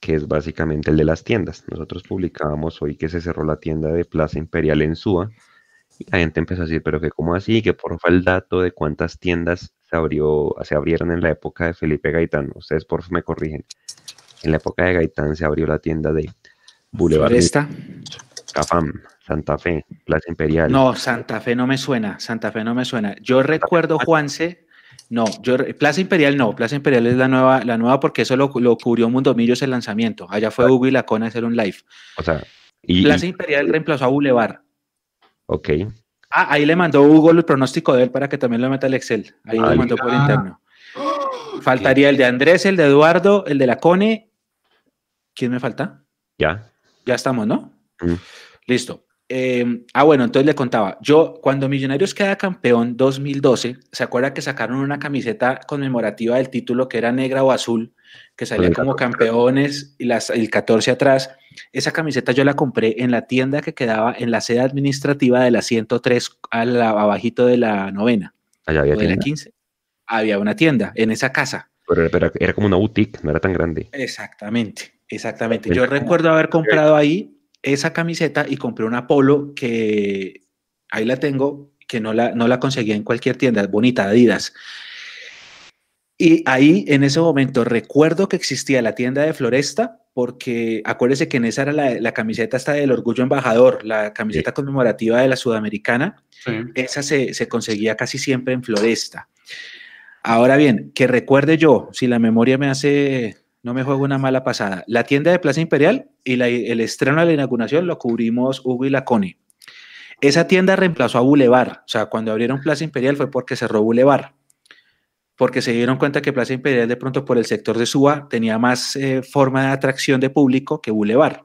que es básicamente el de las tiendas. Nosotros publicábamos hoy que se cerró la tienda de Plaza Imperial en Suba y la gente empezó a decir, pero que cómo así, que porfa el dato de cuántas tiendas se abrió, se abrieron en la época de Felipe Gaitán. Ustedes por favor me corrigen. En la época de Gaitán se abrió la tienda de Boulevard Floresta. Cafam, Santa Fe, Plaza Imperial. No, Santa Fe no me suena, Santa Fe no me suena. Yo recuerdo, Juanse, no, yo, Plaza Imperial no, Plaza Imperial es la nueva, la nueva porque eso lo, lo cubrió Mundo Millos el lanzamiento. Allá fue Hugo y Lacona a hacer un live. O sea, y, Plaza y- Imperial reemplazó a Boulevard. ok, Ah, ahí le mandó Hugo el pronóstico de él para que también lo meta al Excel. Ahí Ah, lo mandó por ah. interno. Faltaría el de Andrés, el de Eduardo, el de la Cone. ¿Quién me falta? ya. Ya estamos, ¿no? Mm. Listo. Em, ah, bueno, entonces le contaba, yo cuando Millonarios queda campeón 2012, ¿se acuerda que sacaron una camiseta conmemorativa del título que era negra o azul, que salía como campeones y las, el 14 atrás? Esa camiseta yo la compré en la tienda que quedaba en la sede administrativa de la 103 al abajito de la novena. Allá había de la 15. Había una tienda en esa casa. Pero, era como una boutique, no era tan grande. Exactamente, exactamente. Yo recuerdo haber comprado ahí esa camiseta y compré una polo que ahí la tengo, que no la, no la conseguía en cualquier tienda, bonita, Adidas. Y ahí en ese momento recuerdo que existía la tienda de Floresta, porque acuérdese que en esa era la, camiseta esta del orgullo embajador, la camiseta conmemorativa de la sudamericana. Esa se, se, conseguía casi siempre en Floresta. Ahora bien, que recuerde yo, si la memoria me hace no me juego una mala pasada. La tienda de Plaza Imperial y el estreno de la inauguración lo cubrimos Hugo y la Coni. Esa tienda reemplazó a Boulevard. O sea, cuando abrieron Plaza Imperial fue porque cerró Boulevard. Porque se dieron cuenta que Plaza Imperial, de pronto por el sector de Suba, tenía más eh, forma de atracción de público que Boulevard.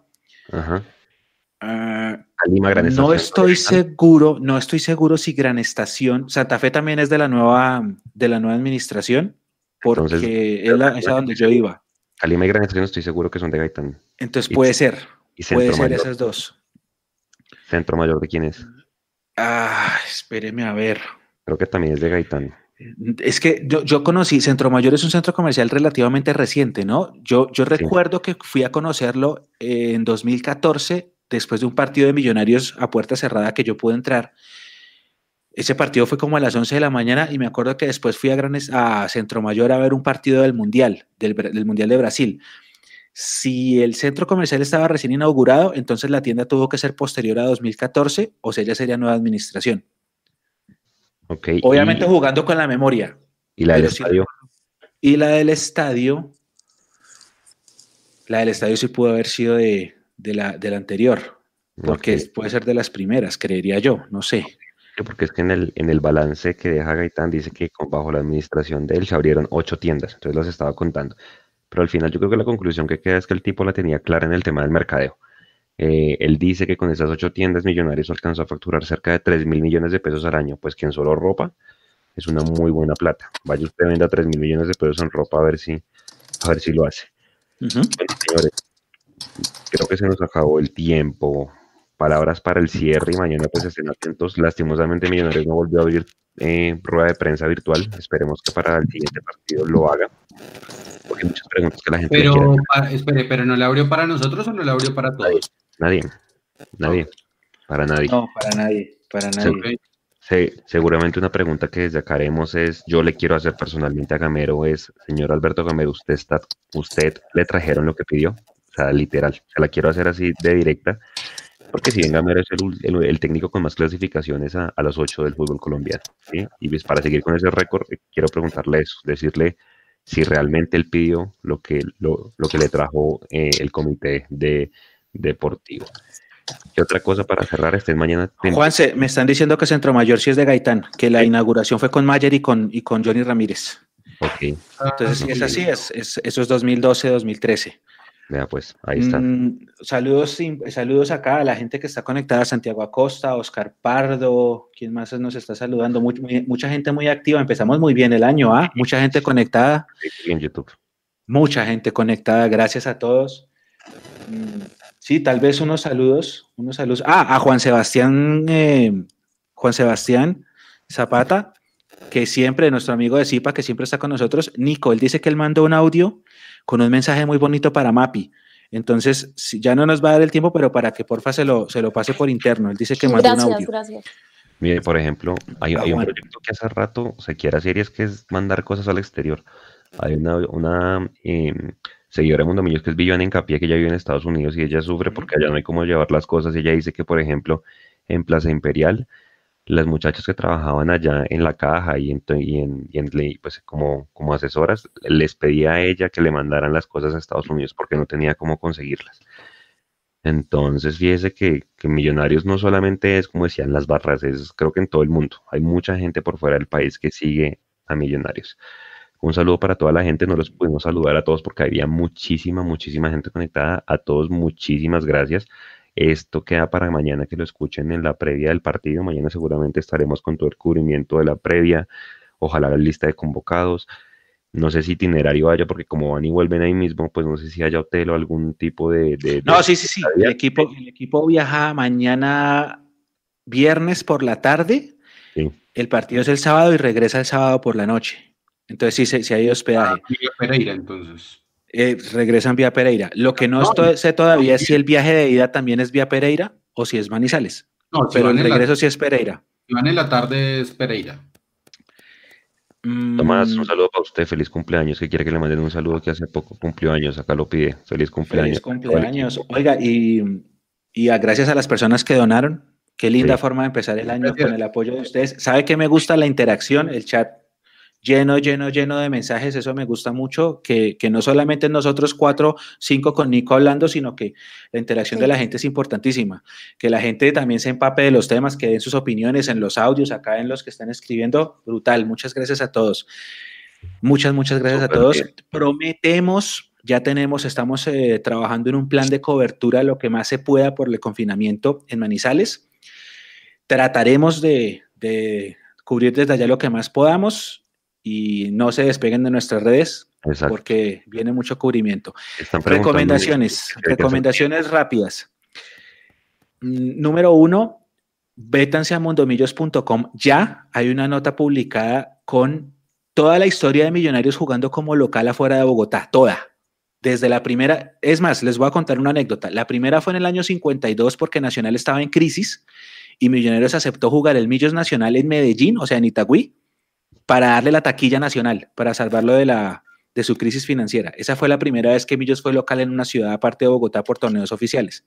Ajá. Ah, no estoy seguro, no estoy seguro si Gran Estación, Santa Fe también es de la nueva, de la nueva administración, porque es, la, es a donde yo iba. Calima y Gran Estación estoy seguro que son de Gaitán. Entonces puede ser. puede ser esas dos. ¿Centro Mayor de quién es? Ah, espéreme a ver. Creo que también es de Gaitán. Es que yo, conocí, Centro Mayor es un centro comercial relativamente reciente, ¿no? Yo, yo recuerdo que fui a conocerlo en 2014, después de un partido de millonarios a puerta cerrada que yo pude entrar. Ese partido fue como a las 11 de la mañana y me acuerdo que después fui a, a Centro Mayor a ver un partido del Mundial, del, Mundial de Brasil. Si el centro comercial estaba recién inaugurado, entonces la tienda tuvo que ser posterior a 2014, o sea, ya sería nueva administración. Okay, Obviamente jugando con la memoria. ¿Y la del estadio? y la del estadio, la del estadio sí pudo haber sido de, la, anterior, porque puede ser de las primeras, creería yo, no sé porque es que en el, en el balance que deja Gaitán dice que bajo la administración de él se abrieron ocho tiendas, entonces las estaba contando. Pero al final yo creo que la conclusión que queda es que el tipo la tenía clara en el tema del mercadeo. Eh, él dice que con esas ocho tiendas millonarios alcanzó a facturar cerca de 3 mil millones de pesos al año, pues que en solo ropa es una muy buena plata. Vaya usted venda 3 mil millones de pesos en ropa a ver si, a ver si lo hace. señores, creo que se nos acabó el tiempo palabras para el cierre y mañana pues estén atentos. Lastimosamente Millonarios no volvió a abrir eh, rueda de prensa virtual. Esperemos que para el siguiente partido lo haga. Porque hay muchas preguntas que la gente Pero, espere, ¿pero no la abrió para nosotros o no la abrió para todos? Nadie, nadie, para nadie. No, para nadie, para nadie. seguramente una pregunta que haremos es, yo le quiero hacer personalmente a Gamero es, señor Alberto Gamero, ¿usted, está, usted le trajeron lo que pidió? O sea, literal, se la quiero hacer así de directa. Porque si venga es el, el, técnico con más clasificaciones a, a los ocho del fútbol colombiano. Y pues para seguir con ese récord, eh, quiero preguntarle eso, decirle si realmente él pidió lo que, lo, lo que le trajo eh, el comité de, deportivo. ¿Qué otra cosa para cerrar? Este mañana. Juanse, me están diciendo que Centro Mayor sí es de Gaitán, que la inauguración fue con Mayer y con, y con Johnny Ramírez. Ok. Entonces, si es así, es, es, eso es 2012-2013 pues, ahí está. Mm, saludos, saludos acá a la gente que está conectada, Santiago Acosta, Oscar Pardo, ¿quién más nos está saludando? mucha gente muy activa, empezamos muy bien el año, ¿ah? Mucha gente conectada. en YouTube. Mucha gente conectada, gracias a todos. Mm, sí, tal vez unos saludos, unos saludos. Ah, a Juan Sebastián, eh, Juan Sebastián Zapata, que siempre, nuestro amigo de Zipa, que siempre está con nosotros. Nico, él dice que él mandó un audio con un mensaje muy bonito para Mapi. Entonces, ya no nos va a dar el tiempo, pero para que porfa se lo, se lo pase por interno. Él dice que mandó un audio. Gracias. Mire, por ejemplo, hay, ah, un proyecto que hace rato se quiere hacer y es que es mandar cosas al exterior. Hay una, una em, seguidora de Mundo Millos que es Viviana Encapié, que ya vive en Estados Unidos y ella sufre porque allá no hay cómo llevar las cosas. Y ella dice que, por ejemplo, en Plaza Imperial las muchachas que trabajaban allá en la caja y en, y en, pues como, como asesoras, les pedía a ella que le mandaran las cosas a Estados Unidos porque no tenía cómo conseguirlas. Entonces, fíjese que, que, Millonarios no solamente es, como decían las barras, es creo que en todo el mundo. Hay mucha gente por fuera del país que sigue a Millonarios. Un saludo para toda la gente, no los pudimos saludar a todos porque había muchísima, muchísima gente conectada. A todos, muchísimas gracias. Esto queda para mañana que lo escuchen en la previa del partido. Mañana seguramente estaremos con todo el cubrimiento de la previa. Ojalá la lista de convocados. No sé si itinerario haya, porque como van y vuelven ahí mismo, pues no sé si haya hotel o algún tipo de... no, sí, sí, sí. El equipo, el equipo viaja mañana viernes por la tarde. El partido es el sábado y regresa el sábado por la noche. Entonces sí, se, ha ido hospedaje. Ah, Pereira, entonces. Eh, regresan vía Pereira. Lo que no, sé todavía es si el viaje de ida también es vía Pereira o si es Manizales. No, pero el regreso sí es Pereira. Si van en la tarde es Pereira. Tomás, un mm. saludo para usted, feliz cumpleaños, que quiere que le manden un saludo que hace poco cumplió años, acá lo pide, feliz cumpleaños. Feliz cumpleaños, oiga, y, y gracias a las personas que donaron, qué linda forma de empezar el año con el apoyo de ustedes. ¿Sabe que me gusta la interacción? El chat lleno, lleno, lleno de mensajes. Eso me gusta mucho, que, no solamente nosotros cuatro, cinco con Nico hablando, sino que la interacción de la gente es importantísima. Que la gente también se empape de los temas, que den sus opiniones en los audios, acá en los que están escribiendo. Brutal. Muchas gracias a todos. Muchas, muchas gracias a todos. Prometemos, ya tenemos, estamos eh, trabajando en un plan de cobertura lo que más se pueda por el confinamiento en Manizales. Trataremos de, de cubrir desde allá lo que más podamos y no se despeguen de nuestras redes porque viene mucho cubrimiento. Recomendaciones, recomendaciones rápidas. Mm, número uno, vétanse a mundomillos.com. Ya hay una nota publicada con toda la historia de Millonarios jugando como local afuera de Bogotá, toda. Desde la primera, es más, les voy a contar una anécdota. La primera fue en el año 52 porque Nacional estaba en crisis y Millonarios aceptó jugar el Millos Nacional en Medellín, o sea, en Itagüí, para darle la taquilla nacional, para salvarlo de, la, de su crisis financiera. Esa fue la primera vez que Millos fue local en una ciudad aparte de Bogotá por torneos oficiales.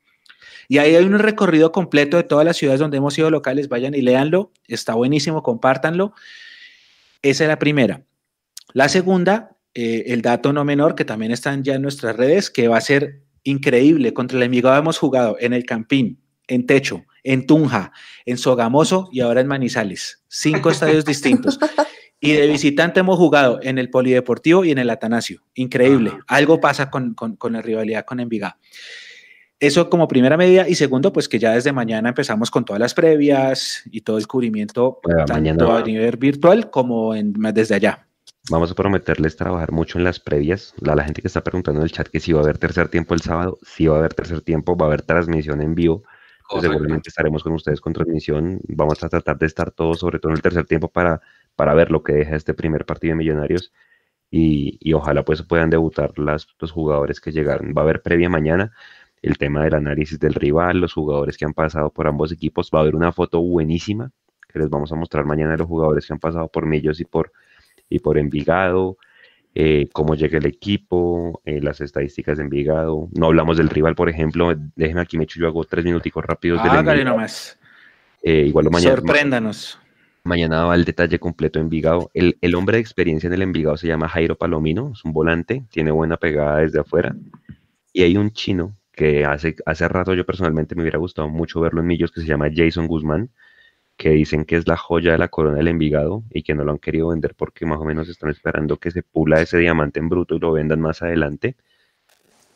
Y ahí hay un recorrido completo de todas las ciudades donde hemos sido locales. Vayan y léanlo. Está buenísimo, compártanlo. Esa es la primera. La segunda, eh, el dato no menor, que también están ya en nuestras redes, que va a ser increíble. Contra el Envigado hemos jugado en el Campín, en Techo, en Tunja, en Sogamoso y ahora en Manizales. Cinco estadios distintos. Y de visitante hemos jugado en el Polideportivo y en el Atanasio. Increíble. Algo pasa con, la rivalidad con Envigado. Eso como primera medida. Y segundo, pues que ya desde mañana empezamos con todas las previas y todo el cubrimiento, tanto a nivel virtual como en, desde allá. Vamos a prometerles trabajar mucho en las previas. La, la gente que está preguntando en el chat que si va a haber tercer tiempo el sábado, si va a haber tercer tiempo, va a haber transmisión en vivo. Pues seguramente estaremos con ustedes con transmisión. Vamos a tratar de estar todos, sobre todo en el tercer tiempo, para para ver lo que deja este primer partido de Millonarios y, ojalá pues puedan debutar las, los jugadores que llegaron. Va a haber previa mañana el tema del análisis del rival, los jugadores que han pasado por ambos equipos. Va a haber una foto buenísima que les vamos a mostrar mañana de los jugadores que han pasado por Millos y por, y por Envigado. Eh, cómo llega el equipo, eh, las estadísticas de Envigado. No hablamos del rival, por ejemplo. Déjenme aquí, me echo, yo hago tres minuticos rápidos. Hágale nomás. Eh, igual mañana. Sorpréndanos. Mañana va el detalle completo Envigado. El, el hombre de experiencia en el Envigado se llama Jairo Palomino, es un volante, tiene buena pegada desde afuera. Y hay un chino que hace, hace rato yo personalmente me hubiera gustado mucho verlo en Millos, que se llama Jason Guzmán, que dicen que es la joya de la corona del Envigado y que no lo han querido vender porque más o menos están esperando que se pula ese diamante en bruto y lo vendan más adelante.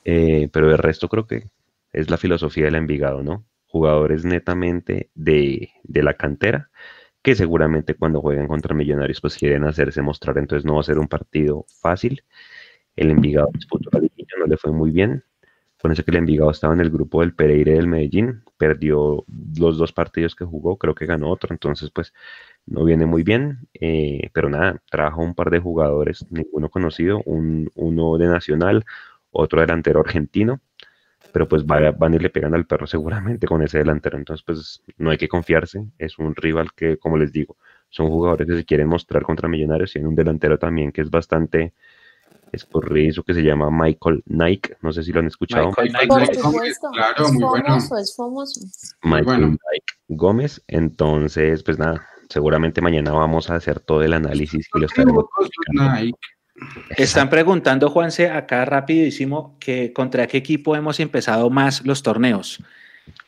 Eh, pero el resto creo que es la filosofía del Envigado, ¿no? Jugadores netamente de, de la cantera que seguramente cuando jueguen contra Millonarios pues quieren hacerse mostrar, entonces no va a ser un partido fácil. El Envigado disputó la no le fue muy bien. Con eso que el Envigado estaba en el grupo del Pereira del Medellín, perdió los dos partidos que jugó, creo que ganó otro, entonces pues no viene muy bien, eh, pero nada, trajo un par de jugadores, ninguno conocido, un, uno de Nacional, otro delantero argentino, pero pues van a irle pegando al perro seguramente con ese delantero. Entonces, pues no hay que confiarse. Es un rival que, como les digo, son jugadores que se quieren mostrar contra Millonarios. Y hay un delantero también que es bastante escurridizo que se llama Michael Nike. No sé si lo han escuchado. Michael Nike. Claro, muy bueno. Es famoso. Michael Nike Gómez. Entonces, pues nada, seguramente mañana vamos a hacer todo el análisis y lo estaremos. Están preguntando, Juanse, acá rapidísimo, que contra qué equipo hemos empezado más los torneos.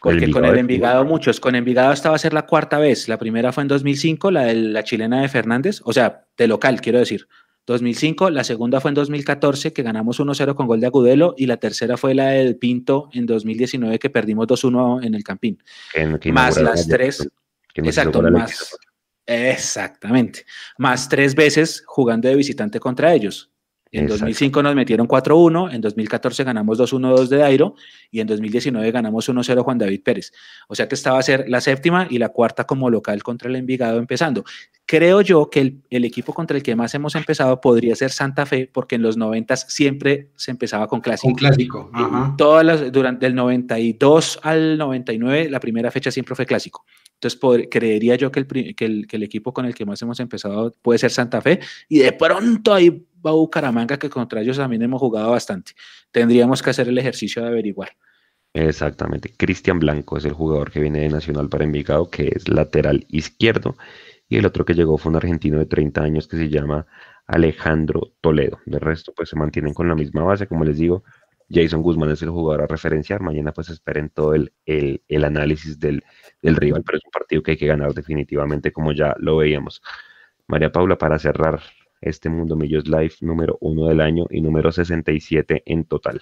Porque con el Envigado muchos, con Envigado esta va a ser la cuarta vez. La primera fue en 2005, la de la chilena de Fernández, o sea, de local, quiero decir. 2005, la segunda fue en 2014 que ganamos 1-0 con gol de Agudelo y la tercera fue la del Pinto en 2019 que perdimos 2-1 en el Campín. más las tres, exacto, más, exactamente, más tres veces jugando de visitante contra ellos. En 2005 nos metieron 4-1, en 2014 ganamos 2-1-2 de Dairo y en 2019 ganamos 1-0 Juan David Pérez. O sea que esta va a ser la séptima y la cuarta como local contra el Envigado empezando. Creo yo que el, equipo contra el que más hemos empezado podría ser Santa Fe porque en los 90 siempre se empezaba con clásico. Con clásico, Todas las, durante el 92 al 99 la primera fecha siempre fue clásico. Entonces, creería yo que el, que, el, equipo con el que más hemos empezado puede ser Santa Fe y de pronto ahí va Bucaramanga, que contra ellos también hemos jugado bastante. Tendríamos que hacer el ejercicio de averiguar. Exactamente. Cristian Blanco es el jugador que viene de Nacional para Envigado, que es lateral izquierdo. Y el otro que llegó fue un argentino de 30 años que se llama Alejandro Toledo. De resto, pues se mantienen con la misma base, como les digo. Jason Guzmán es el jugador a referenciar. Mañana pues esperen todo el, el análisis del, del rival, pero es un partido que hay que ganar definitivamente, como ya lo veíamos. María Paula, para cerrar este Mundo Millos Live número uno del año y número 67 en total.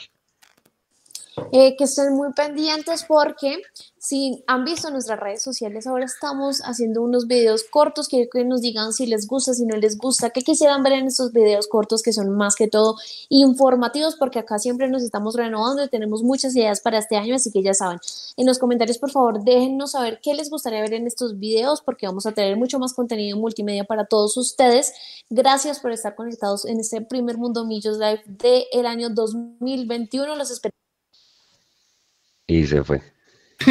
Eh, que estén muy pendientes porque si han visto nuestras redes sociales, ahora estamos haciendo unos videos cortos, quiero que nos digan si les gusta, si no les gusta, qué quisieran ver en estos videos cortos que son más que todo informativos, porque acá siempre nos estamos renovando y tenemos muchas ideas para este año, así que ya saben, en los comentarios por favor déjennos saber qué les gustaría ver en estos videos, porque vamos a tener mucho más contenido multimedia para todos ustedes. Gracias por estar conectados en este primer Mundo Millos Live del año 2021. Los esperamos y se fue.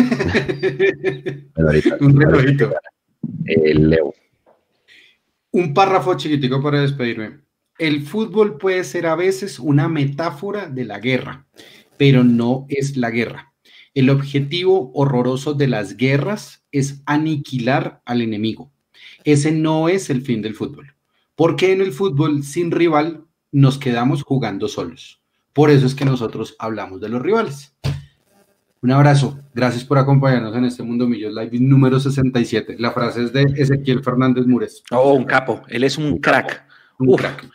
un relojito. Leo. Un párrafo chiquitico para despedirme. El fútbol puede ser a veces una metáfora de la guerra, pero no es la guerra. El objetivo horroroso de las guerras es aniquilar al enemigo. Ese no es el fin del fútbol. Porque en el fútbol sin rival nos quedamos jugando solos. Por eso es que nosotros hablamos de los rivales. Un abrazo. Gracias por acompañarnos en este Mundo Millos Live número 67. La frase es de Ezequiel Fernández Mures. Oh, un capo. Él es un, crack. Un crack.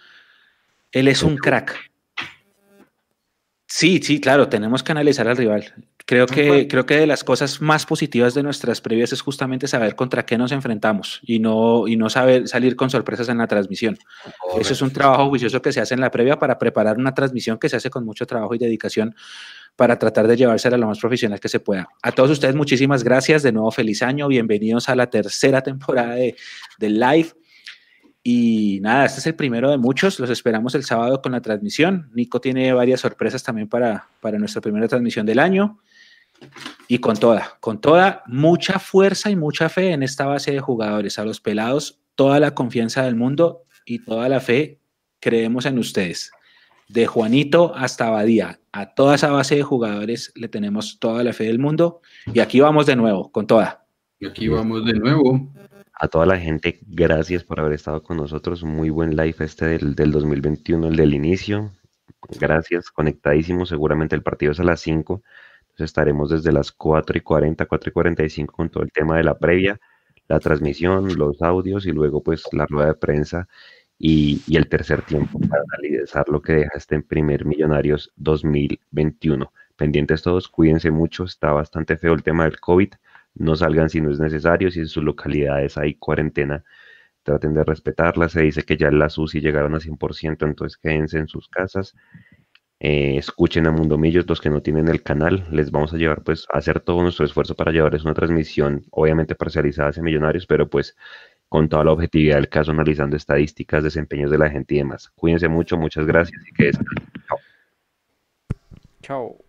Él es un crack. Sí, sí, claro, tenemos que analizar al rival. Creo que, creo que de las cosas más positivas de nuestras previas es justamente saber contra qué nos enfrentamos y no, y no saber salir con sorpresas en la transmisión. Eso es un trabajo juicioso que se hace en la previa para preparar una transmisión que se hace con mucho trabajo y dedicación para tratar de llevársela lo más profesional que se pueda. A todos ustedes, muchísimas gracias. De nuevo, feliz año. Bienvenidos a la tercera temporada de, Live. Y nada, este es el primero de muchos. Los esperamos el sábado con la transmisión. Nico tiene varias sorpresas también para, para nuestra primera transmisión del año. Y con toda, con toda, mucha fuerza y mucha fe en esta base de jugadores. A los pelados, toda la confianza del mundo y toda la fe. Creemos en ustedes de Juanito hasta Abadía, a toda esa base de jugadores le tenemos toda la fe del mundo y aquí vamos de nuevo, con toda. Y aquí vamos de nuevo. A toda la gente, gracias por haber estado con nosotros. Muy buen live este del, del 2021, el del inicio. Gracias, conectadísimo. Seguramente el partido es a las 5. Entonces estaremos desde las 4 y 40, 4 y 45 con todo el tema de la previa, la transmisión, los audios y luego pues la rueda de prensa y, el tercer tiempo para analizar lo que deja este primer Millonarios 2021. Pendientes todos, cuídense mucho, está bastante feo el tema del COVID, no salgan si no es necesario, si en sus localidades hay cuarentena, traten de respetarla, se dice que ya las UCI llegaron a 100%, entonces quédense en sus casas, eh, escuchen a Mundo Millos, los que no tienen el canal, les vamos a llevar pues a hacer todo nuestro esfuerzo para llevarles una transmisión, obviamente parcializada hacia Millonarios, pero pues con toda la objetividad del caso, analizando estadísticas, desempeños de la gente y demás. Cuídense mucho, muchas gracias y que Chao. Chao.